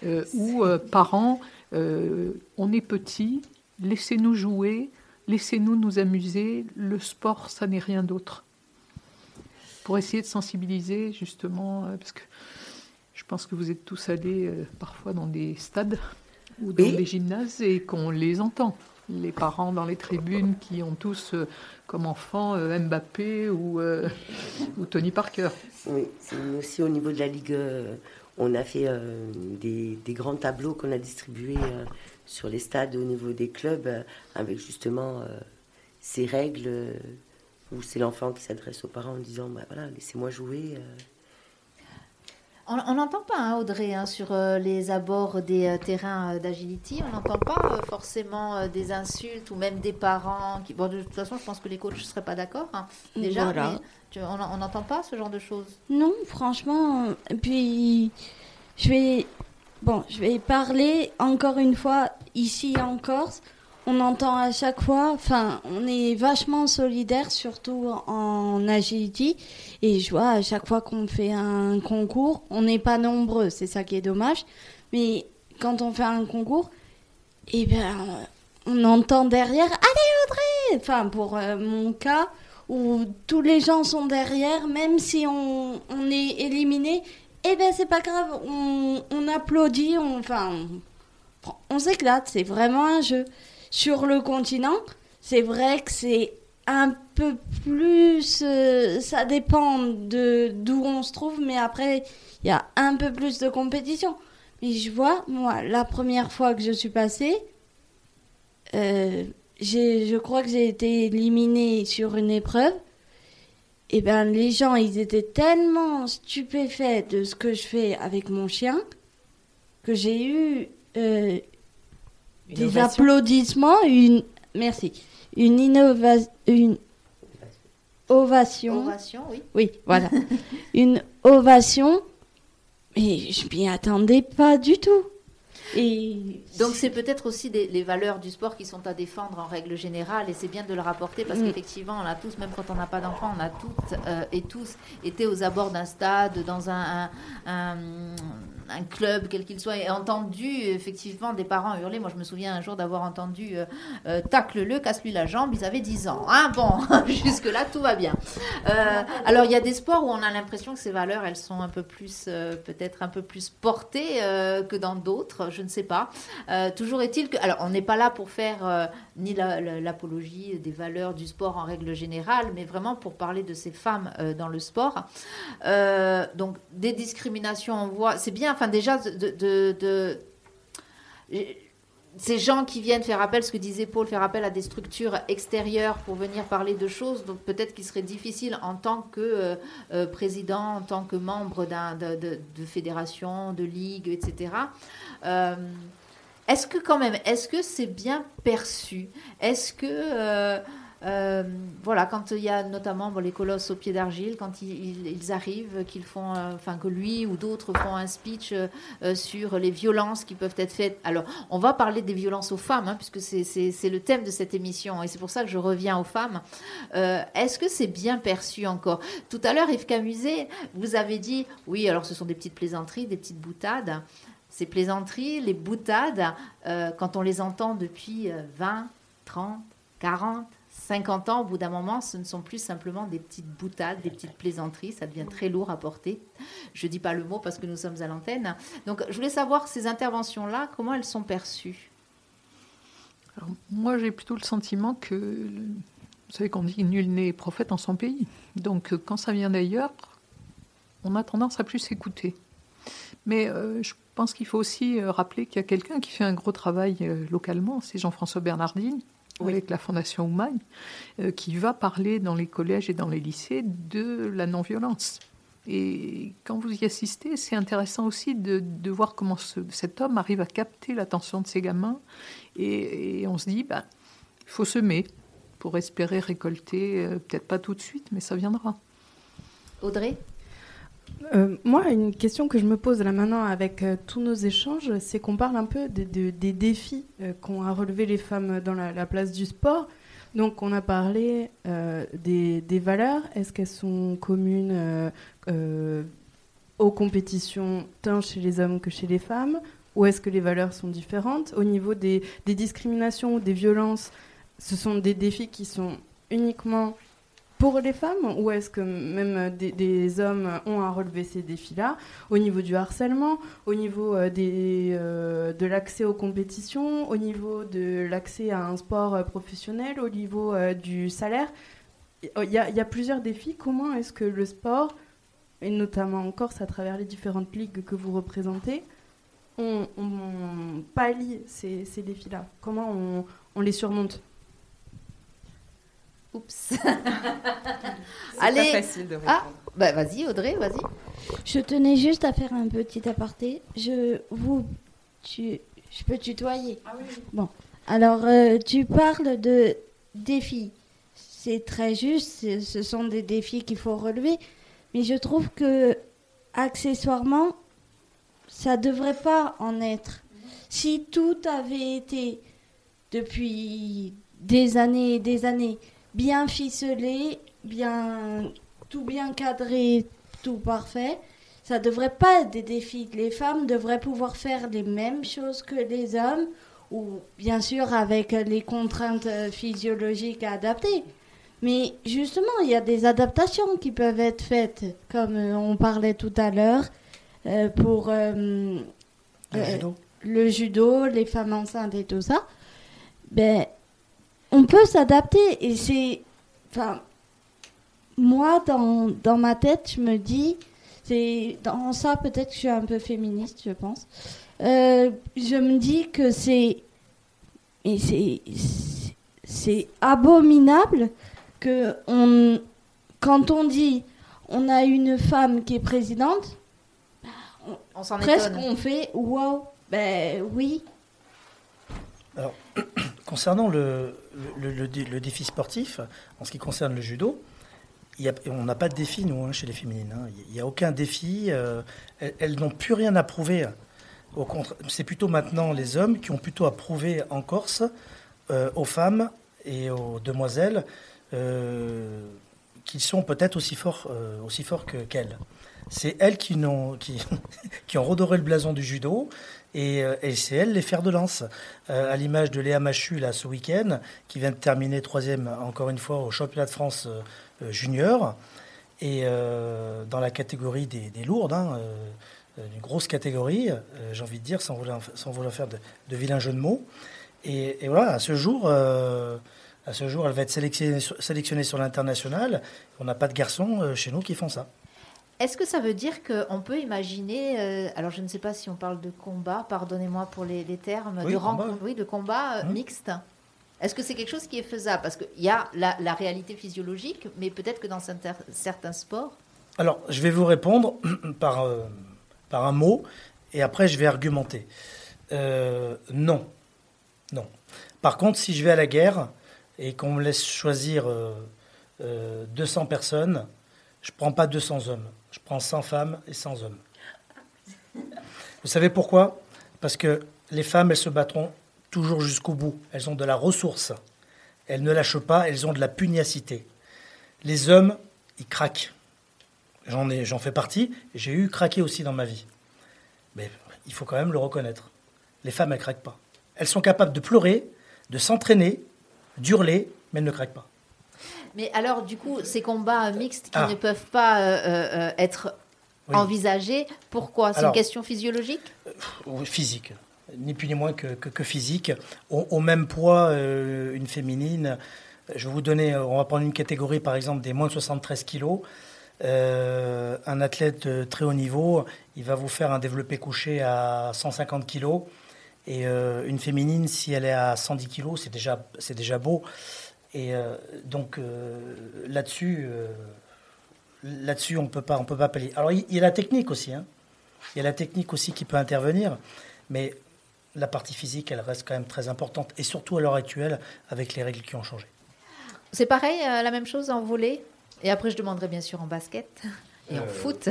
Euh, ou euh, parents, euh, on est petit, laissez-nous jouer, laissez-nous nous amuser, le sport, ça n'est rien d'autre. Pour essayer de sensibiliser, justement, parce que je pense que vous êtes tous allés parfois dans des stades ou dans des gymnases et qu'on les entend. Les parents dans les tribunes qui ont tous euh, comme enfants euh, Mbappé ou, ou, Tony Parker. Oui, aussi au niveau de la Ligue, on a fait des, des, grands tableaux qu'on a distribués sur les stades au niveau des clubs avec justement ces règles où c'est l'enfant qui s'adresse aux parents en disant bah, voilà, laissez-moi jouer. On n'entend pas, hein, Audrey, hein, sur euh, les abords des euh, terrains euh, d'agility, on n'entend pas forcément des insultes ou même des parents qui... Bon, de toute façon, je pense que les coachs ne seraient pas d'accord, hein, déjà, on n'entend pas ce genre de choses. Non, franchement, puis je vais... Bon, je vais parler encore une fois ici en Corse on entend à chaque fois, enfin, on est vachement solidaire, surtout en agility. Et je vois à chaque fois qu'on fait un concours, on n'est pas nombreux, c'est ça qui est dommage. Mais quand on fait un concours, eh bien, on entend derrière, allez Audrey Enfin, pour euh, mon cas, où tous les gens sont derrière, même si on, est éliminé, eh bien, c'est pas grave, on, applaudit, on, enfin, on s'éclate, c'est vraiment un jeu. Sur le continent, c'est vrai que c'est un peu plus. Euh, ça dépend de d'où on se trouve, mais après, il y a un peu plus de compétition. Mais je vois, moi, la première fois que je suis passée, euh, je crois que j'ai été éliminée sur une épreuve. Et eh ben les gens, ils étaient tellement stupéfaits de ce que je fais avec mon chien que j'ai eu euh, des applaudissements, une merci, une innovation, une ovation. Ovation, oui. Oui, voilà, une ovation. Mais je m'y attendais pas du tout. Et donc c'est peut-être aussi des, les valeurs du sport qui sont à défendre en règle générale et c'est bien de le rapporter parce mm. qu'effectivement on a tous, même quand on n'a pas d'enfants, on a toutes euh, et tous été aux abords d'un stade, dans un, un un club, quel qu'il soit, et entendu effectivement des parents hurler. Moi, je me souviens un jour d'avoir entendu euh, euh, tacle-le, casse-lui la jambe. Ils avaient 10 ans. Hein bon, jusque-là, tout va bien. Euh, alors, il y a des sports où on a l'impression que ces valeurs, elles sont un peu plus, peut-être un peu plus portées que dans d'autres. Je ne sais pas. toujours est-il que, alors, on n'est pas là pour faire ni l'apologie des valeurs du sport en règle générale, mais vraiment pour parler de ces femmes dans le sport. donc, des discriminations, on voit. C'est bien enfin déjà de, ces gens qui viennent faire appel, ce que disait Paul, faire appel à des structures extérieures pour venir parler de choses, donc peut-être qu'il serait difficile en tant que euh, euh, président, en tant que membre de, de, fédération, de ligue, etc. Euh, est-ce que quand même, est-ce que c'est bien perçu? Est-ce que voilà, quand il y a notamment les colosses au pied d'argile, quand ils, arrivent, qu'ils font, euh, enfin que lui ou d'autres font un speech euh, sur les violences qui peuvent être faites. Alors, on va parler des violences aux femmes, hein, puisque c'est le thème de cette émission, et c'est pour ça que je reviens aux femmes. Est-ce que c'est bien perçu encore? Tout à l'heure, Yves Camuset, vous avez dit, oui, alors ce sont des petites plaisanteries, des petites boutades. Ces plaisanteries, les boutades, quand on les entend depuis 20, 30, 40, 50 ans, au bout d'un moment, ce ne sont plus simplement des petites boutades, des petites plaisanteries, ça devient très lourd à porter. Je ne dis pas le mot parce que nous sommes à l'antenne. Donc je voulais savoir ces interventions-là, comment elles sont perçues? Moi, j'ai plutôt le sentiment que, vous savez qu'on dit nul n'est prophète en son pays. Donc quand ça vient d'ailleurs, on a tendance à plus écouter. Mais euh, je pense qu'il faut aussi euh, rappeler qu'il y a quelqu'un qui fait un gros travail euh, localement, c'est Jean-François Bernardine, avec la Fondation Oumaï, euh, qui va parler dans les collèges et dans les lycées de la non-violence. Et quand vous y assistez, c'est intéressant aussi de, voir comment cet homme arrive à capter l'attention de ses gamins. Et, on se dit, ben, il faut semer pour espérer récolter, euh, peut-être pas tout de suite, mais ça viendra. Audrey? Euh, moi, une question que je me pose là maintenant avec euh, tous nos échanges, c'est qu'on parle un peu des défis euh, qu'ont à relever les femmes dans la, place du sport. Donc, on a parlé des, des, valeurs. Est-ce qu'elles sont communes aux compétitions tant chez les hommes que chez les femmes? Ou est-ce que les valeurs sont différentes? Au niveau des, des discriminations ou des violences, ce sont des défis qui sont uniquement pour les femmes ou est-ce que même des, hommes ont à relever ces défis-là au niveau du harcèlement, au niveau euh, euh, de l'accès aux compétitions, au niveau de l'accès à un sport euh, professionnel, au niveau du salaire? Il y, a, plusieurs défis. Comment est-ce que le sport, et notamment en Corse à travers les différentes ligues que vous représentez, on, pallie ces, défis-là? Comment on les surmonte? Oups. Allez. Pas facile de ah, répondre. Ah, bah vas-y Audrey, vas-y. Je tenais juste à faire un petit aparté. Je vous, tu, je peux tutoyer. Ah oui. Bon. Alors euh, tu parles de défis. C'est très juste. Ce sont des défis qu'il faut relever. Mais je trouve que accessoirement, ça devrait pas en être. Si tout avait été depuis des années et des années bien ficelé, bien tout bien cadré, tout parfait. Ça devrait pas être des défis. Les femmes devraient pouvoir faire les mêmes choses que les hommes, ou bien sûr avec les contraintes physiologiques adaptées. Mais justement, il y a des adaptations qui peuvent être faites, comme euh, on parlait tout à l'heure, euh, pour euh, le, judo. les femmes enceintes et tout ça. Ben, on peut s'adapter et c'est enfin moi dans, dans, ma tête je me dis c'est dans ça peut-être que je suis un peu féministe je pense. Euh, je me dis que c'est et c'est c'est abominable que on quand on dit on a une femme qui est présidente on, presque on fait waouh ben oui. Alors concernant le, le, défi sportif, en ce qui concerne le judo, on n'a pas de défi, nous, hein, chez les féminines. Hein. Il n'y a aucun défi. Euh, elles, n'ont plus rien à prouver. C'est plutôt maintenant les hommes qui ont plutôt à prouver en Corse euh, aux femmes et aux demoiselles euh, qu'ils sont peut-être aussi forts, aussi forts que, qu'elles. C'est elles qui ont redoré le blason du judo et, c'est elles les fers de lance. à l'image de Léa Machu là, ce week-end, qui vient de terminer troisième encore une fois au championnat de France junior. Et dans la catégorie des, des lourdes, hein, une grosse catégorie, j'ai envie de dire, sans vouloir, faire de, de vilains jeux de mots. Et, voilà, à ce jour, euh, à ce jour, elle va être sélectionnée, sur l'international. On n'a pas de garçons euh, chez nous qui font ça. Est-ce que ça veut dire qu'on peut imaginer, euh, alors je ne sais pas si on parle de combat, pardonnez-moi pour les, termes, de rencontre, oui, de combat mmh. mixte Est-ce que c'est quelque chose qui est faisable? Parce qu'il y a la, la, réalité physiologique, mais peut-être que dans certains sports. Alors, je vais vous répondre par, par un mot, et après je vais argumenter. non. Non. Par contre, si je vais à la guerre et qu'on me laisse choisir 200 euh, euh, personnes, je ne prends pas 200 hommes. Je prends 100 femmes et 100 hommes. Vous savez pourquoi? Parce que les femmes, elles se battront toujours jusqu'au bout. Elles ont de la ressource. Elles ne lâchent pas, elles ont de la pugnacité. Les hommes, ils craquent. J'en, ai, j'en fais partie. J'ai eu craqué aussi dans ma vie. Mais il faut quand même le reconnaître. Les femmes, elles craquent pas. Elles sont capables de pleurer, de s'entraîner, d'hurler, mais elles ne craquent pas. Mais alors, du coup, ces combats mixtes qui ah. ne peuvent pas euh, euh, être envisagés, pourquoi? C'est une question physiologique? euh, Physique, ni plus ni moins que, que, physique. Au, même poids, une féminine, je vais vous donner, on va prendre une catégorie par exemple des moins de 73 kilos. un athlète de très haut niveau, il va vous faire un développé couché à 150 kilos. Et euh, une féminine, si elle est à 110 kg, c'est déjà, c'est déjà beau. Et euh, donc euh, là-dessus, là-dessus, on on peut pas pallier. Alors il y, a la technique aussi. Hein. Il y a la technique aussi qui peut intervenir, mais la partie physique, elle reste quand même très importante, et surtout à l'heure actuelle avec les règles qui ont changé. C'est pareil, la même chose en volet. Et après, je demanderai bien sûr en basket. Et en foot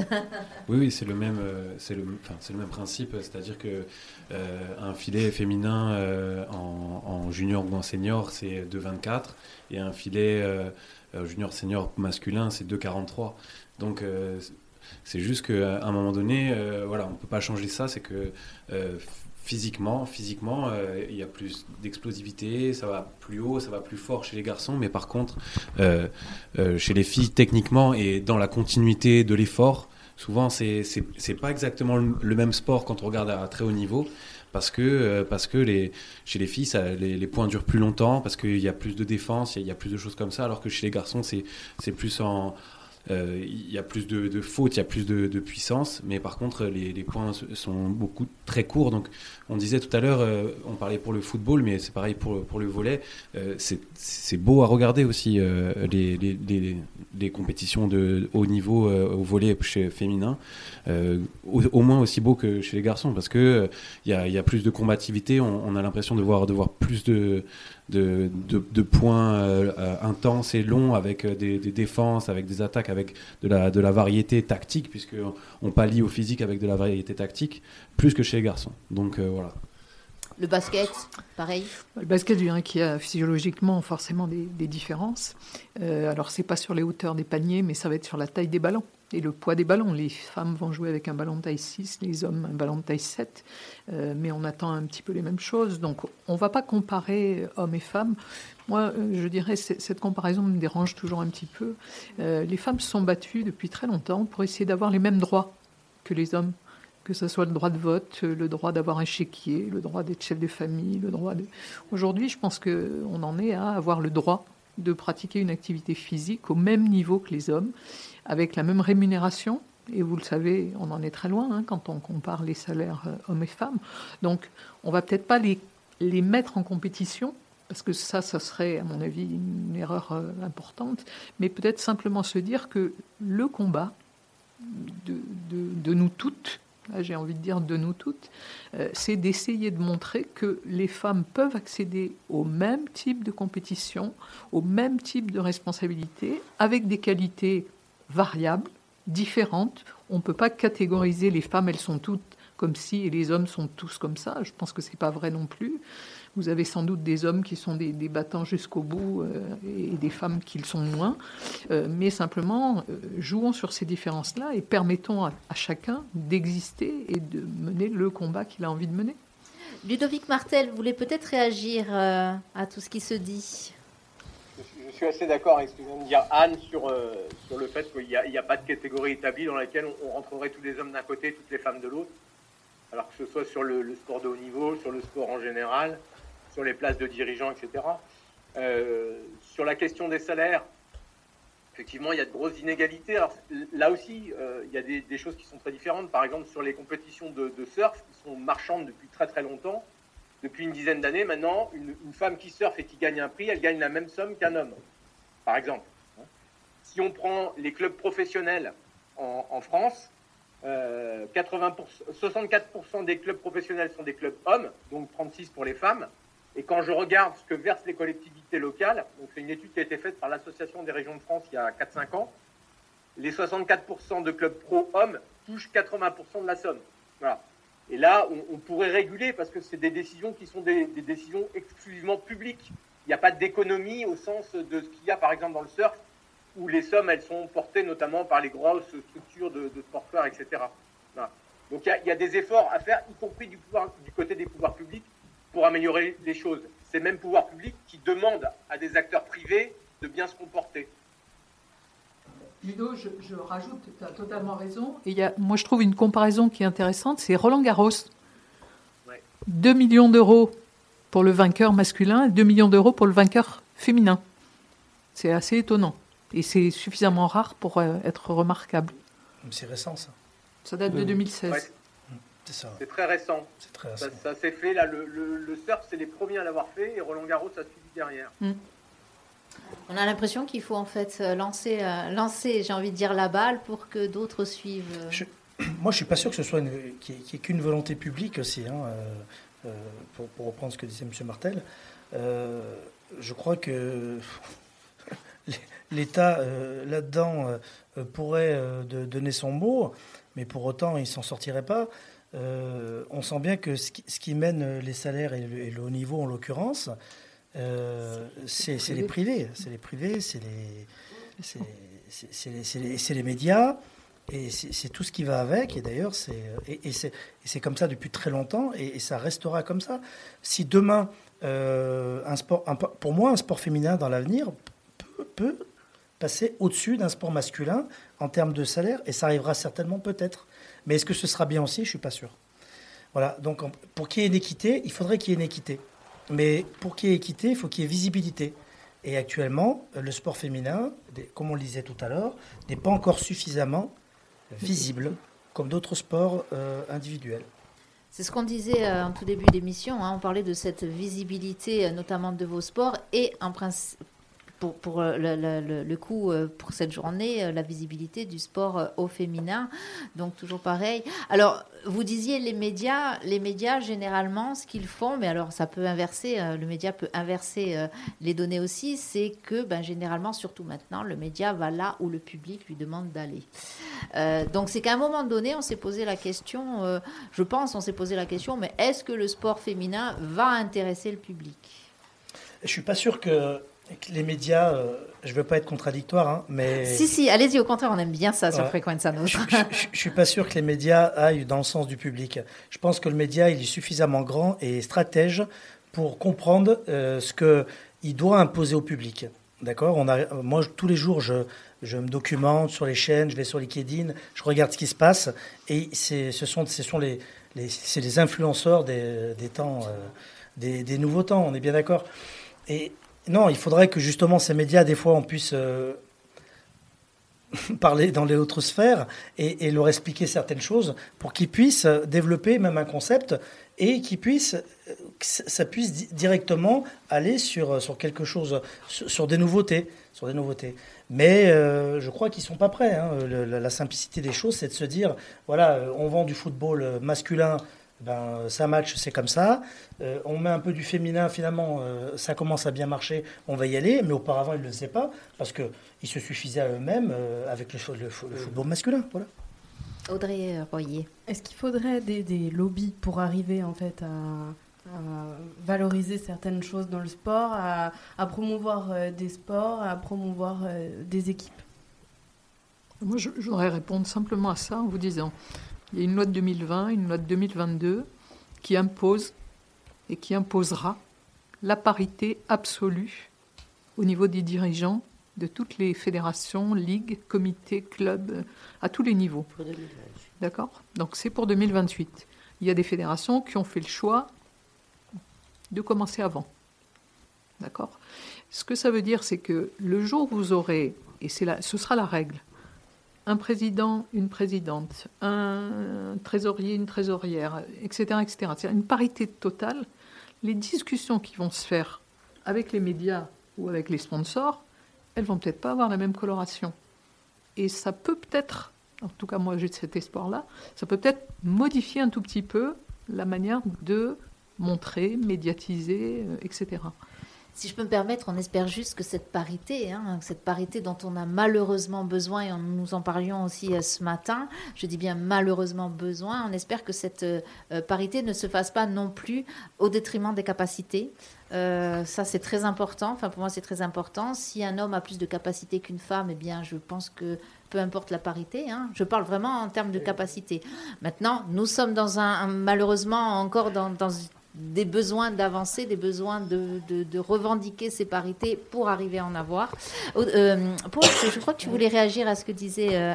Oui, oui c'est le même, c'est le, enfin, c'est le même principe, c'est-à-dire que euh, un filet féminin euh, en, junior ou en senior, c'est 2,24. Et un filet euh, junior senior masculin, c'est 2,43. Donc c'est juste qu'à un moment donné, voilà, on ne peut pas changer ça. C'est que physiquement, physiquement, il y a plus d'explosivité, ça va plus haut, ça va plus fort chez les garçons, mais par contre, chez les filles, techniquement et dans la continuité de l'effort, souvent c'est c'est pas exactement le, même sport quand on regarde à très haut niveau parce que euh, chez les filles les, points durent plus longtemps parce qu'il y a plus de défense il y, a plus de choses comme ça alors que chez les garçons c'est plus en euh, il y a plus de, fautes, il y a plus de, puissance, mais par contre les, points sont beaucoup très courts. Donc on disait tout à l'heure, euh, on parlait pour le football, mais c'est pareil pour, pour le volet. Euh, c'est beau à regarder aussi les, les, les, compétitions de haut niveau au volet chez féminin, au, moins aussi beau que chez les garçons, parce que il y a, y, a, plus de combativité. On, on a l'impression de voir, de voir plus de de, points euh, intenses et longs avec euh, des, défenses, avec des attaques, avec de la, variété tactique, puisqu'on on pallie au physique avec de la variété tactique, plus que chez les garçons. Donc euh, voilà. Le basket, pareil Le basket, vient qui a physiologiquement forcément des, différences. Euh, alors, c'est pas sur les hauteurs des paniers, mais ça va être sur la taille des ballons et le poids des ballons. Les femmes vont jouer avec un ballon de taille 6, les hommes un ballon de taille 7, euh, mais on attend un petit peu les mêmes choses. Donc on va pas comparer hommes et femmes. Moi, euh, je dirais, cette comparaison me dérange toujours un petit peu. Euh, les femmes se sont battues depuis très longtemps pour essayer d'avoir les mêmes droits que les hommes que ce soit le droit de vote, le droit d'avoir un chéquier, le droit d'être chef de famille, le droit de... Aujourd'hui, je pense qu'on en est à avoir le droit de pratiquer une activité physique au même niveau que les hommes avec la même rémunération. Et vous le savez, on en est très loin hein, quand on compare les salaires euh, hommes et femmes. Donc, on va peut-être pas les, les mettre en compétition, parce que ça, ça serait, à mon avis, une erreur euh, importante, mais peut-être simplement se dire que le combat de, de nous toutes, j'ai envie de dire de nous toutes, euh, c'est d'essayer de montrer que les femmes peuvent accéder au même type de compétition, au même type de responsabilité, avec des qualités variables, différentes. On ne peut pas catégoriser les femmes, elles sont toutes comme si, et les hommes sont tous comme ça. Je pense que ce n'est pas vrai non plus. Vous avez sans doute des hommes qui sont des, battants jusqu'au bout et des femmes qui le sont moins. mais simplement, jouons sur ces différences-là et permettons à, à chacun d'exister et de mener le combat qu'il a envie de mener. Ludovic Martel voulait peut-être réagir euh, à tout ce qui se dit? Je suis assez d'accord avec ce que vient de dire Anne sur, euh, sur le fait qu'il n'y a, a, pas de catégorie établie dans laquelle on, rentrerait tous les hommes d'un côté, toutes les femmes de l'autre. Alors que ce soit sur le, sport de haut niveau, sur le sport en général, sur les places de dirigeants, etc. Euh, sur la question des salaires, effectivement, il y a de grosses inégalités. Alors, là aussi, euh, il y a des, choses qui sont très différentes. Par exemple, sur les compétitions de, surf, qui sont marchandes depuis très très longtemps, depuis une dizaine d'années maintenant, une, femme qui surfe et qui gagne un prix, elle gagne la même somme qu'un homme, par exemple. Si on prend les clubs professionnels en, France, 80 euh, 64% des clubs professionnels sont des clubs hommes, donc 36 pour les femmes. Et quand je regarde ce que versent les collectivités locales, c'est une étude qui a été faite par l'Association des régions de France il y a 4-5 ans, les 64% de clubs pro-hommes touchent 80% de la somme. Voilà. Et là, on, pourrait réguler parce que c'est des décisions qui sont des, décisions exclusivement publiques. Il n'y a pas d'économie au sens de ce qu'il y a par exemple dans le surf, où les sommes, elles sont portées notamment par les grosses structures de, de sporteurs, etc. Donc il y, a, des efforts à faire, y compris du côté des pouvoirs publics, pour améliorer les choses. C'est même pouvoir public qui demande à des acteurs privés de bien se comporter. Ludo, je, rajoute, tu as totalement raison. Et y a, moi, je trouve une comparaison qui est intéressante, c'est Roland Garros. 2 millions d'euros pour le vainqueur masculin et 2 millions d'euros pour le vainqueur féminin. C'est assez étonnant. Et c'est suffisamment rare pour euh, être remarquable. C'est récent, ça. Ça date de 2016. C'est très récent. Ça, s'est fait là. Le, le, surf, c'est les premiers à l'avoir fait et Roland Garros a suivi derrière. Hmm. On a l'impression qu'il faut en fait euh, lancer, euh, lancer j'ai envie de dire, la balle pour que d'autres suivent. moi, je suis pas sûr que ce soit qu'il n'y ait, qu'une volonté publique aussi. Hein, euh, pour, reprendre ce que disait M. Martel, je crois que l'État là-dedans pourrait donner son mot, mais pour autant, il s'en sortirait pas. Euh, on sent bien que ce qui, mène les salaires et le, haut niveau, en l'occurrence, euh, c'est les privés. C'est les privés, c'est les, médias. Et c'est tout ce qui va avec. Et d'ailleurs, c'est comme ça depuis très longtemps. Et, ça restera comme ça. Si demain, euh, pour moi, un sport féminin dans l'avenir peut, peut, passer au-dessus d'un sport masculin en termes de salaire. Et ça arrivera certainement peut-être. Mais est-ce que ce sera bien aussi Je ne suis pas sûr. Voilà, donc pour qu'il y ait une équité, il faudrait qu'il y ait une équité. Mais pour qu'il y ait équité, il faut qu'il y ait visibilité. Et actuellement, le sport féminin, comme on le disait tout à l'heure, n'est pas encore suffisamment visible comme d'autres sports euh, individuels. C'est ce qu'on disait euh, en tout début d'émission. Hein. on parlait de cette visibilité, euh, notamment de vos sports, et en principe pour, euh, le, coup euh, pour cette journée, euh, la visibilité du sport au féminin. Donc toujours pareil. Alors vous disiez les médias, les médias généralement ce qu'ils font, mais alors ça peut inverser, le média peut inverser les données aussi, c'est que ben, généralement, surtout maintenant, le média va là où le public lui demande d'aller. donc c'est qu'à un moment donné, on s'est posé la question, je pense, on s'est posé la question, mais est-ce que le sport féminin va intéresser le public? Je suis pas sûr que les médias, euh, je ne veux pas être contradictoire, hein, mais... Si, si, allez-y, au contraire, on aime bien ça sur Frequenza Je ne suis pas sûr que les médias aillent dans le sens du public. Je pense que le média, il est suffisamment grand et stratège pour comprendre euh, ce qu'il doit imposer au public. D'accord? On a, Moi, tous les jours, je, je, me documente sur les chaînes, je vais sur LinkedIn, je regarde ce qui se passe, et ce sont, ce sont les, les, les influenceurs des, des temps, euh, des, des nouveaux temps, on est bien d'accord? Et non, il faudrait que justement ces médias, des fois, on puisse euh, parler dans les autres sphères et, leur expliquer certaines choses pour qu'ils puissent développer même un concept et qu'ils puissent, que ça puisse directement aller sur, sur quelque chose, sur, des nouveautés. Sur des nouveautés. Mais euh, je crois qu'ils sont pas prêts. Hein. la, simplicité des choses, c'est de se dire, voilà, on vend du football masculin ben, ça match, c'est comme ça. Euh, on met un peu du féminin, finalement, euh, ça commence à bien marcher, on va y aller. Mais auparavant, ils ne le faisaient pas parce qu'ils se suffisaient à eux-mêmes euh, avec le, le, football masculin. Voilà. Audrey Royer. Est-ce qu'il faudrait des, des, lobbies pour arriver en fait à, valoriser certaines choses dans le sport, à, promouvoir des sports, à promouvoir des équipes? Moi, je, je, voudrais répondre simplement à ça en vous disant, il y a une loi de 2020, une loi de 2022 qui impose et qui imposera la parité absolue au niveau des dirigeants de toutes les fédérations, ligues, comités, clubs, à tous les niveaux. D'accord? Donc c'est pour 2028. Il y a des fédérations qui ont fait le choix de commencer avant. D'accord? Ce que ça veut dire, c'est que le jour où vous aurez, et c'est ce sera la règle, un président, une présidente, un trésorier, une trésorière, etc., etc. C'est une parité totale. Les discussions qui vont se faire avec les médias ou avec les sponsors, elles vont peut-être pas avoir la même coloration. Et ça peut peut-être, en tout cas moi j'ai cet espoir-là, ça peut peut-être modifier un tout petit peu la manière de montrer, médiatiser, euh, etc. Si je peux me permettre, on espère juste que cette parité, hein, cette parité dont on a malheureusement besoin, et nous en parlions aussi euh, ce matin, je dis bien malheureusement besoin, on espère que cette euh, parité ne se fasse pas non plus au détriment des capacités. Euh, ça, c'est très important. Enfin, pour moi, c'est très important. Si un homme a plus de capacités qu'une femme, eh bien, je pense que peu importe la parité. Hein, je parle vraiment en termes de capacité. Maintenant, nous sommes dans un, malheureusement encore dans, dans des besoins d'avancer, des besoins de, revendiquer ces parités pour arriver à en avoir. Euh, Paul, je crois que tu voulais réagir à ce que disait euh,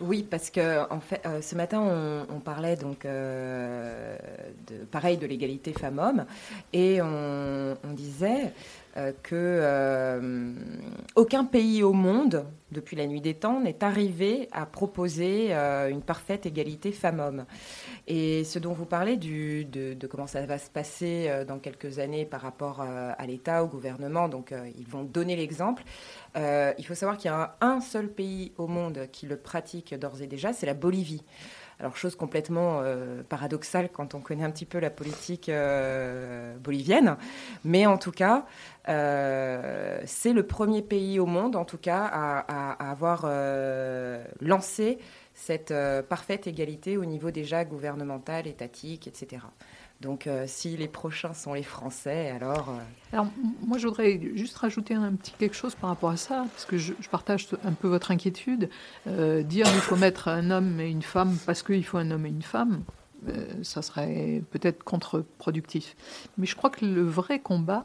Oui, parce que en fait, euh, ce matin, on, parlait donc euh, de, pareil de l'égalité femmes-hommes, et on disait euh, que euh, aucun pays au monde, depuis la nuit des temps, n'est arrivé à proposer euh, une parfaite égalité femmes-hommes. Et ce dont vous parlez de, comment ça va se passer dans quelques années par rapport à l'État, au gouvernement, donc ils vont donner l'exemple. il faut savoir qu'il y a un seul pays au monde qui le pratique d'ores et déjà, c'est la Bolivie. Alors, chose complètement euh, paradoxale quand on connaît un petit peu la politique euh, bolivienne. Mais en tout cas, euh, c'est le premier pays au monde, en tout cas, à avoir lancé cette parfaite égalité au niveau déjà gouvernemental, étatique, etc. Donc, euh, si les prochains sont les Français, alors. Euh, alors, moi, je voudrais juste rajouter un petit quelque chose par rapport à ça, parce que je, partage un peu votre inquiétude. Euh, dire qu'il faut mettre un homme et une femme parce qu'il faut un homme et une femme, ça serait peut-être contre-productif. Mais je crois que le vrai combat,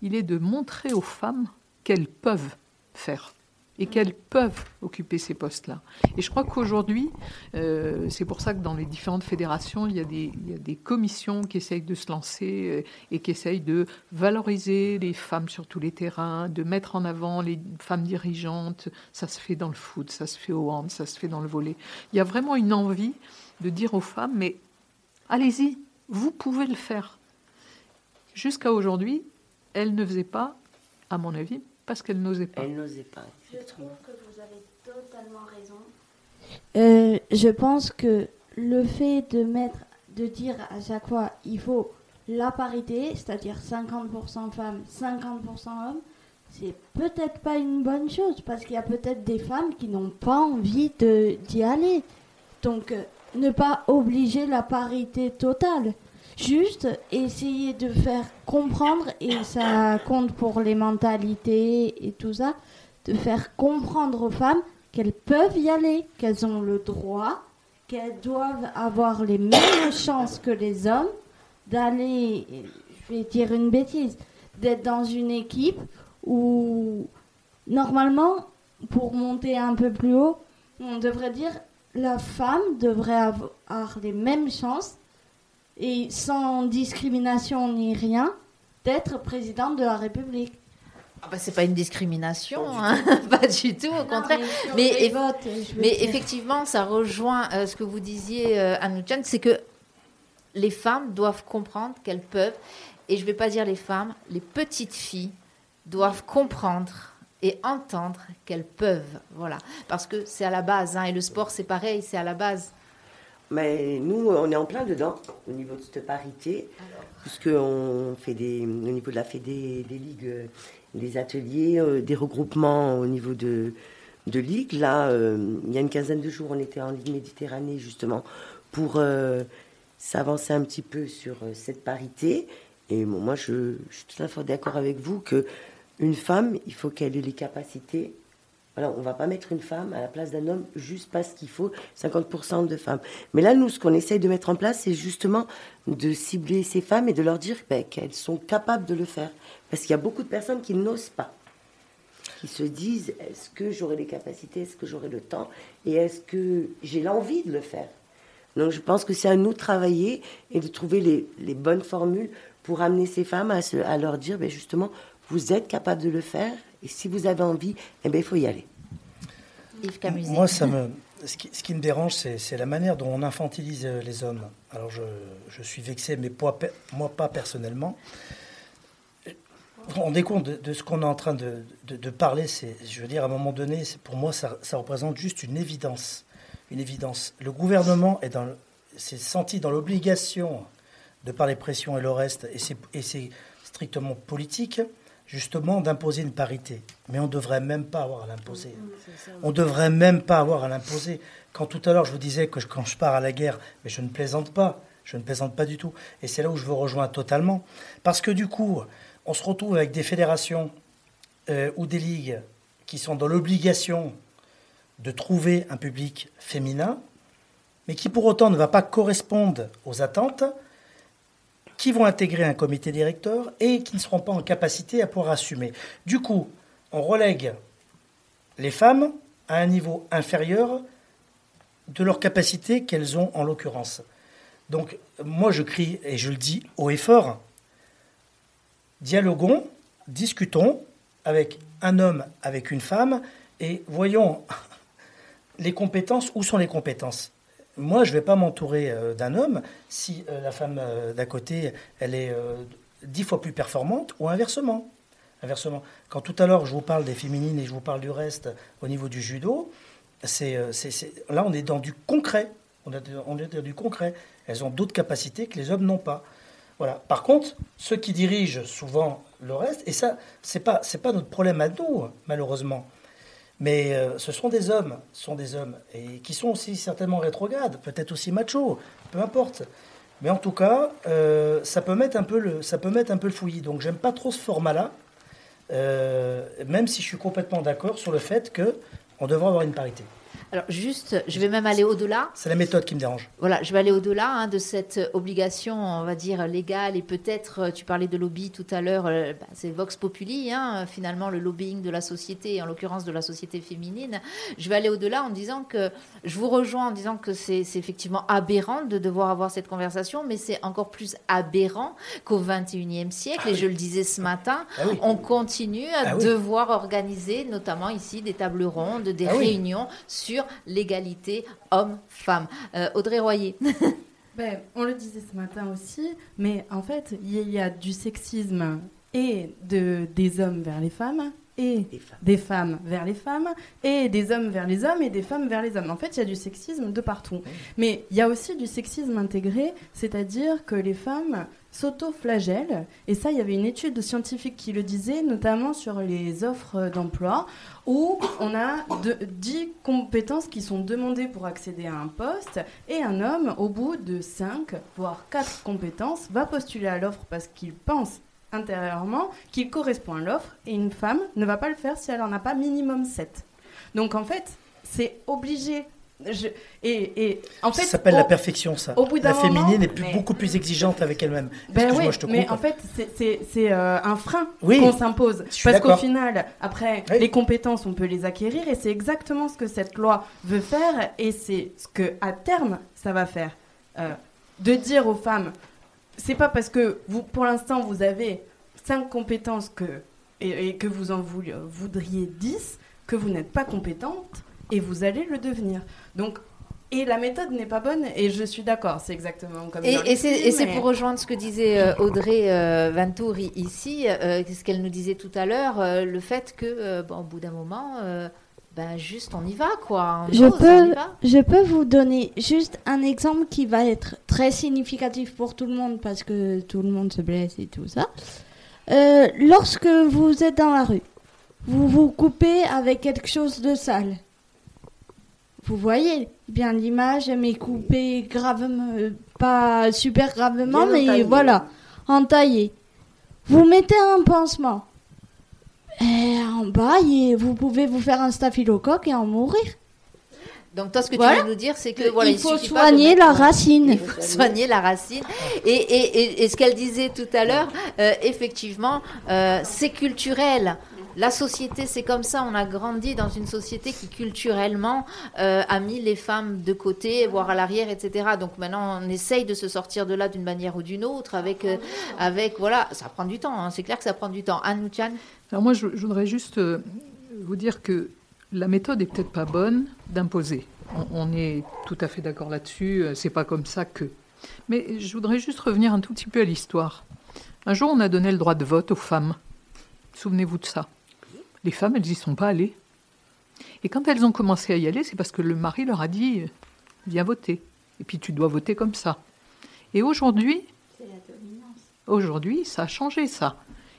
il est de montrer aux femmes qu'elles peuvent faire et qu'elles peuvent occuper ces postes-là. Et je crois qu'aujourd'hui, euh, c'est pour ça que dans les différentes fédérations, il y, a des, commissions qui essayent de se lancer euh, et qui essayent de valoriser les femmes sur tous les terrains, de mettre en avant les femmes dirigeantes. Ça se fait dans le foot, ça se fait au hand, ça se fait dans le volet. Il y a vraiment une envie de dire aux femmes, mais allez-y, vous pouvez le faire. Jusqu'à aujourd'hui, elles ne faisaient pas, à mon avis, parce qu'elles n'osaient pas. Je trouve que vous avez totalement raison. Euh, je pense que le fait de mettre, de dire à chaque fois, il faut la parité, c'est-à-dire 50% femmes, 50% hommes, c'est peut-être pas une bonne chose parce qu'il y a peut-être des femmes qui n'ont pas envie d'y aller. Donc, euh, ne pas obliger la parité totale. Juste essayer de faire comprendre, et ça compte pour les mentalités et tout ça, de faire comprendre aux femmes qu'elles peuvent y aller, qu'elles ont le droit, qu'elles doivent avoir les mêmes chances que les hommes d'aller, je vais dire une bêtise, d'être dans une équipe où normalement, pour monter un peu plus haut, on devrait dire la femme devrait avoir les mêmes chances et sans discrimination ni rien d'être présidente de la République. Ah bah, c'est pas une discrimination, hein. pas du tout, au contraire. Mais, mais, effectivement, ça rejoint euh, ce que vous disiez, euh, Chan, c'est que les femmes doivent comprendre qu'elles peuvent, et je vais pas dire les femmes, les petites filles doivent comprendre et entendre qu'elles peuvent, voilà, parce que c'est à la base, hein, et le sport c'est pareil, c'est à la base. Mais nous, on est en plein dedans au niveau de cette parité, puisqu'on fait des, au niveau de la fédé des ligues des ateliers, euh, des regroupements au niveau de, de. Là, euh, il y a une quinzaine de jours, on était en Ligue Méditerranée justement pour euh, s'avancer un petit peu sur cette parité. Et moi, je, je suis tout à fait d'accord avec vous que une femme, il faut qu'elle ait les capacités voilà, on va pas mettre une femme à la place d'un homme juste parce qu'il faut 50% de femmes. Mais là, nous, ce qu'on essaye de mettre en place, c'est justement de cibler ces femmes et de leur dire ben, qu'elles sont capables de le faire. Parce qu'il y a beaucoup de personnes qui n'osent pas, qui se disent est-ce que j'aurai les capacités, est-ce que j'aurai le temps, et est-ce que j'ai l'envie de le faire? Donc je pense que c'est à nous de travailler et de trouver les, bonnes formules pour amener ces femmes à, leur dire ben, justement, vous êtes capable de le faire, et si vous avez envie, eh bien, il faut y aller. Moi, ça me, ce, qui, ce qui me dérange, c'est la manière dont on infantilise euh, les hommes. Alors, je, je suis vexé, mais moi, moi pas personnellement. On est compte de, ce qu'on est en train de, de, parler. C'est, je veux dire, à un moment donné, pour moi, ça, ça, représente juste une évidence. Une évidence. Le gouvernement est dans, s'est senti dans l'obligation, de par les pressions et le reste, et c'est strictement politique, justement d'imposer une parité. Mais on ne devrait même pas avoir à l'imposer. On ne devrait même pas avoir à l'imposer. Quand tout à l'heure je vous disais que quand je pars à la guerre, mais je ne plaisante pas, je ne plaisante pas du tout. Et c'est là où je veux rejoindre totalement. Parce que du coup, on se retrouve avec des fédérations euh, ou des ligues qui sont dans l'obligation de trouver un public féminin, mais qui pour autant ne va pas correspondre aux attentes qui vont intégrer un comité directeur et qui ne seront pas en capacité à pouvoir assumer. Du coup, on relègue les femmes à un niveau inférieur de leur capacité qu'elles ont en l'occurrence. Donc moi je crie et je le dis haut et fort, dialoguons, discutons avec un homme, avec une femme, et voyons les compétences, où sont les compétences moi, je ne vais pas m'entourer euh, d'un homme si euh, la femme euh, d'à côté, elle est dix fois plus performante ou inversement. Inversement. Quand tout à l'heure, je vous parle des féminines et je vous parle du reste au niveau du judo, c'est, là, on est dans du concret. On est, dans du concret. Elles ont d'autres capacités que les hommes n'ont pas. Voilà. Par contre, ceux qui dirigent souvent le reste, et ça, c'est pas, c'est pas notre problème à nous, malheureusement. Mais euh, ce sont des hommes, sont des hommes, et qui sont aussi certainement rétrogrades, peut-être aussi machos, peu importe. Mais en tout cas, euh, ça peut mettre un peu le, ça fouillis. Donc j'aime pas trop ce format-là, euh, même si je suis complètement d'accord sur le fait que on devrait avoir une parité. Alors juste, je vais même aller au-delà. C'est la méthode qui me dérange. Voilà, je vais aller au-delà hein, de cette obligation, on va dire, légale et peut-être, euh, tu parlais de lobby tout à l'heure, euh, bah, c'est Vox Populi, hein, finalement le lobbying de la société, en l'occurrence de la société féminine. Je vais aller au-delà en disant que, je vous rejoins en disant que c'est effectivement aberrant de devoir avoir cette conversation, mais c'est encore plus aberrant qu'au 21e siècle, et je le disais ce matin, ah on continue à ah devoir organiser, notamment ici, des tables rondes, des ah réunions sur l'égalité homme-femme. Euh, Audrey Royer. ben, on le disait ce matin aussi, mais en fait, il y a du sexisme et de, des hommes vers les femmes et des femmes. vers les femmes, et des hommes vers les hommes, et des femmes vers les hommes. En fait, il y a du sexisme de partout. Mais il y a aussi du sexisme intégré, c'est-à-dire que les femmes s'auto-flagellent, et ça, il y avait une étude scientifique qui le disait, notamment sur les offres d'emploi, où on a 10 compétences qui sont demandées pour accéder à un poste, et un homme, au bout de 5, voire 4 compétences, va postuler à l'offre parce qu'il pense intérieurement qu'il correspond à l'offre et une femme ne va pas le faire si elle n'en a pas minimum 7. Donc en fait, c'est obligé. Je, et, et, en fait, ça s'appelle la perfection, ça. Au bout la féminine est plus, beaucoup plus exigeante avec elle-même. Ben oui, je te mais en fait, c'est euh, un frein qu'on s'impose. Parce qu'au final, après, les compétences, on peut les acquérir et c'est exactement ce que cette loi veut faire et c'est ce que à terme, ça va faire. Euh, de dire aux femmes, c'est pas parce que vous, pour l'instant, vous avez cinq compétences que, et, que vous en voudriez 10 que vous n'êtes pas compétente et vous allez le devenir. Donc, et la méthode n'est pas bonne, et je suis d'accord, c'est exactement comme Et, et c'est pour rejoindre ce que disait euh, Audrey euh, Vantouri ici, euh, ce qu'elle nous disait tout à l'heure, le fait que, bon, au bout d'un moment, ben juste on y va quoi. je, peux, je peux vous donner juste un exemple qui va être très significatif pour tout le monde parce que tout le monde se blesse et tout ça. Euh, lorsque vous êtes dans la rue, vous vous coupez avec quelque chose de sale. Vous voyez, bien l'image, mais coupé gravement, pas super gravement, mais voilà, entaillé. Vous mettez un pansement. Et en bas, vous pouvez vous faire un staphylocoque et en mourir. Donc toi, ce que tu veux nous dire, c'est que voilà, il, faut soigner la racine. Il faut soigner la racine. Et, et, et, ce qu'elle disait tout à l'heure, euh, effectivement, euh, c'est culturel. La société, c'est comme ça. On a grandi dans une société qui culturellement euh, a mis les femmes de côté, voire à l'arrière, etc. Donc maintenant, on essaye de se sortir de là d'une manière ou d'une autre. Avec, avec voilà, ça prend du temps. Hein. C'est clair que ça prend du temps. Anne Alors moi, je, voudrais juste vous dire que la méthode est peut-être pas bonne d'imposer. On, est tout à fait d'accord là-dessus. Euh, c'est pas comme ça que. Mais je voudrais juste revenir un tout petit peu à l'histoire. Un jour, on a donné le droit de vote aux femmes. Souvenez-vous de ça. Les femmes, elles n'y sont pas allées. Et quand elles ont commencé à y aller, c'est parce que le mari leur a dit Viens voter. Et puis tu dois voter comme ça. Et aujourd'hui, aujourd'hui, ça a changé ça.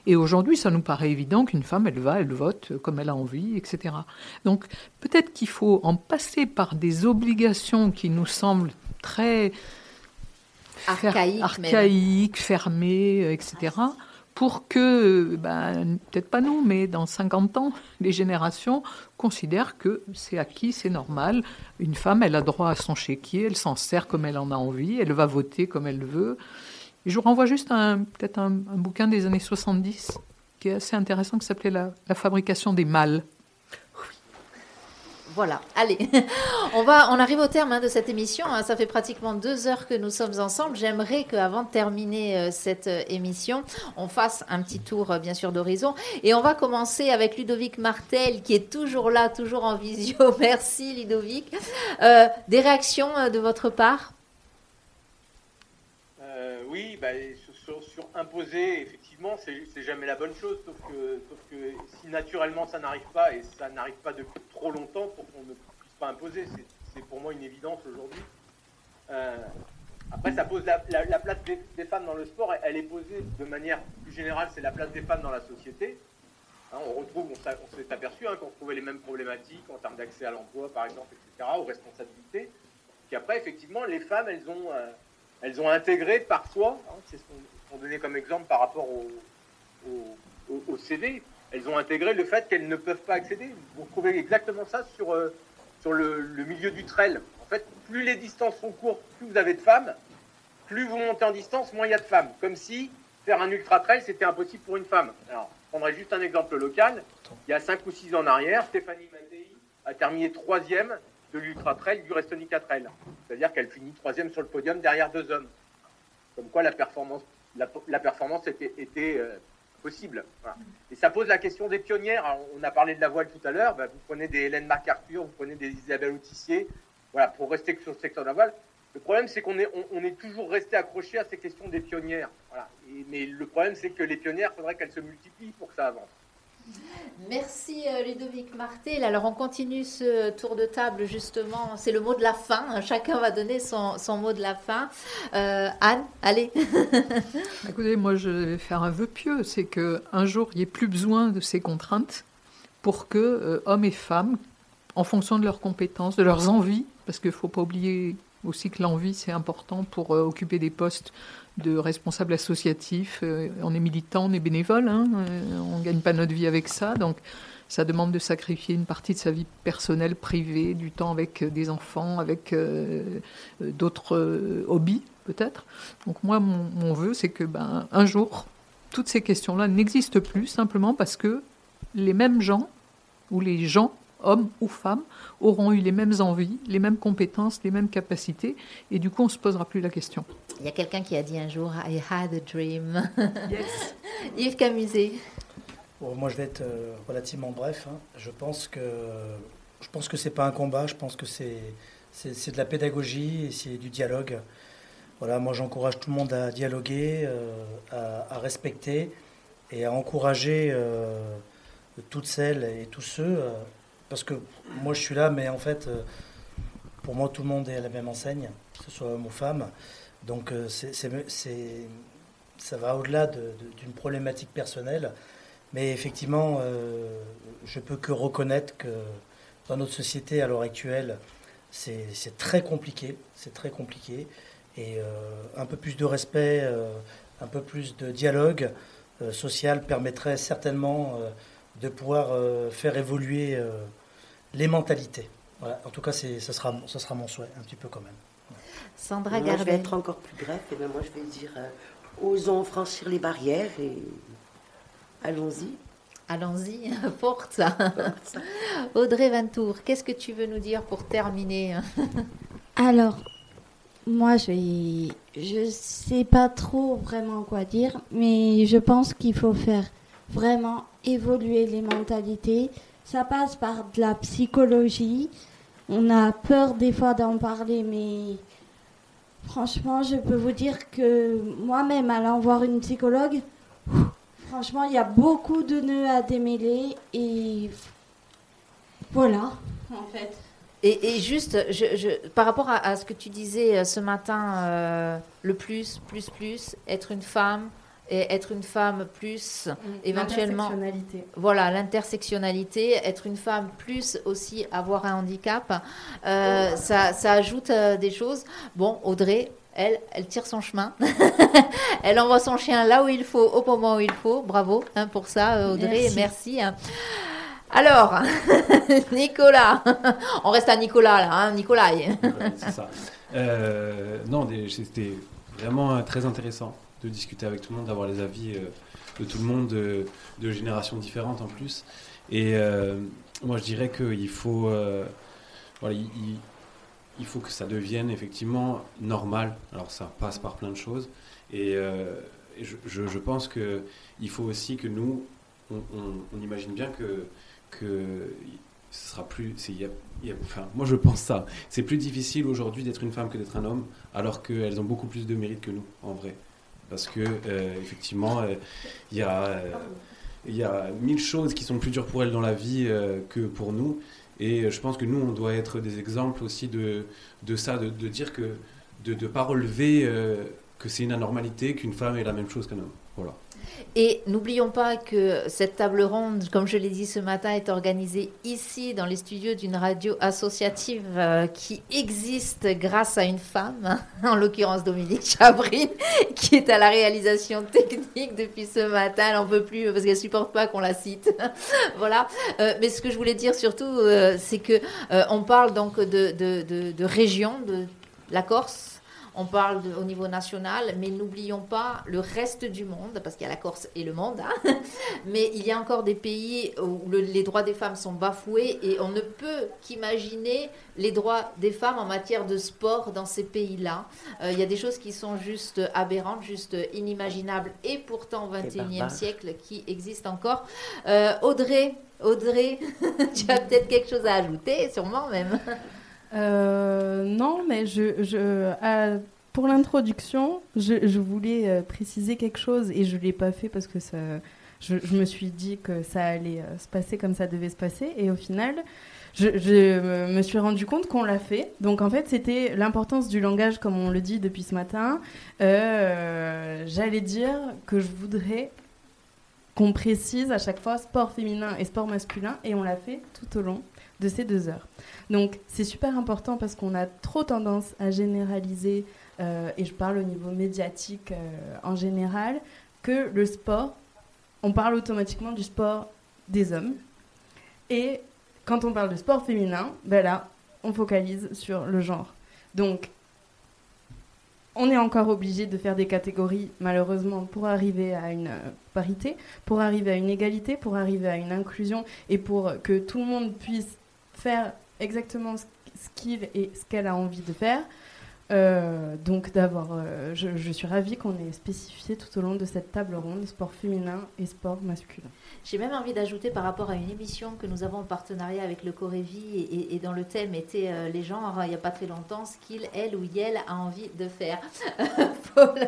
Et aujourd'hui, ça nous paraît évident qu'une femme, elle va, elle vote comme elle a envie, etc. Donc peut-être qu'il faut en passer par des obligations qui nous semblent très archaïques, fermées, etc. Pour que, ben, peut-être pas nous, mais dans 50 ans, les générations considèrent que c'est acquis, c'est normal. Une femme, elle a droit à son chéquier, elle s'en sert comme elle en a envie, elle va voter comme elle veut je vous renvoie juste peut-être un, bouquin des années 70 qui est assez intéressant qui s'appelait la, fabrication des mâles. Voilà, allez, on, va, on arrive au terme hein, de cette émission. Hein. Ça fait pratiquement deux heures que nous sommes ensemble. J'aimerais qu'avant de terminer euh, cette euh, émission, on fasse un petit tour, euh, bien sûr, d'horizon. Et on va commencer avec Ludovic Martel, qui est toujours là, toujours en visio. Merci, Ludovic. des réactions de votre part? Oui, bah, sur, imposer, effectivement, c'est jamais la bonne chose, sauf que, si naturellement ça n'arrive pas, et ça n'arrive pas depuis trop longtemps pour qu'on ne puisse pas imposer, c'est pour moi une évidence aujourd'hui. Euh, après, ça pose la, place des, femmes dans le sport, elle est posée de manière plus générale, c'est la place des femmes dans la société. Hein, on retrouve, on s'est aperçu hein, qu'on trouvait les mêmes problématiques en termes d'accès à l'emploi, par exemple, etc., aux responsabilités. Puis après, effectivement, les femmes, elles ont... Euh, elles ont intégré parfois, hein, c'est ce qu'on donnait comme exemple par rapport au, CV, elles ont intégré le fait qu'elles ne peuvent pas accéder. Vous trouvez exactement ça sur, euh, sur le, milieu du trail. En fait, plus les distances sont courtes, plus vous avez de femmes, plus vous montez en distance, moins il y a de femmes. Comme si faire un ultra trail, c'était impossible pour une femme. Alors, je prendrai juste un exemple local. Il y a 5 ou 6 ans en arrière, Stéphanie Mattei a terminé troisième de l'Ultra Trail du Restonica Trail. C'est-à-dire qu'elle finit troisième sur le podium derrière deux hommes. Comme quoi la performance, la, performance était, euh, possible. Et ça pose la question des pionnières. on a parlé de la voile tout à l'heure. Bah, vous prenez des Hélène MacArthur, vous prenez des Isabelle Autissier. Voilà, pour rester sur le secteur de la voile. Le problème, c'est qu'on est, toujours resté accroché à ces questions des pionnières. Mais le problème, c'est que les pionnières, il faudrait qu'elles se multiplient pour que ça avance. Merci euh, Ludovic Martel. Alors on continue ce tour de table justement. C'est le mot de la fin. Chacun va donner son, mot de la fin. Euh, Anne, allez. Écoutez, moi je vais faire un vœu pieux. C'est qu'un jour il n'y ait plus besoin de ces contraintes pour que euh, hommes et femmes, en fonction de leurs compétences, de leurs envies, parce qu'il ne faut pas oublier aussi que l'envie c'est important pour occuper des postes de responsables associatifs. Euh, on est militant, on est bénévole, hein, euh, on ne gagne pas notre vie avec ça. Donc ça demande de sacrifier une partie de sa vie personnelle, privée, du temps avec euh, des enfants, avec d'autres hobbies peut-être. Donc moi, mon, vœu, c'est que ben, un jour, toutes ces questions-là n'existent plus simplement parce que les mêmes gens, ou les gens, hommes ou femmes, auront eu les mêmes envies, les mêmes compétences, les mêmes capacités, et du coup, on ne se posera plus la question. Il y a quelqu'un qui a dit un jour I had a dream. Yes. Yves Camuset. moi, je vais être euh, relativement bref. Hein. Je pense que je pense que c'est pas un combat. Je pense que c'est c'est de la pédagogie et c'est du dialogue. Voilà, moi, j'encourage tout le monde à dialoguer, euh, à, respecter et à encourager euh, toutes celles et tous ceux. Parce que moi, je suis là, mais en fait, pour moi, tout le monde est à la même enseigne, que ce soit homme ou femme. Donc euh, ça va au-delà d'une problématique personnelle. Mais effectivement, euh, je peux que reconnaître que dans notre société à l'heure actuelle, c'est très compliqué, c'est très compliqué. Et un peu plus de respect, un peu plus de dialogue social permettrait certainement de pouvoir faire évoluer les mentalités. En tout cas, ce sera, ce sera mon souhait, un petit peu quand même. Sandra moi, Je vais être encore plus bref. Et bien moi, je vais dire euh, osons franchir les barrières et allons-y. Allons-y, porte Audrey Ventour, qu'est-ce que tu veux nous dire pour terminer? Alors, moi, je ne sais pas trop vraiment quoi dire, mais je pense qu'il faut faire vraiment évoluer les mentalités. Ça passe par de la psychologie, on a peur des fois d'en parler, mais franchement, je peux vous dire que moi-même, allant voir une psychologue, franchement, il y a beaucoup de nœuds à démêler et voilà, en fait. Et, juste, je, par rapport à, ce que tu disais euh, ce matin, euh, le plus, plus, plus, être une femme, et être une femme plus mm. éventuellement voilà l'intersectionnalité être une femme plus aussi avoir un handicap euh, ça, ça, ajoute euh, des choses bon Audrey elle, elle tire son chemin. elle envoie son chien là où il faut, au moment où il faut. Bravo hein, pour ça, Audrey. Merci. Hein. Alors, Nicolas, on reste à Nicolas là, hein, Nicolas. c'est ça. Euh, non, c'était vraiment très intéressant de discuter avec tout le monde, d'avoir les avis euh, de tout le monde, de, générations différentes en plus. Et euh, moi, je dirais qu'il faut, euh, voilà, il, faut que ça devienne effectivement normal. Alors, ça passe par plein de choses. Et, je, je, pense qu'il faut aussi que nous, on, imagine bien que, que ce sera plus. enfin, moi, je pense ça. C'est plus difficile aujourd'hui d'être une femme que d'être un homme, alors qu'elles ont beaucoup plus de mérite que nous, en vrai parce que euh, effectivement, euh, il y a euh, il y a mille choses qui sont plus dures pour elles dans la vie que pour nous. Et je pense que nous, on doit être des exemples aussi de, de ça, de, dire que de ne pas relever que c'est une anormalité qu'une femme est la même chose qu'un homme. Et n'oublions pas que cette table ronde, comme je l'ai dit ce matin, est organisée ici dans les studios d'une radio associative euh, qui existe grâce à une femme, en l'occurrence Dominique Chabrine, qui est à la réalisation technique depuis ce matin. Elle n'en peut plus parce qu'elle supporte pas qu'on la cite. voilà. Euh, mais ce que je voulais dire surtout, euh, c'est que on parle donc de, de, de région, de la Corse on parle au niveau national, mais n'oublions pas le reste du monde, parce qu'il y a la Corse et le monde, hein. mais il y a encore des pays où les droits des femmes sont bafoués et on ne peut qu'imaginer les droits des femmes en matière de sport dans ces pays-là. Euh, il y a des choses qui sont juste aberrantes, juste inimaginables et pourtant au XXIe siècle qui existent encore. Euh, Audrey, Audrey, tu as peut-être quelque chose à ajouter, sûrement même. Euh, non, mais je pour l'introduction, je, voulais euh, préciser quelque chose et je ne l'ai pas fait parce que je, me suis dit que ça allait euh, se passer comme ça devait se passer. Et au final, je, me suis rendu compte qu'on l'a fait. Donc en fait, c'était l'importance du langage, comme on le dit depuis ce matin. J'allais dire que je voudrais qu'on précise à chaque fois sport féminin et sport masculin, et on l'a fait tout au long de ces deux heures. Donc c'est super important parce qu'on a trop tendance à généraliser, euh, et je parle au niveau médiatique euh, en général, que le sport, on parle automatiquement du sport des hommes. Et quand on parle de sport féminin, ben là, on focalise sur le genre. Donc, on est encore obligé de faire des catégories, malheureusement, pour arriver à une euh, parité, pour arriver à une égalité, pour arriver à une inclusion et pour que tout le monde puisse faire exactement ce qu'il et ce qu'elle a envie de faire. Euh, donc d'avoir, euh, je, suis ravie qu'on ait spécifié tout au long de cette table ronde sport féminin et sport masculin. J'ai même envie d'ajouter par rapport à une émission que nous avons en partenariat avec le Corévi et, et, dont le thème était euh, les genres il n'y a pas très longtemps, ce qu'il, elle ou elle a envie de faire. Paul,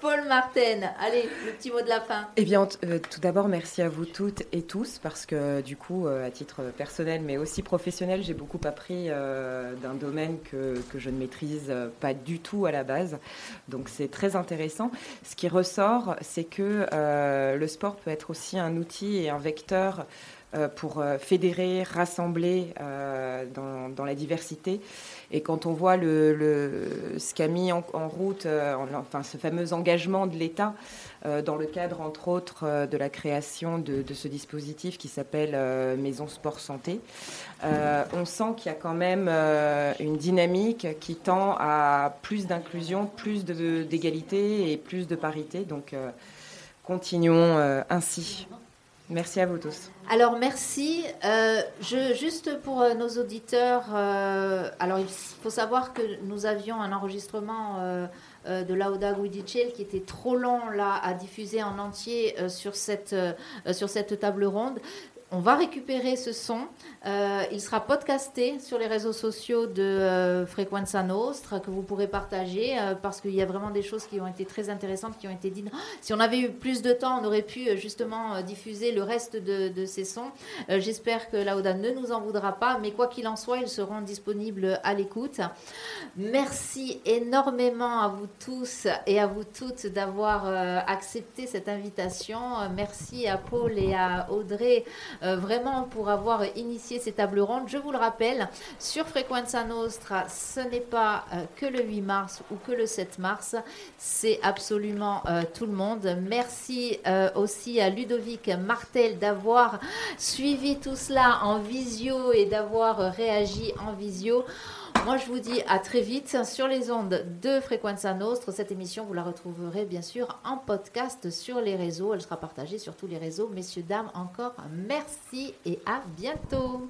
Paul Martin, allez, le petit mot de la fin. Eh bien, tout d'abord, merci à vous toutes et tous parce que du coup, à titre personnel mais aussi professionnel, j'ai beaucoup appris d'un domaine que, que, je ne maîtrise pas du tout à la base. Donc c'est très intéressant. Ce qui ressort, c'est que euh, le sport peut être aussi un outil et un vecteur pour fédérer, rassembler dans, la diversité. Et quand on voit le, ce qu'a mis en, route, enfin, ce fameux engagement de l'État dans le cadre, entre autres, de la création de, ce dispositif qui s'appelle Maison Sport Santé, on sent qu'il y a quand même une dynamique qui tend à plus d'inclusion, plus d'égalité et plus de parité. Donc, continuons euh, ainsi. Merci à vous tous. Alors merci. Euh, juste pour euh, nos auditeurs, alors il faut savoir que nous avions un enregistrement de Lauda Guidicel qui était trop long là à diffuser en entier sur, cette, sur cette table ronde. On va récupérer ce son. Euh, il sera podcasté sur les réseaux sociaux de euh, Frequenza Nostra que vous pourrez partager euh, parce qu'il y a vraiment des choses qui ont été très intéressantes, qui ont été dites. si on avait eu plus de temps, on aurait pu justement diffuser le reste de, ces sons. J'espère que Lauda ne nous en voudra pas, mais quoi qu'il en soit, ils seront disponibles à l'écoute. Merci énormément à vous tous et à vous toutes d'avoir accepté cette invitation. Merci à Paul et à Audrey vraiment pour avoir initié ces tables rondes. Je vous le rappelle, sur Frequenza Nostra, ce n'est pas euh, que le 8 mars ou que le 7 mars, c'est absolument euh, tout le monde. Merci aussi à Ludovic Martel d'avoir suivi tout cela en visio et d'avoir réagi en visio. Moi, je vous dis à très vite sur les ondes de Frequenza Nostre. Cette émission, vous la retrouverez bien sûr en podcast sur les réseaux. Elle sera partagée sur tous les réseaux. Messieurs, dames, encore merci et à bientôt.